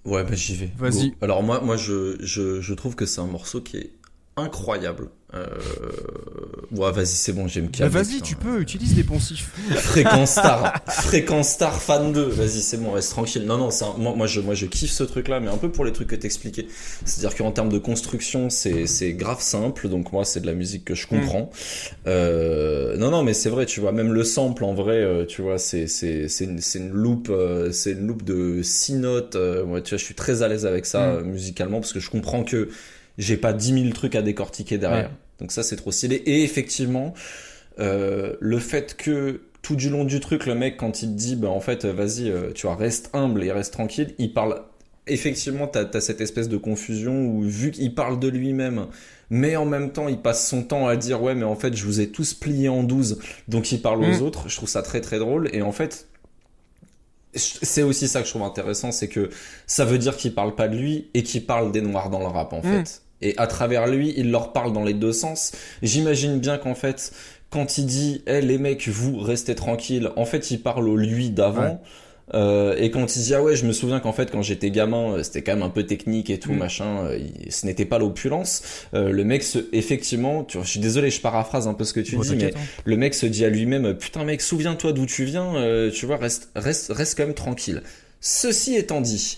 E: Ouais, bah j'y vais.
C: Vas-y.
E: Go. Alors moi, moi je, je, je trouve que c'est un morceau qui est incroyable. Euh... Ouais, vas-y, c'est bon, j'ai me
C: bah,
E: calmer.
C: vas-y
E: putain.
C: tu peux utilise des poncifs *laughs*
E: Fréquence Star, Fréquence Star fan 2. Vas-y, c'est bon, reste tranquille. Non, non, un- moi, moi, je, moi, je kiffe ce truc-là, mais un peu pour les trucs que t'expliquais. C'est-à-dire qu'en termes de construction, c'est, c'est grave simple. Donc moi, c'est de la musique que je comprends. Euh, non, non, mais c'est vrai, tu vois, même le sample, en vrai, euh, tu vois, c'est, c'est, c'est une, une loupe, euh, c'est une loupe de 6 notes. Euh, moi, tu vois, je suis très à l'aise avec ça
C: Mm.
E: euh, musicalement parce que je comprends que j'ai pas 10 000 trucs à décortiquer derrière.
C: Ouais.
E: Donc ça, c'est trop stylé. Et effectivement, euh, le fait que tout du long du truc, le mec, quand il te dit, bah, en fait, vas-y, euh, tu vois, reste humble et reste tranquille, il parle. Effectivement, t'as as cette espèce de confusion où, vu qu'il parle de lui-même, mais en même temps, il passe son temps à dire, ouais, mais en fait, je vous ai tous plié en 12, donc il parle aux
C: Mm.
E: autres. Je trouve ça très très drôle. Et en fait, c'est aussi ça que je trouve intéressant, c'est que ça veut dire qu'il parle pas de lui et qu'il parle des noirs dans le rap, en
C: Mm.
E: fait. Et à travers lui, il leur parle dans les deux sens. J'imagine bien qu'en fait, quand il dit, Eh les mecs, vous restez tranquilles, en fait, il parle au lui d'avant.
C: Ouais.
E: Euh, et quand il dit ah ouais, je me souviens qu'en fait quand j'étais gamin, euh, c'était quand même un peu technique et tout
C: Mm.
E: machin. euh, ce n'était pas l'opulence. Euh, le mec se, effectivement, tu je suis désolé, je paraphrase un peu ce que tu dis, mais
C: hein.
E: le mec se dit à lui-même putain mec, souviens-toi d'où tu viens. euh, tu vois, reste reste reste quand même tranquille. Ceci étant dit.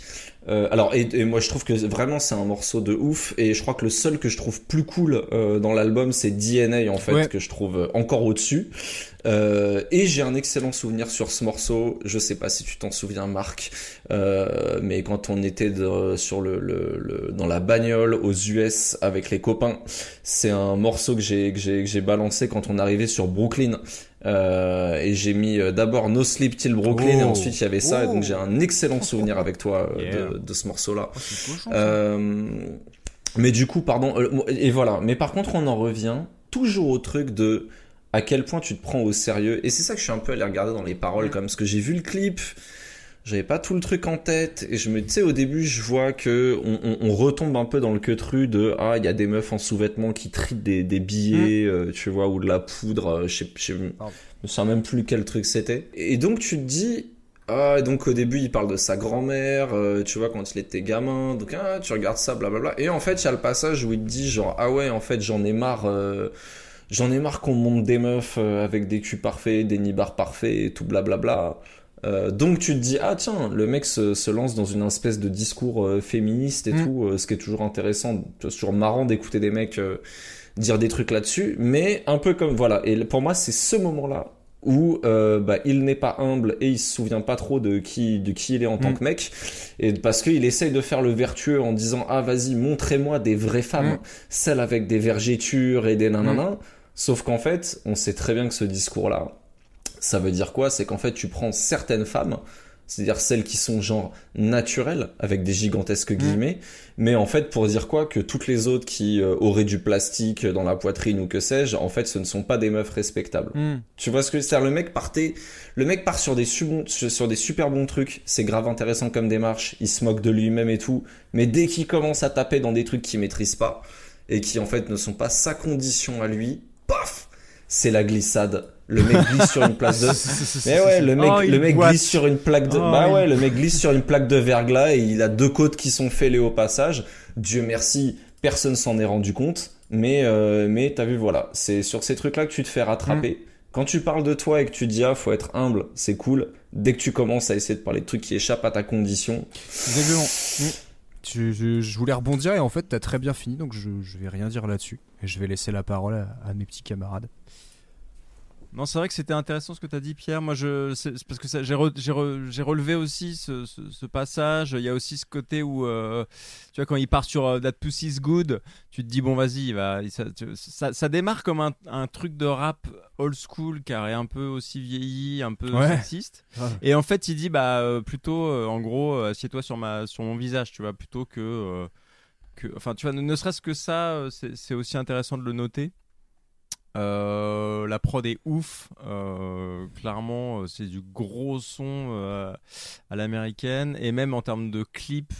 E: Euh, alors et, et moi je trouve que vraiment c'est un morceau de ouf et je crois que le seul que je trouve plus cool euh, dans l'album c'est DNA en fait
C: Ouais.
E: que je trouve encore au-dessus euh, et j'ai un excellent souvenir sur ce morceau. Je sais pas si tu t'en souviens, Marc, euh, mais quand on était de- sur le, le- le- dans la bagnole aux US avec les copains, c'est un morceau que j'ai que j'ai que j'ai balancé quand on arrivait sur Brooklyn. Euh, et j'ai mis euh, d'abord No Sleep Till Brooklyn et
C: Oh.
E: ensuite il y avait ça et donc j'ai un excellent souvenir avec toi euh,
F: Yeah.
E: de, de ce morceau là
C: Oh,
E: euh, mais du coup, pardon, et voilà. Mais par contre, on en revient toujours au truc de à quel point tu te prends au sérieux. Et c'est ça que je suis un peu allé regarder dans les paroles, comme parce que j'ai vu le clip, j'avais pas tout le truc en tête, et je me, tu sais, au début, je vois que on, on- on retombe un peu dans le queutru de ah, il y a des meufs en sous-vêtements qui trient des, des billets, euh, tu vois, ou de la poudre, euh, je sais, je je me souviens même plus quel truc c'était. Et donc tu te dis, ah, donc au début il parle de sa grand-mère, euh, tu vois, quand il était gamin, donc ah, tu regardes ça, blablabla. Et en fait il y a le passage où il te dit genre, ah ouais, en fait j'en ai marre, euh, j'en ai marre qu'on monte des meufs euh, avec des culs parfaits, des nibards parfaits et tout blablabla. Euh, donc tu te dis ah tiens le mec se, se lance dans une espèce de discours euh, féministe et
C: Mm.
E: tout euh, ce qui est toujours intéressant. C'est toujours marrant d'écouter des mecs dire des trucs là-dessus. Mais un peu comme voilà. Et pour moi c'est ce moment là où bah, il n'est pas humble et il se souvient pas trop de qui de qui il est en tant
C: Mm.
E: que mec. Et parce qu'il essaye de faire le vertueux en disant ah vas-y montrez-moi des vraies femmes.
C: Mm.
E: celles avec des vergétures et des nanana. Sauf qu'en fait on sait très bien que ce discours là ça veut dire quoi? C'est qu'en fait, tu prends certaines femmes, c'est-à-dire celles qui sont genre naturelles, avec des gigantesques guillemets, mais en fait, pour dire quoi? Que toutes les autres qui euh, auraient du plastique dans la poitrine ou que sais-je, en fait, ce ne sont pas des meufs respectables.
C: Hmm.
E: Tu vois ce que c'est Le mec partait, le mec part sur des, sub- sur des super bons trucs, c'est grave intéressant comme démarche, il se moque de lui-même et tout, mais dès qu'il commence à taper dans des trucs qu'il maîtrise pas, et qui en fait ne sont pas sa condition à lui, paf C'est la glissade. Le mec glisse sur une place de... *laughs* Mais ouais, le mec,
C: Oh,
E: le mec
C: boite.
E: glisse sur une plaque de,
C: Oh,
E: bah
C: il-
E: ouais, le mec glisse sur une plaque de verglas et il a deux côtes qui sont fêlées au passage. Dieu merci, personne s'en est rendu compte. Mais, euh, mais t'as vu, voilà, c'est sur ces trucs-là que tu te fais rattraper.
C: Mm.
E: Quand tu parles de toi et que tu dis ah faut être humble, c'est cool. Dès que tu commences à essayer de parler de trucs qui échappent à ta condition,
C: Exactement. Mm. Tu- je, je voulais rebondir et en fait t'as très bien fini donc je, je vais rien dire là-dessus et je vais laisser la parole à, à mes petits camarades.
F: Non, c'est vrai que c'était intéressant ce que tu as dit, Pierre. Moi, je, parce que j'ai re- j'ai re- j'ai relevé aussi ce, ce- ce passage. Il y a aussi ce côté où, euh, tu vois, quand il part sur euh, That Pussy's Good, tu te dis, bon, vas-y, va, ça, tu- ça, ça démarre comme un, un truc de rap old school, car est un peu aussi vieilli, un peu
C: Ouais.
F: sexiste. Et en fait, il dit, bah, euh, plutôt, euh, en gros, assieds-toi sur, ma, sur mon visage, tu vois, plutôt que. que enfin, tu vois, ne, ne serait-ce que ça, c'est aussi intéressant de le noter. Euh, la prod est ouf, euh, clairement, euh, c'est du gros son euh, à l'américaine et même en termes de clip,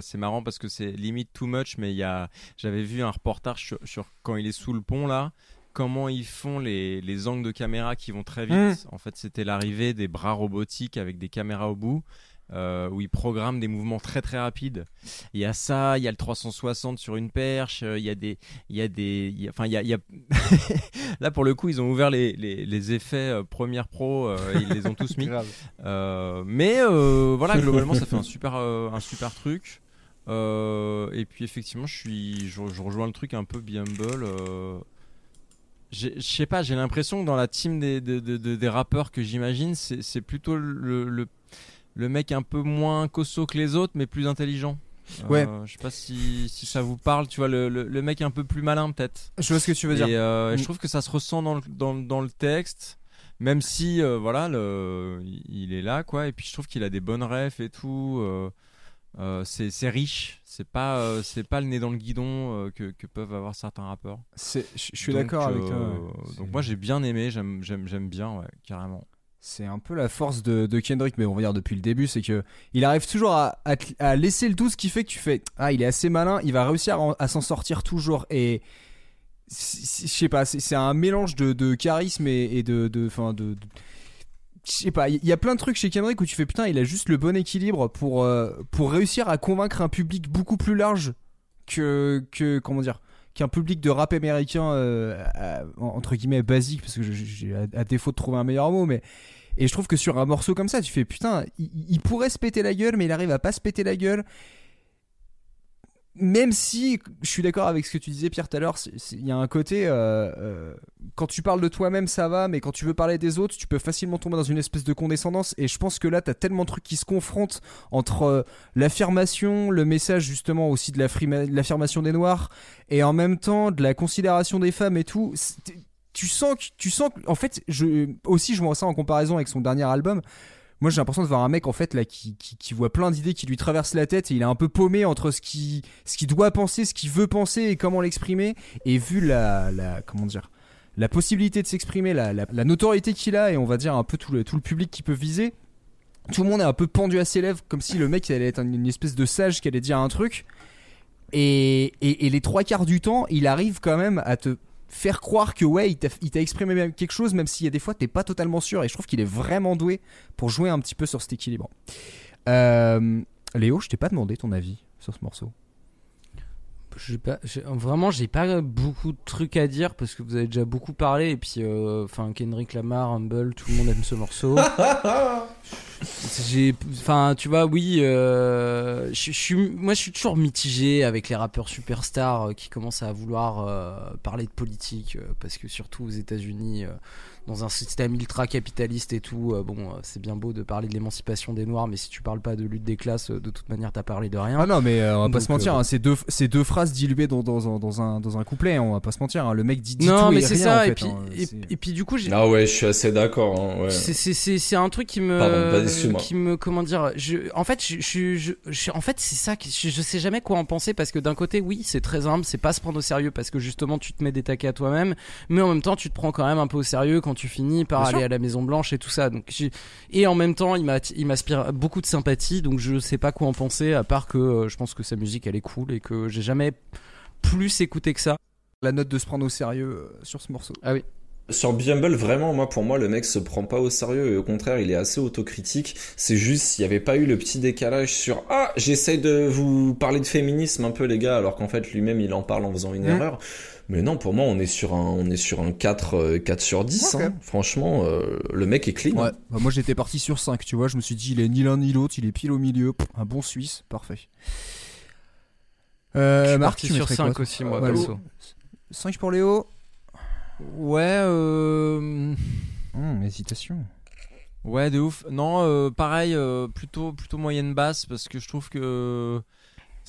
F: c'est marrant parce que c'est limite too much. Mais il y a, j'avais vu un reportage sur, sur quand il est sous le pont là, comment ils font les, les angles de caméra qui vont très vite. En fait, c'était l'arrivée des bras robotiques avec des caméras au bout. Euh, où ils programment des mouvements très très rapides. Il y a ça, il y a le 360 sur une perche, euh, il y a des, il y a des, il y a- enfin il y a, il y a... *laughs* là pour le coup ils ont ouvert les, les, les effets euh, Premiere Pro, euh, ils les ont tous mis. *laughs* Euh, mais voilà globalement ça fait un super, un super truc. Et puis effectivement je suis, je, je rejoins le truc un peu Bumble. Je sais pas, j'ai l'impression que dans la team des, de- de- de- des rappeurs que j'imagine, c'est c'est plutôt le, le, le mec un peu moins costaud que les autres, mais plus intelligent.
C: Ouais.
F: Euh, je sais pas si, si ça vous parle, tu vois, le, le, le mec un peu plus malin peut-être.
C: Je vois ce que tu veux dire.
F: Et euh,
C: Mm.
F: je trouve que ça se ressent dans le, dans, dans le texte, même si euh, voilà, le, il est là quoi. Et puis je trouve qu'il a des bonnes refs et tout. euh, euh, c'est riche, c'est pas euh, c'est pas le nez dans le guidon euh, que, que peuvent avoir certains rappeurs.
C: Je suis d'accord avec toi.
F: euh. Donc moi j'ai bien aimé, j'aime bien, ouais, carrément.
C: C'est un peu la force de, de Kendrick, mais on va dire depuis le début, c'est que il arrive toujours à, laisser le tout, ce qui fait que tu fais ah il est assez malin, il va réussir à, en- à s'en sortir toujours. Et je sais pas, c'est un mélange de, charisme et, de, de, de, de- je sais pas, il y a plein de trucs chez Kendrick où tu fais putain, il a juste le bon équilibre pour, euh, pour réussir à convaincre un public beaucoup plus large que, que comment dire, qu'un public de rap américain, euh, entre guillemets, basique, parce que j'ai à, défaut de trouver un meilleur mot, mais. Et je trouve que sur un morceau comme ça, tu fais putain, il pourrait se péter la gueule, mais il arrive à pas se péter la gueule. Même si je suis d'accord avec ce que tu disais Pierre tout à l'heure, il y a un côté euh, euh, quand tu parles de toi-même ça va, mais quand tu veux parler des autres, tu peux facilement tomber dans une espèce de condescendance. Et je pense que là, t'as tellement de trucs qui se confrontent entre euh, l'affirmation, le message justement aussi de l'affirma- de l'affirmation des noirs, et en même temps de la considération des femmes et tout. Tu sens que, tu sens que- en fait, aussi je vois ça en comparaison avec son dernier album. Moi, j'ai l'impression de voir un mec en fait là qui, qui, voit plein d'idées qui lui traversent la tête et il est un peu paumé entre ce qui ce qu'il doit penser, ce qu'il veut penser et comment l'exprimer. Et vu la, la comment dire la possibilité de s'exprimer, la, la, notoriété qu'il a et on va dire un peu tout le, tout le public qui peut viser, tout le monde est un peu pendu à ses lèvres comme si le mec allait être une espèce de sage qui allait dire un truc. Et, et les trois quarts du temps, il arrive quand même à te faire croire que ouais, il t'a exprimé quelque chose, même s'il y a des fois t'es pas totalement sûr. Et je trouve qu'il est vraiment doué pour jouer un petit peu sur cet équilibre. Euh, Léo, je t'ai pas demandé ton avis sur ce morceau.
D: Pas, vraiment, j'ai pas beaucoup de trucs à dire parce que vous avez déjà beaucoup parlé. Et puis, euh, enfin, Kendrick Lamar, Humble, tout le monde aime ce morceau. *laughs* j'ai, enfin, tu vois, oui, euh, je je suis, moi, je suis toujours mitigé avec les rappeurs superstars euh, qui commencent à vouloir euh, parler de politique euh, parce que surtout aux États-Unis. Dans un système ultra capitaliste et tout, euh, bon, euh, c'est bien beau de parler de l'émancipation des Noirs, mais si tu parles pas de lutte des classes, euh, de toute manière, t'as parlé de rien.
C: Ah non, mais euh, on va pas
D: Donc,
C: se mentir,
D: euh,
C: hein, c'est deux, c'est deux phrases diluées dans, dans, un- dans, un, dans un couplet, hein, on va pas se mentir. hein, le mec dit, dit
D: non,
C: tout
D: mais
C: et
D: c'est
C: rien,
D: ça.
C: en
D: et,
C: fait,
D: puis,
C: hein,
D: et,
C: c'est-
D: et puis du coup, j'ai.
E: Ah ouais, je suis assez d'accord. hein, ouais.
D: C'est- C'est c'est- c'est un truc qui me.
E: Pardon, vas-y, excuse-moi.
D: qui me. Comment dire je, En fait, je, je, je- je- en fait c'est ça. que je, je sais jamais quoi en penser parce que d'un côté, oui, c'est très humble, c'est pas se prendre au sérieux parce que justement, tu te mets des taquets à toi-même, mais en même temps, tu te prends quand même un peu au sérieux quand tu finis par
C: Bien
D: aller
C: sûr.
D: à la Maison Blanche et tout ça. Donc, j'ai- et en même temps, il m'a- il m'aspire beaucoup de sympathie, donc je sais pas quoi en penser à part que euh, je pense que sa musique elle est cool et que j'ai jamais plus écouté que ça.
C: La note de se prendre au sérieux euh, sur ce morceau.
D: Ah oui.
E: Sur Bumble, vraiment, moi, pour moi, le mec se prend pas au sérieux et au contraire, il est assez autocritique. C'est juste s'il y avait pas eu le petit décalage sur ah, j'essaye de vous parler de féminisme un peu, les gars, alors qu'en fait, lui-même, il en parle en faisant une
C: Mhm.
E: erreur. Mais non, pour moi, on est sur un, on est sur un 4, euh, 4 sur 10.
C: Ok.
E: hein. Franchement, euh, le mec est clean.
C: Ouais, bah, moi j'étais parti sur 5, tu vois, je me suis dit il est ni l'un ni l'autre, il est pile au milieu, Pff, un bon Suisse, parfait. Euh,
D: Je suis
C: Marc,
D: parti sur
C: mettrais
D: 5
C: quoi,
D: aussi, moi,
C: Ouais,
D: perso.
C: 5 pour Léo
F: Ouais, euh...
C: Hum, Hésitation.
F: Ouais, de ouf. Non, euh, pareil, euh, plutôt, plutôt moyenne basse parce que je trouve que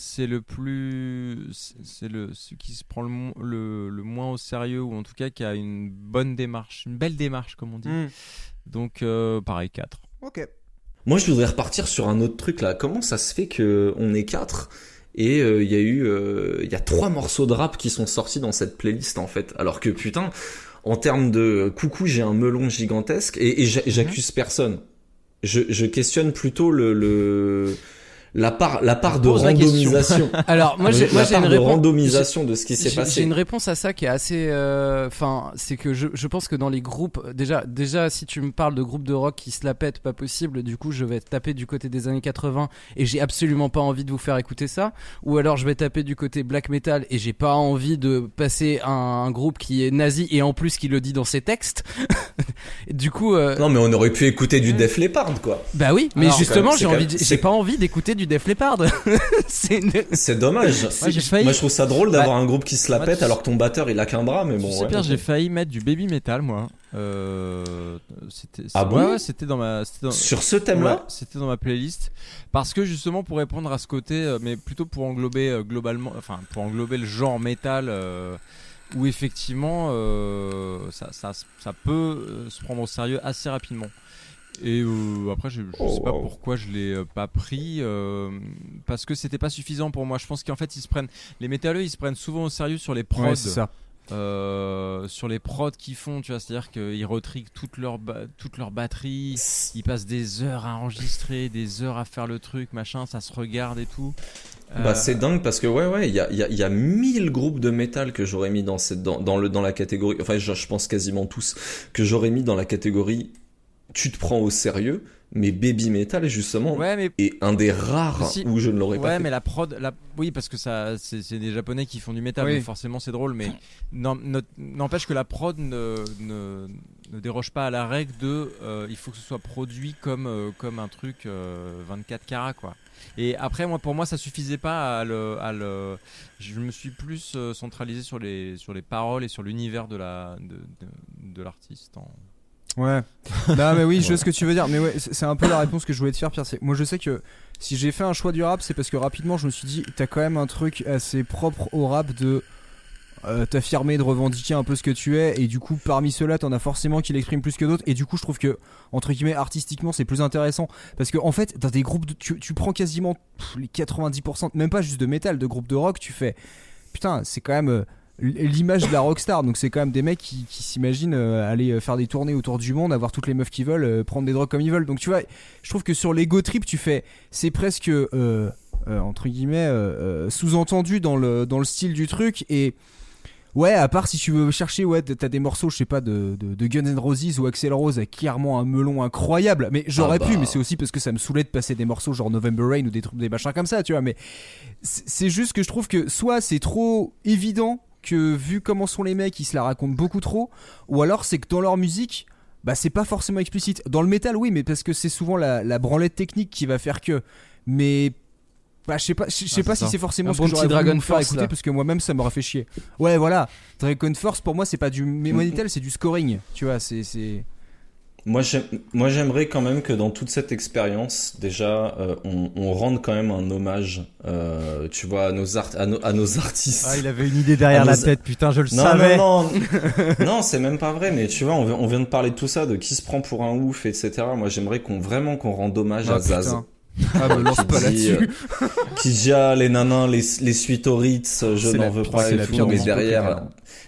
F: c'est le plus. c'est- le, celui qui se prend le, le, le moins au sérieux ou en tout cas qui a une bonne démarche, une belle démarche, comme on dit.
C: Hmm.
F: Donc, euh, pareil, 4.
C: Ok.
E: Moi, je voudrais repartir sur un autre truc là. Comment ça se fait que on est quatre et euh, il y a eu, euh, il y a trois morceaux de rap qui sont sortis dans cette playlist en fait. Alors que putain, en termes de coucou, j'ai un melon gigantesque et, et j'a- j'accuse personne. Je, je questionne plutôt le, le la part, la part de
D: la
E: randomisation. *laughs*
D: Alors moi j'ai
E: la
D: moi j'ai
E: part
D: une
E: de
D: réponse
E: randomisation de ce qui s'est passé.
D: J'ai une réponse à ça qui est assez. euh, Enfin, c'est que je, je pense que dans les groupes, déjà, déjà, si tu me parles de groupes de rock qui se la pètent, pas possible. Du coup, je vais taper du côté des années 80 et j'ai absolument pas envie de vous faire écouter ça. Ou alors, je vais taper du côté black metal et j'ai pas envie de passer un, un groupe qui est nazi et en plus qui le dit dans ses textes. *laughs* Du coup. euh,
E: Non, mais on aurait pu écouter du Def Leppard quoi.
D: Bah oui, mais
E: Alors,
D: justement, j'ai envie, de- j'ai pas envie d'écouter du Def Leppard. *laughs* c'est une-
E: dommage.
F: Moi, j'ai failli-
E: Moi, je trouve ça drôle d'avoir un groupe qui se la pète
F: tu-
E: alors que ton batteur il a qu'un bras, mais bon. ouais,
F: j'ai failli mettre du baby metal, moi. Euh, c'était,
E: Ah bon
F: ouais, c'était dans ma. dans-
E: Sur ce thème-là
F: C'était dans ma playlist. Parce que justement, pour répondre à ce côté, euh, mais plutôt pour englober euh, globalement, enfin, pour englober le genre métal, euh, où effectivement, euh, ça, ça, ça peut se prendre au sérieux assez rapidement. Et euh, après, je,
E: Oh,
F: sais pas
E: wow.
F: pourquoi je l'ai euh, pas pris, euh, parce que c'était pas suffisant pour moi. Je pense qu'en fait, ils se prennent, les métalleux, ils se prennent souvent au sérieux sur les prods.
C: Ouais, c'est ça.
F: Euh, sur les prods qu'ils font, tu vois, c'est-à-dire qu'ils retriquent toute leur, ba- toute leur batterie, ils passent des heures à enregistrer, des heures à faire le truc, machin, ça se regarde et tout.
E: Bah
F: Euh,
E: c'est dingue parce que ouais ouais il y a, il y, a, y a mille groupes de métal que j'aurais mis dans cette dans, dans le dans la catégorie enfin je, je pense quasiment tous que j'aurais mis dans la catégorie tu te prends au sérieux, mais Baby Metal justement
F: Ouais, mais
E: est un des rares
F: Si.
E: où je ne l'aurais
F: Ouais,
E: pas fait.
F: mais la prod, la... oui, parce que ça, c'est c'est des japonais qui font du métal,
C: Oui.
F: donc forcément c'est drôle, mais n'empêche que la prod ne, ne, ne déroge pas à la règle de euh, il faut que ce soit produit comme, euh, comme un truc euh, 24 carats, quoi. Et après, moi, pour moi, ça suffisait pas à le. À le... Je me suis plus euh, centralisé sur les, sur les paroles et sur l'univers de la de, de, de l'artiste. en-
C: Ouais. *laughs* non mais oui, je vois ce que tu veux dire. Mais ouais, c'est un peu la réponse que je voulais te faire, Pierre. Moi, je sais que si j'ai fait un choix du rap, c'est parce que rapidement, je me suis dit, t'as quand même un truc assez propre au rap de euh, t'affirmer, de revendiquer un peu ce que tu es. Et du coup, parmi ceux-là, t'en as forcément qui l'expriment plus que d'autres. Et du coup, je trouve que entre guillemets, artistiquement, c'est plus intéressant parce que en fait, dans des groupes, de- tu, tu prends quasiment pff, les 90%, même pas juste de métal, de groupes de rock, tu fais putain, c'est quand même. euh, l'image de la rockstar. Donc c'est quand même des mecs qui, qui s'imaginent euh, aller euh, faire des tournées autour du monde avoir toutes les meufs qu'ils veulent euh, prendre des drogues comme ils veulent. Donc tu vois je trouve que sur l'ego trip tu fais c'est presque euh, entre guillemets sous-entendu dans le dans le style du truc. Et ouais à part si tu veux chercher ouais t'as des morceaux je sais pas de, de, de Guns N' Roses ou Axel Rose avec clairement un melon incroyable. Mais j'aurais
E: Ah bah.
C: pu mais c'est aussi parce que ça me saoulait de passer des morceaux genre November Rain ou des trucs des machins comme ça tu vois. Mais c'est juste que je trouve que soit c'est trop évident que vu comment sont les mecs ils se la racontent beaucoup trop ou alors c'est que dans leur musique bah c'est pas forcément explicite dans le métal oui mais parce que c'est souvent la, la branlette technique qui va faire que mais bah, je sais pas, je sais
F: Ah,
C: pas si c'est forcément
D: Un
C: ce
D: bon
C: que j'aurais
D: Dragon Force,
C: écouter
D: là.
C: parce que moi-même ça m'aurait fait chier. Ouais, voilà. Dragon Force pour moi c'est pas du mémonitel, c'est du scoring. Tu vois, c'est c'est
E: Moi, j'aime- moi, j'aimerais quand même que dans toute cette expérience, déjà, euh, on, on rende quand même un hommage, euh, tu vois, à nos, art- à nos, à nos artistes.
F: Ah, il avait une idée derrière la
E: nos-
F: tête, putain, je le
E: Non,
F: savais.
E: non, non, *laughs* non, c'est même pas vrai. Mais tu vois, on, vient- on vient de parler de tout ça, de qui se prend pour un ouf, etc. Moi, j'aimerais qu'on vraiment qu'on rende hommage
C: Ah,
E: à Zaz.
C: Ah, me lance pas là-dessus.
E: euh, qui dit ah, les nanins, les, les suites au Ritz, je n'en veux pas
C: la pire
E: mais derrière,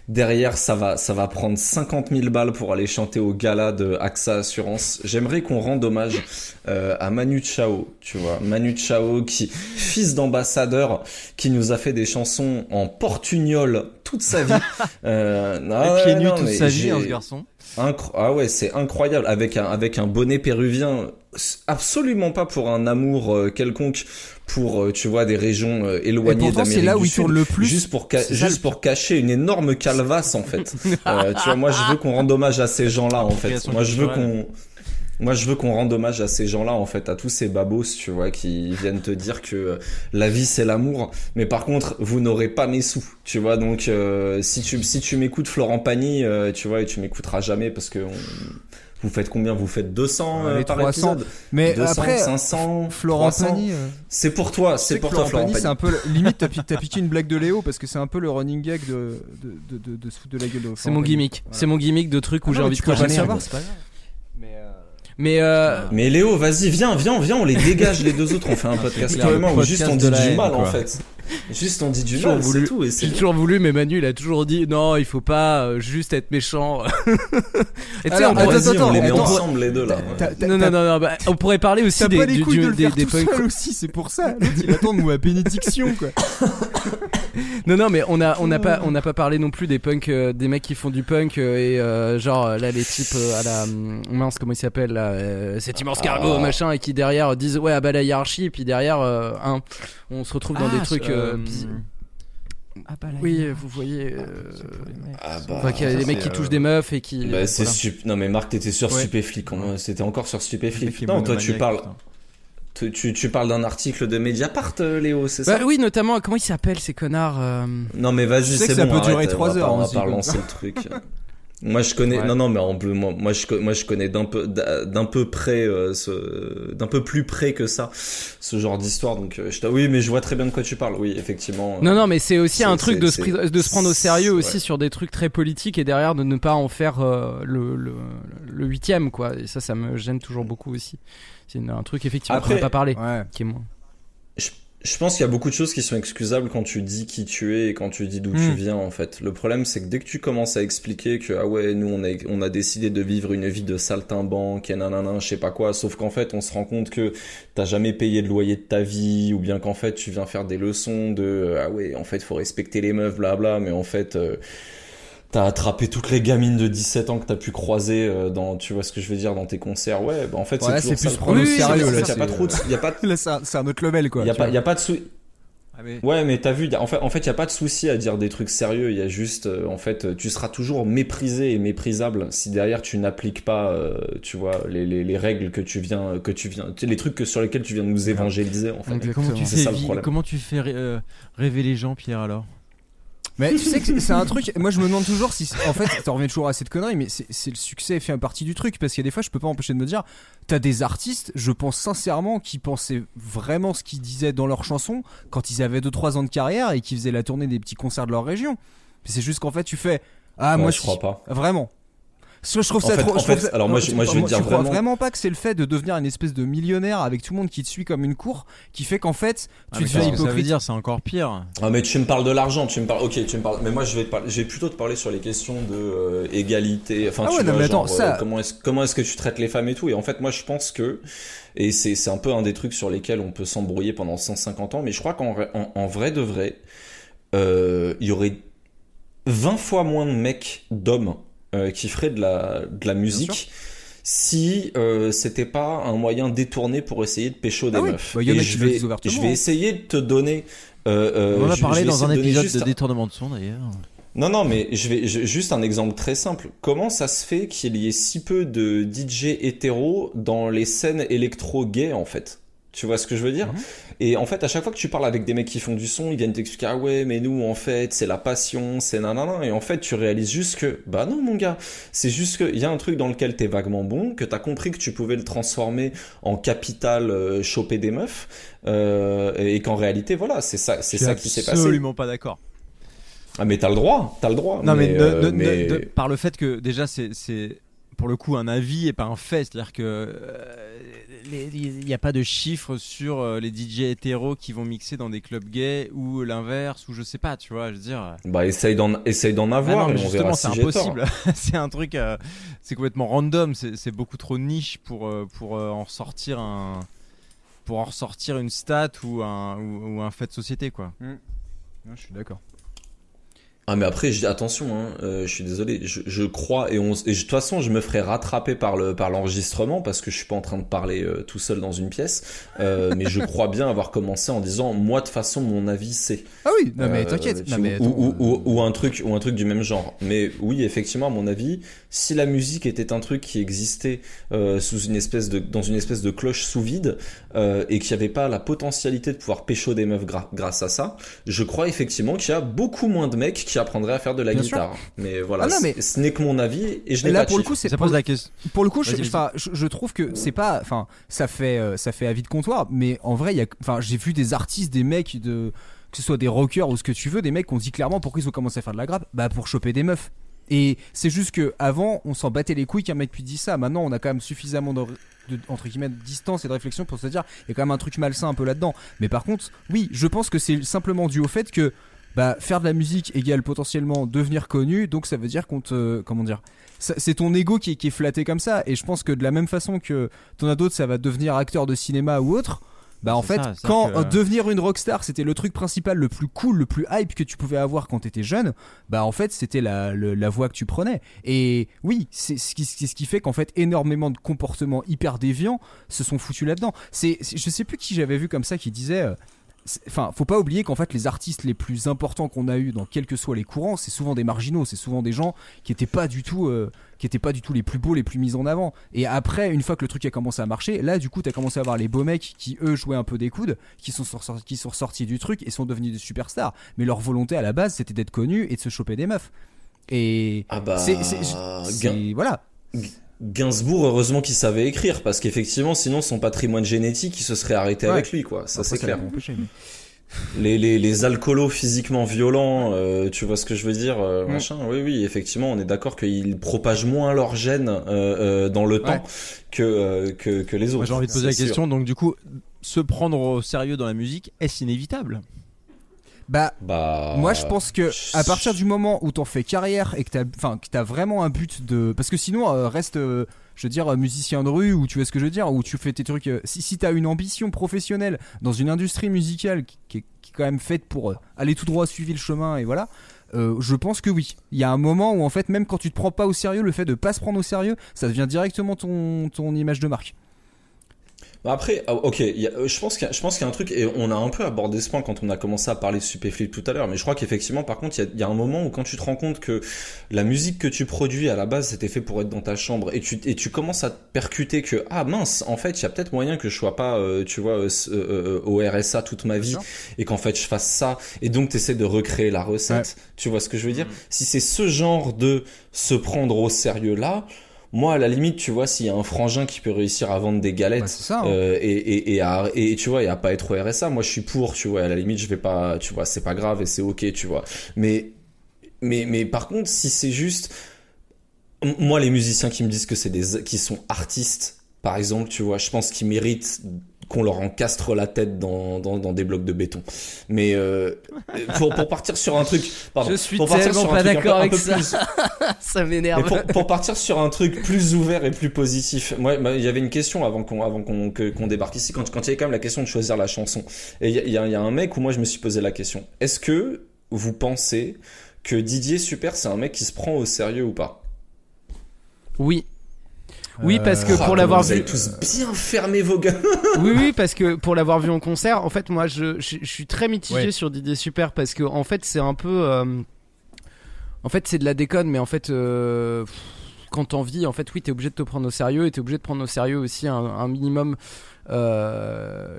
E: derrière, ça va, ça va prendre 50 000 balles pour aller chanter au gala de AXA Assurance. J'aimerais qu'on rende hommage euh, à Manu Chao, tu vois, Manu Chao qui, fils d'ambassadeur, qui nous a fait des chansons en portugnole toute sa vie. *laughs* Euh, non,
F: Et pieds
E: ouais,
F: nus toute sa vie, hein, ce garçon.
E: Incro- ah ouais, c'est incroyable avec un avec un bonnet péruvien, absolument pas pour un amour euh, quelconque pour euh, tu vois des régions euh, éloignées
C: pourtant c'est
E: d'Amérique
C: là
E: du
C: où il
E: Sud,
C: tourne le plus.
E: juste pour juste pour cacher une énorme calvasse en fait. *laughs* Euh, tu vois, moi je veux qu'on rende hommage à ces gens-là en fait. Moi je veux qu'on moi, je veux qu'on rende hommage à ces gens-là, en fait, à tous ces babos, tu vois, qui viennent te dire que euh, la vie c'est l'amour, mais par contre, vous n'aurez pas mes sous, tu vois. Donc, euh, si tu si tu m'écoutes Florent Pagny, euh, tu vois, et tu m'écouteras jamais parce que on- vous faites combien? Vous faites 200 euh, par
C: 300.
E: épisode?
C: Mais
E: 200,
C: après
E: 500,
C: Florent
E: 300.
C: Pagny euh,
E: C'est pour toi, c'est pour
C: que
E: toi,
C: Florent
E: Florent
C: Pagny, c'est un peu *laughs* limite t'as pi- t'as piqué une blague de Léo parce que c'est un peu le running gag de de, de, de, de se foutre de la gueule de
D: C'est
C: Florent
D: mon gimmick.
C: Voilà.
D: C'est mon gimmick de truc où
C: Ah
D: j'ai envie de
C: savoir, c'est pas grave. Mais euh,
D: Mais euh,
E: Mais Léo, vas-y, viens, viens, viens, on les dégage les deux autres, on fait un podcast
F: le
E: où juste on
F: de
E: dit du mal en fait. Juste on dit du mal,
D: voulu-
E: c'est tout. Et c'est
D: j'ai toujours voulu, mais Manu il a toujours dit non, il faut pas euh, juste être méchant. *laughs* Et tu sais,
C: Alors,
D: on
E: vas-y,
C: attends,
E: on les met
C: attends.
E: ensemble les deux là.
C: t'as- t'as-
D: non, non, non, non, bah, on pourrait parler aussi
C: T'as
D: des,
C: pas les
D: du-
C: couilles
D: du-
C: de le
D: des,
C: faire
D: des
C: tout
D: punks.
C: seul aussi, c'est pour ça. Il attend de ma bénédiction, quoi. *laughs*
D: Non, non, mais on a, on n'a pas, on n'a pas parlé non plus des punks, euh, des mecs qui font du punk euh, et euh, genre là les types euh, à la hum, mince comment il s'appelle là, euh, cet immense cargo
E: Ah.
D: machin et qui derrière disent ouais ah bah la hiérarchie et puis derrière euh, hein, on se retrouve dans
F: Ah,
D: des trucs. Euh,
F: euh, Ah bah
D: oui, vous voyez. euh,
E: Ah bah,
D: enfin, qu'il y a des mecs qui
E: euh,
D: touchent des meufs et qui.
E: Bah, c'est
D: voilà.
E: Non mais Marc, t'étais sur
F: Ouais.
E: Stupéflic. hein. C'était encore sur Stupéflic. Non, toi tu parles, tu, tu, tu parles d'un article de Mediapart, euh, Léo, c'est
D: Bah
E: ça
D: oui, notamment comment ils s'appellent ces connards. euh,
E: Non mais vas-y, c'est
C: que ça
E: bon.
C: peut durer
E: arrête,
C: trois
E: on va
C: heures,
E: pas- On va pas relancer
C: ça.
E: le truc. *laughs* Moi je connais,
D: Ouais.
E: non non mais en plus moi, moi je moi je connais d'un peu d'un peu près euh, ce d'un peu plus près que ça ce genre d'histoire donc euh, je oui mais je vois très bien de quoi tu parles oui effectivement euh,
D: Non, non, mais c'est aussi un truc de se, de prendre au sérieux
E: ouais.
D: aussi sur des trucs très politiques et derrière de ne pas en faire euh, le, le, le huitième, quoi. Et ça, ça me gêne toujours beaucoup aussi. C'est un truc, effectivement,
E: Après-
D: qu'on n'a pas parlé,
C: Ouais.
D: qui est moins.
E: Je, pense qu'il y a beaucoup de choses qui sont excusables quand tu dis qui tu es et quand tu dis d'où tu
C: Hmm.
E: viens en fait. Le problème c'est que dès que tu commences à expliquer que ah ouais nous on a on a décidé de vivre une vie de saltimbanque et nanana je sais pas quoi sauf qu'en fait on se rend compte que t'as jamais payé de loyer de ta vie ou bien qu'en fait tu viens faire des leçons de ah ouais en fait faut respecter les meufs blabla mais en fait euh, T'as attrapé toutes les gamines de 17 ans que t'as pu croiser euh, dans, tu vois ce que je veux dire, dans tes concerts. Ouais, bah en fait,
C: Ouais,
E: c'est
C: plus prendre au sérieux, là,
E: y a pas *laughs*
C: c'est-
E: trop de, y a pas,
C: Là, c'est un, autre level quoi.
E: y a pas, y a pas de sou...
F: Ah, mais-
E: Ouais, mais t'as vu, y a- en fait, en fait, y a pas de souci à dire des trucs sérieux. Il y a juste, euh, en fait, euh, tu seras toujours méprisé et méprisable si derrière tu n'appliques pas, euh, tu vois, les, les, les règles que tu viens, que tu viens, les trucs que, sur lesquels tu viens de nous évangéliser, en fait.
F: Comment tu fais
E: ça le
F: vi-
E: problème.
F: comment tu fais ré- euh, rêver les gens, Pierre alors?
C: Mais tu sais que c'est- un truc. Moi, je me demande toujours si, en fait, ça revient toujours à cette connerie, mais c'est le succès fait partie du truc parce qu'il y a des fois, je peux pas empêcher de me dire, t'as des artistes, je pense sincèrement, qui pensaient vraiment ce qu'ils disaient dans leurs chansons quand ils avaient 2-3 ans de carrière et qui faisaient la tournée des petits concerts de leur région. Mais c'est juste qu'en fait, tu fais, ah
E: Ouais,
C: moi,
E: je crois pas.
C: Vraiment. Je je trouve
E: En
C: ça
E: fait-
C: trop.
E: en
C: je trouve
E: fait,
C: ça-
E: alors moi,
C: non,
E: je- moi, je vais
C: tu
E: dire
C: crois
E: vraiment-
C: vraiment pas que c'est le fait de devenir une espèce de millionnaire avec tout le monde qui te suit comme une cour qui fait qu'en fait
F: Ah,
C: tu
F: mais
C: deviens
F: qu'est-ce que Ça veut
C: hypocrite.
F: dire, c'est encore pire.
E: Ah mais tu me parles de l'argent, tu me parles. Ok, tu me parles. Mais moi je vais te parler. Je vais plutôt te parler sur les questions de euh, égalité. Enfin,
C: Ah
E: tu
C: ouais, non,
E: vois,
C: mais attends,
E: genre,
C: ça-
E: euh, comment est-ce comment est-ce que tu traites les femmes et tout. Et en fait, moi je pense que et c'est c'est un peu un des trucs sur lesquels on peut s'embrouiller pendant 150 ans. Mais je crois qu'en en vrai de vrai, euh, il y aurait 20 fois moins de mecs d'hommes euh, qui feraient de la de la musique. Si euh, c'était pas un moyen détourné pour essayer de pécho des
C: Ah oui,
E: meufs,
C: bah, y en a
E: je vais, je
C: hein.
E: essayer de te donner. euh, euh,
F: On en a parlé dans un épisode de détournement de son d'ailleurs.
E: Non, non, mais je vais je- juste un exemple très simple. Comment ça se fait qu'il y ait si peu de DJ hétéros dans les scènes électro-gays en fait? Tu vois ce que je veux dire
C: Mhm.
E: Et en fait, à chaque fois que tu parles avec des mecs qui font du son, ils viennent t'expliquer ah ouais, mais nous en fait c'est la passion, c'est nanana. Et en fait, tu réalises juste que bah non mon gars, c'est juste qu'il y a un truc dans lequel t'es vaguement bon, que t'as compris que tu pouvais le transformer en capital, euh, choper des meufs, euh, et qu'en réalité voilà, c'est ça, c'est ça qui s'est passé.
F: Absolument pas d'accord.
E: Ah mais t'as le droit, t'as le droit.
F: Non, mais,
E: euh,
F: ne- ne-
E: mais-
F: de- par le fait que déjà, c'est- pour le coup un avis et pas un fait. C'est-à-dire que il n'y a pas de chiffres sur euh, les DJ hétéros qui vont mixer dans des clubs gays ou l'inverse, ou je sais pas, tu vois. Je veux dire.
E: Bah essaye d'en essaye d'en
F: Ah
E: avoir
F: non, mais
E: et on verra
F: justement,
E: si
F: c'est impossible. *laughs* c'est un truc, euh, c'est complètement random. C'est beaucoup trop niche pour euh, pour euh, en ressortir un pour en ressortir une stat ou un ou, ou un fait de société quoi.
C: je suis d'accord.
E: Ah mais après je dis attention hein, euh, je suis désolé je, je crois et on et je- de toute façon je me ferai rattraper par le par l'enregistrement parce que je suis pas en train de parler euh, tout seul dans une pièce euh, *laughs* mais je crois bien avoir commencé en disant moi de toute façon mon avis c'est
C: Ah oui, non mais
E: Euh,
C: t'inquiète.
E: ou, ou, ou, ou un truc ou un truc du même genre. Mais oui, effectivement, à mon avis, si la musique était un truc qui existait euh, sous une espèce de dans une espèce de cloche sous vide euh, et qu'il n'y avait pas la potentialité de pouvoir pécho des meufs gra- grâce à ça, je crois effectivement qu'il y a beaucoup moins de mecs qui apprendraient à faire de la
C: Bien sûr.
E: guitare. Mais voilà,
C: Ah non, mais-
E: ce n'est que mon avis et je n'ai
C: là
E: pas de
C: pour le coup c'est
F: Ça pose la question.
C: Pour le coup, je, je, je trouve que c'est pas, enfin, ça fait, euh, ça fait avis de comptoir, mais en vrai, il enfin, j'ai vu des artistes, des mecs de, que ce soit des rockers ou ce que tu veux, des mecs qui ont dit clairement pourquoi ils ont commencé à faire de la grappe, bah pour choper des meufs. Et c'est juste que avant, on s'en battait les couilles qu'un mec puisse dire ça. Maintenant, on a quand même suffisamment de, de- entre guillemets distance et de réflexion pour se dire il y a quand même un truc malsain un peu là-dedans. Mais par contre, oui, je pense que c'est simplement dû au fait que bah, faire de la musique égale potentiellement devenir connu, donc ça veut dire qu'on te, comment dire, c'est ton ego qui est, qui est flatté comme ça. Et je pense que de la même façon que t'en as d'autres, ça va devenir acteur de cinéma ou autre. Bah en fait,
F: ça,
C: quand
F: que-
C: euh, devenir une rockstar, c'était le truc principal, le plus cool, le plus hype que tu pouvais avoir quand t'étais jeune, bah en fait c'était la, la voie que tu prenais. Et oui, c'est ce qui, ce qui fait qu'en fait énormément de comportements hyper déviants se sont foutus là-dedans. C'est, c'est- je sais plus qui j'avais vu comme ça qui disait. euh, Enfin, faut pas oublier qu'en fait, les artistes les plus importants qu'on a eu dans quels que soient les courants, c'est souvent des marginaux, c'est souvent des gens qui étaient pas du tout, euh, qui étaient pas du tout les plus beaux, les plus mis en avant. Et après, une fois que le truc a commencé à marcher, là, du coup, t'as commencé à voir les beaux mecs qui eux jouaient un peu des coudes, qui sont sortis, qui sont sortis du truc et sont devenus des superstars. Mais leur volonté à la base, c'était d'être connus et de se choper des meufs. Et
E: Ah bah,
C: c'est, voilà.
E: Gainsbourg, heureusement qu'il savait écrire, parce qu'effectivement, sinon son patrimoine génétique, il se serait arrêté
C: Ouais.
E: avec lui, quoi. Ça, c'est clair.
C: empêché, mais-
E: Les, les, les alcoolos physiquement violents, euh, tu vois ce que je veux dire, euh,
C: Mm.
E: machin. Oui, oui, effectivement, on est d'accord qu'ils propagent moins leur gène euh, dans le temps que, que, que les autres.
F: J'ai envie de poser la
E: sûr.
F: question. Donc du coup, se prendre au sérieux dans la musique, est-ce inévitable
C: Bah,
E: Bah,
C: Moi, je pense que à partir du moment où t'en fais carrière et que t'as, enfin, que t'as vraiment un but de, parce que sinon euh, reste, euh, je veux dire, euh, musicien de rue ou tu vois ce que je veux dire, où tu fais tes trucs. euh, si si t'as une ambition professionnelle dans une industrie musicale qui, qui est, qui est quand même faite pour aller tout droit, suivre le chemin et voilà. euh, je pense que oui. Il y a un moment où en fait, même quand tu te prends pas au sérieux, le fait de pas se prendre au sérieux, ça devient directement ton, ton image de marque.
E: Bah Après, ah, ok, il y a- euh, je pense qu'il y, a- y un truc, et on a un peu abordé ce point quand on a commencé à parler de Stupéflip tout à l'heure, mais je crois qu'effectivement, par contre, il y, a, il y a un moment où quand tu te rends compte que la musique que tu produis à la base, c'était fait pour être dans ta chambre, et tu, et tu commences à te percuter que, ah mince, en fait, il y a peut-être moyen que je sois pas, euh, tu vois, euh, au RSA toute ma vie, et qu'en fait, je fasse ça, et donc tu essaies de recréer la recette, tu vois ce que je veux dire? Si c'est ce genre de se prendre au sérieux là, moi, à la limite, tu vois, s'il y a un frangin qui peut réussir à vendre des galettes
C: ça, hein.
E: euh, et, et, et, à- et tu vois, et à pas être au RSA, moi je suis pour, tu vois, à la limite, je vais pas, tu vois, c'est pas grave et c'est ok, tu vois. Mais, mais, mais par contre, si c'est juste, moi, les musiciens qui me disent que c'est des, qui sont artistes, par exemple, tu vois, je pense qu'ils méritent qu'on leur encastre la tête dans, dans, dans des blocs de béton. Mais euh, pour, pour partir sur un truc, pardon,
D: Je suis
E: pour partir
D: tellement
E: sur
D: pas d'accord avec
E: peu
D: ça.
E: plus- *laughs*
D: ça m'énerve.
E: pour, pour partir sur un truc plus ouvert et plus positif, moi, bah, il y avait une question avant qu'on avant qu'on que- qu'on débarque ici, quand, quand il y avait quand même la question de choisir la chanson. Et il y a, y a un mec où moi je me suis posé la question. Est-ce que vous pensez que Didier Super c'est un mec qui se prend au sérieux ou pas?
D: Oui. Oui, parce que
E: Ah,
D: pour
E: comment
D: l'avoir
E: vous
D: vu.
E: avez tous bien fermé vos gueules. *laughs*
D: oui, oui, *laughs* parce que pour l'avoir vu en concert, en fait, moi, je, je, je suis très mitigé
C: Ouais.
D: sur Didier Super parce que, en fait, c'est un peu. euh, En fait, c'est de la déconne, mais en fait, euh, quand t'en vis, en fait, oui, t'es obligé de te prendre au sérieux et t'es obligé de prendre au sérieux aussi un, un minimum. euh,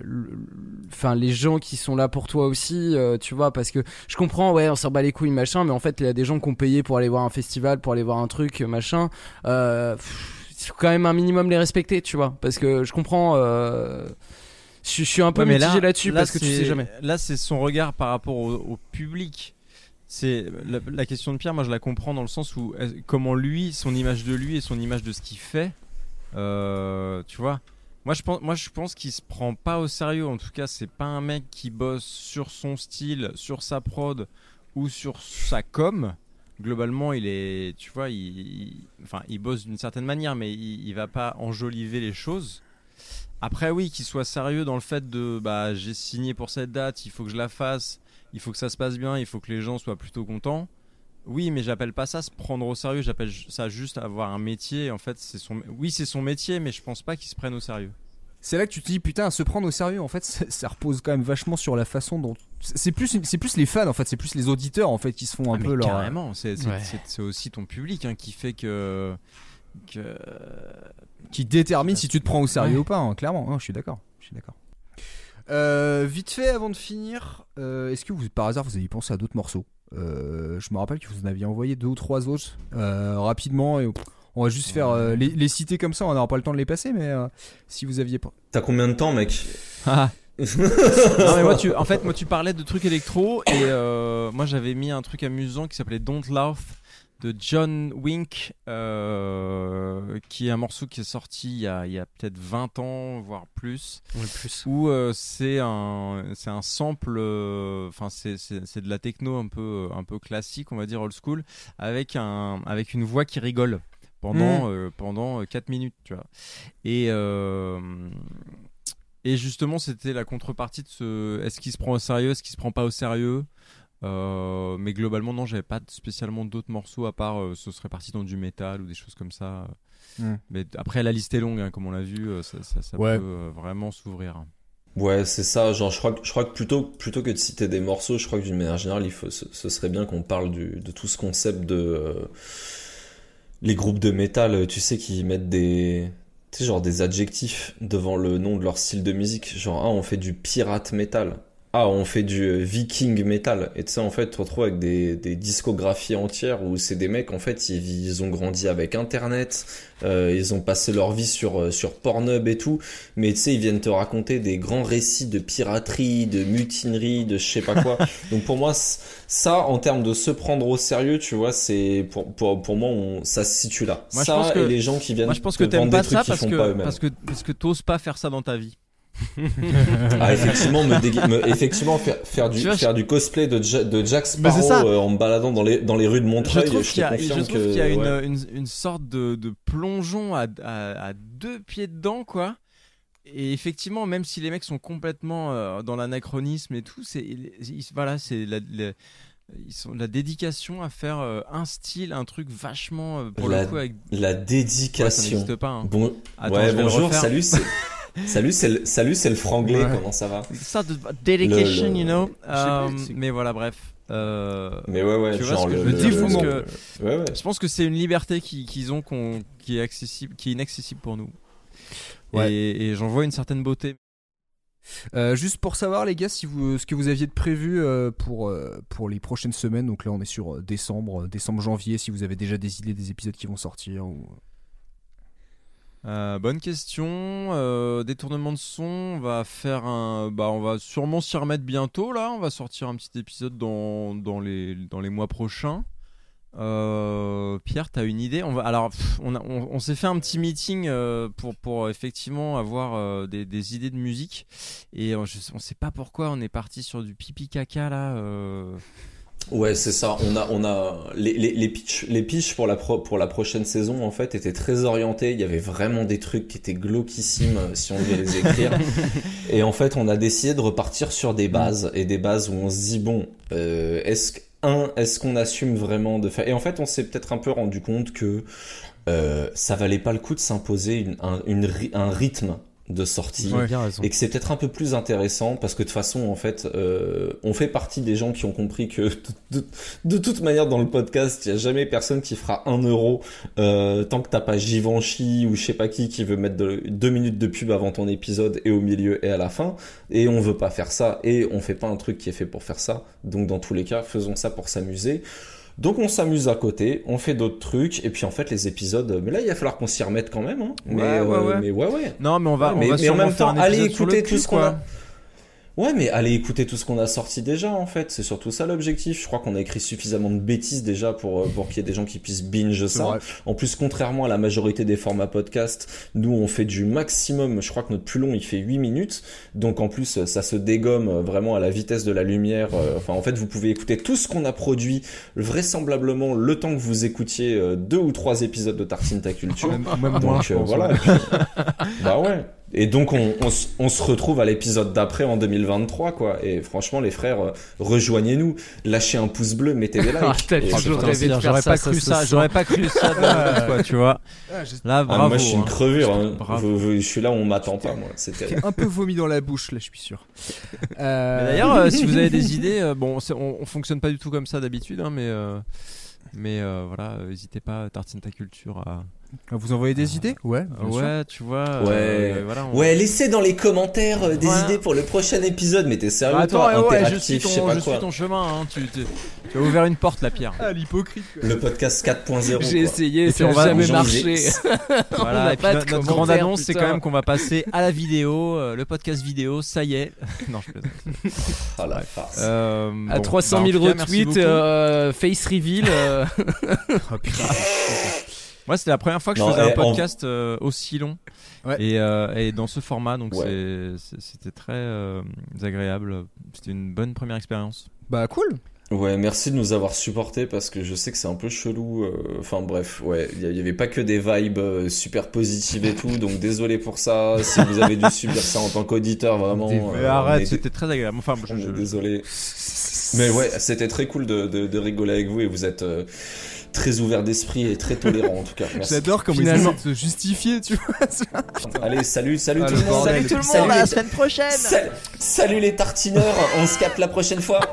D: Enfin, les gens qui sont là pour toi aussi, euh, tu vois, parce que je comprends, ouais, on s'en bat les couilles, machin, mais en fait, il y a des gens qui ont payé pour aller voir un festival, pour aller voir un truc, machin. Euh, pff, faut quand même un minimum les respecter, tu vois, parce que je comprends. euh, je, je suis un peu
F: Ouais,
D: mitigé
F: là-
D: là-dessus
F: là,
D: parce que tu sais jamais.
F: Là, c'est son regard par rapport au, au public. C'est la, la question de Pierre. Moi, je la comprends dans le sens où comment lui, son image de lui et son image de ce qu'il fait. euh, tu vois. Moi, je pense, moi, je pense qu'il se prend pas au sérieux. En tout cas, c'est pas un mec qui bosse sur son style, sur sa prod ou sur sa com. Globalement, il est, tu vois, il, bosse d'une certaine manière, mais il, il va pas enjoliver les choses. Après, oui, qu'il soit sérieux dans le fait de bah, j'ai signé pour cette date, il faut que je la fasse, il faut que ça se passe bien, il faut que les gens soient plutôt contents. Oui, mais j'appelle pas ça se prendre au sérieux, j'appelle ça juste avoir un métier. En fait, c'est son, oui, c'est son métier, mais je pense pas qu'il se prenne au sérieux.
C: C'est là que tu te dis putain, se prendre au sérieux, en fait, ça repose quand même vachement sur la façon dont. C'est plus, c'est plus les fans, en fait, c'est plus les auditeurs, en fait, qui se font un
F: Ah,
C: peu leur.
F: Carrément, c'est
D: Ouais.
F: aussi ton public hein, qui fait que. que...
C: qui détermine si tu te prends au sérieux
D: Ouais.
C: ou pas, hein, clairement. Non, je suis d'accord. Je suis d'accord. Euh, vite fait, avant de finir, euh, est-ce que vous, par hasard, vous avez pensé à d'autres morceaux? Euh, Je me rappelle que vous en aviez envoyé deux ou trois autres euh, rapidement. Et on va juste faire euh, les, les citer comme ça. On n'aura pas le temps de les passer, mais euh, si vous aviez pas.
E: T'as combien de temps, mec? *laughs*
F: non mais moi tu en fait moi tu parlais de trucs électro et euh, moi j'avais mis un truc amusant qui s'appelait Don't Laugh de John Wink euh, qui est un morceau qui est sorti il y a, peut-être 20 ans voire plus.
D: Plus.
F: où euh, c'est un c'est un sample enfin c'est de la techno un peu un peu classique on va dire old school avec un avec une voix qui rigole pendant euh, pendant 4 minutes tu vois. Et et justement, c'était la contrepartie de ce est-ce qu'il se prend au sérieux, est-ce qu'il se prend pas au sérieux? Euh, Mais globalement, non, j'avais pas spécialement d'autres morceaux à part euh, ce serait parti dans du métal ou des choses comme ça.
C: Mm.
F: Mais après, la liste est longue, hein, comme on l'a vu, euh, ça, ça, ça
C: Ouais.
F: peut euh, vraiment s'ouvrir.
E: Ouais, c'est ça. Genre, je crois, que- je crois que plutôt, plutôt que de citer des morceaux, je crois que d'une manière générale, il faut, ce, ce serait bien qu'on parle du, de tout ce concept de euh, les groupes de métal, tu sais, qui mettent des, tu sais, genre des adjectifs devant le nom de leur style de musique. Genre, ah, on fait du pirate métal. Ah, on fait du euh, viking métal. Et tu sais, en fait, tu te retrouves avec des, des discographies entières où c'est des mecs, en fait, ils, ils ont grandi avec Internet, euh, ils ont passé leur vie sur, euh, sur Pornhub et tout. Mais tu sais, ils viennent te raconter des grands récits de piraterie, de mutinerie, de je sais pas quoi. *laughs* Donc pour moi, ça, en termes de se prendre au sérieux, tu vois, c'est pour, pour, pour moi, on, ça se situe là.
F: Moi, je
E: ça
F: pense que-
E: et les gens qui viennent
F: Moi, je pense
E: te
F: que
E: vendre
F: pas
E: des trucs
F: ça parce
E: font
F: que,
E: pas eux-mêmes.
F: parce que parce que t'oses pas faire ça dans ta vie.
E: Ah, effectivement, me dégui- me- effectivement, faire, faire du,
F: je-
E: cosplay de, Ja- de Jack Sparrow
F: ça.
E: euh, en me baladant dans les, dans les rues de
F: Je
E: Montreuil,
F: trouve
E: je
F: qu'il y a, je
E: confirme
F: trouve
E: que,
F: qu'il y a une,
E: ouais.
F: une, une sorte de, de plongeon à, à, à deux pieds dedans, quoi. Et effectivement, même si les mecs sont complètement euh, dans l'anachronisme et tout, c'est il- il- voilà, c'est la- la- ils sont la dédication à faire euh, un style, un truc vachement euh, pour
E: La,
F: le coup avec.
E: la
F: Ouais, ça
E: dédication.
F: n'existe pas. hein.
E: Bon,
F: Attends,
E: ouais, bonjour, salut, c'est *laughs* salut, c'est le, salut, c'est le franglais.
F: Ouais.
E: Comment ça va?
F: Ça, de- dedication,
E: Le- le-
F: you know. Euh, mais voilà, bref. Euh,
E: Mais ouais, ouais,
F: tu vois
E: genre
F: ce que
E: le,
F: je veux dire, je pense que-
E: ouais, ouais.
F: Je pense que c'est une liberté qui- qu'ils ont qu'on- qui est accessible, qui est inaccessible pour nous.
C: Ouais.
F: Et, et j'en vois une certaine beauté.
C: Euh, juste pour savoir les gars si vous, ce que vous aviez de prévu euh, pour, euh, pour les prochaines semaines, donc là on est sur décembre, euh, décembre, janvier, si vous avez déjà des idées des épisodes qui vont sortir. Ou...
F: Euh, bonne question. Euh, détournement de son, on va faire un. Bah, on va sûrement s'y remettre bientôt là. On va sortir un petit épisode dans, dans, les, mois prochains. Euh, Pierre, t'as une idée? On va, Alors, on, on, on s'est fait un petit meeting pour, effectivement avoir des, des idées de musique. Et euh, je, on sait pas pourquoi on est parti sur du pipi caca là.
E: Ouais, c'est ça. On a, on a les, les, les pitchs, les pour la pro, pour la prochaine saison en fait étaient très orientés. Il y avait vraiment des trucs qui étaient glauquissimes euh, si on devait les écrire. *laughs* et en fait, on a décidé de repartir sur des bases et des bases où on se dit bon, euh, est-ce un, est-ce qu'on assume vraiment de faire? Et en fait, on s'est peut-être un peu rendu compte que euh, ça valait pas le coup de s'imposer une, un, une un rythme de sortie et que c'est peut-être un peu plus intéressant parce que de toute façon en fait euh, on fait partie des gens qui ont compris que *laughs* de, de- de toute manière dans le podcast il y a jamais personne qui fera un euro euh, tant que t'as pas Givenchy ou je sais pas qui qui veut mettre de- deux minutes de pub avant ton épisode et au milieu et à la fin. Et on veut pas faire ça et on fait pas un truc qui est fait pour faire ça. Donc dans tous les cas faisons ça pour s'amuser donc on s'amuse à côté, on fait d'autres trucs, et puis en fait les épisodes, mais là il va falloir qu'on s'y remette quand même, hein. mais,
F: Ouais, ouais,
E: euh,
F: ouais.
E: mais ouais ouais.
F: Non, mais on va,
E: Ouais, mais,
F: on va
E: mais en même temps, allez écouter tout ce qu'on a. Ouais, mais allez écouter tout ce qu'on a sorti déjà, en fait. C'est surtout ça l'objectif. Je crois qu'on a écrit suffisamment de bêtises déjà pour, euh, pour qu'il y ait des gens qui puissent binge ça.
C: vrai.
E: En plus, contrairement à la majorité des formats podcast, nous, on fait du maximum. Je crois que notre plus long, il fait 8 minutes. Donc, en plus, ça se dégomme euh, vraiment à la vitesse de la lumière. Euh, Enfin, en fait, vous pouvez écouter tout ce qu'on a produit vraisemblablement le temps que vous écoutiez deux ou trois épisodes de Tartine Ta Culture.
C: Même, même
E: Donc euh, voilà.
C: ouais.
E: Puis- bah ouais. Et donc on, on, s- on se retrouve à l'épisode d'après en 2023 quoi. Et franchement les frères, euh, rejoignez-nous, lâchez un pouce bleu, mettez des *laughs* likes.
D: Ah, t'as
E: Et
D: toujours
E: putain,
D: rêvé de faire
F: J'aurais pas cru ça, j'aurais pas cru ça de *laughs* la quoi, tu vois.
C: Ah,
F: Là,
E: Ah,
F: bravo.
E: moi je suis une
F: hein.
E: crevure. hein. Je, je- je suis là où on m'attend pas moi. C'était.
C: un peu vomi dans la bouche là, je suis sûr. *laughs* Euh,
F: D'ailleurs, euh, si vous avez des idées, euh, bon, on, on fonctionne pas du tout comme ça d'habitude, hein, mais euh, mais euh, voilà, n'hésitez pas, tartine ta culture à.
C: Vous envoyez des idées? Ouais. bien sûr.
F: ouais, tu vois.
E: Ouais.
F: euh, voilà, on-
E: Ouais, laissez dans les commentaires euh, des
F: Voilà.
E: idées pour le prochain épisode. Mais t'es sérieux
F: Bah, attends,
E: toi,
F: ouais, je suis ton, je suis ton chemin. Hein, tu, tu, tu as ouvert une porte, la pierre.
C: Ah, l'hypocrite.
E: Le podcast 4.0.
D: J'ai essayé,
F: Et
D: ça n'a jamais marché. *laughs*
F: Voilà, puis
D: pas de
F: notre, grande annonce, c'est quand même qu'on va passer à la vidéo, euh, le podcast vidéo, ça y est. *laughs* non, je plaisante.
E: Ah la farce.
F: Euh,
D: À
F: bon,
D: 300
F: bah, en
D: 000
F: tout cas, merci
D: retweets, face reveal. *laughs*
C: Oh, putain.
F: Moi, c'était la première fois que je
E: Non,
F: faisais un
E: en-
F: podcast euh, aussi long.
C: Ouais.
F: Et, euh, et dans ce format, donc
E: Ouais.
F: c'était très euh, agréable. C'était une bonne première expérience.
C: Bah cool.
E: Ouais, merci de nous avoir supportés parce que je sais que c'est un peu chelou. euh, Enfin bref, ouais, il y, y avait pas que des vibes euh, super positives et tout, donc désolé pour ça. Si vous avez dû subir ça en tant qu'auditeur, vraiment. Euh,
F: Mais arrête, c'était très agréable. Enfin, je- je-
E: désolé. Mais ouais, c'était très cool de, de, de rigoler avec vous et vous êtes euh, très ouvert d'esprit et très tolérant en tout cas.
C: J'adore comment
D: Finalement-
C: ils essaient de se justifier, tu vois. *laughs*
E: Allez, salut, salut
C: Ah,
E: tout
C: le
E: le monde. Salut
C: Tout le
E: salut
J: à la
E: les-
J: semaine prochaine.
E: Sal- salut les tartineurs, on se capte la prochaine fois. *laughs*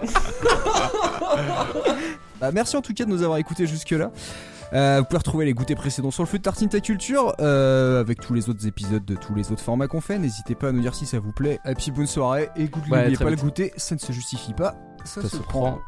C: Bah, merci en tout cas de nous avoir écoutés jusque-là. Euh, vous pouvez retrouver les goûters précédents sur le flux de Tartine Ta Culture euh, avec tous les autres épisodes de tous les autres formats qu'on fait. N'hésitez pas à nous dire si ça vous plaît. Et puis bonne soirée et
D: Ouais,
C: n'oubliez pas le
D: vite.
C: goûter, ça ne se justifie pas, ça,
D: Ça
C: se,
D: se
C: prend.
D: prend.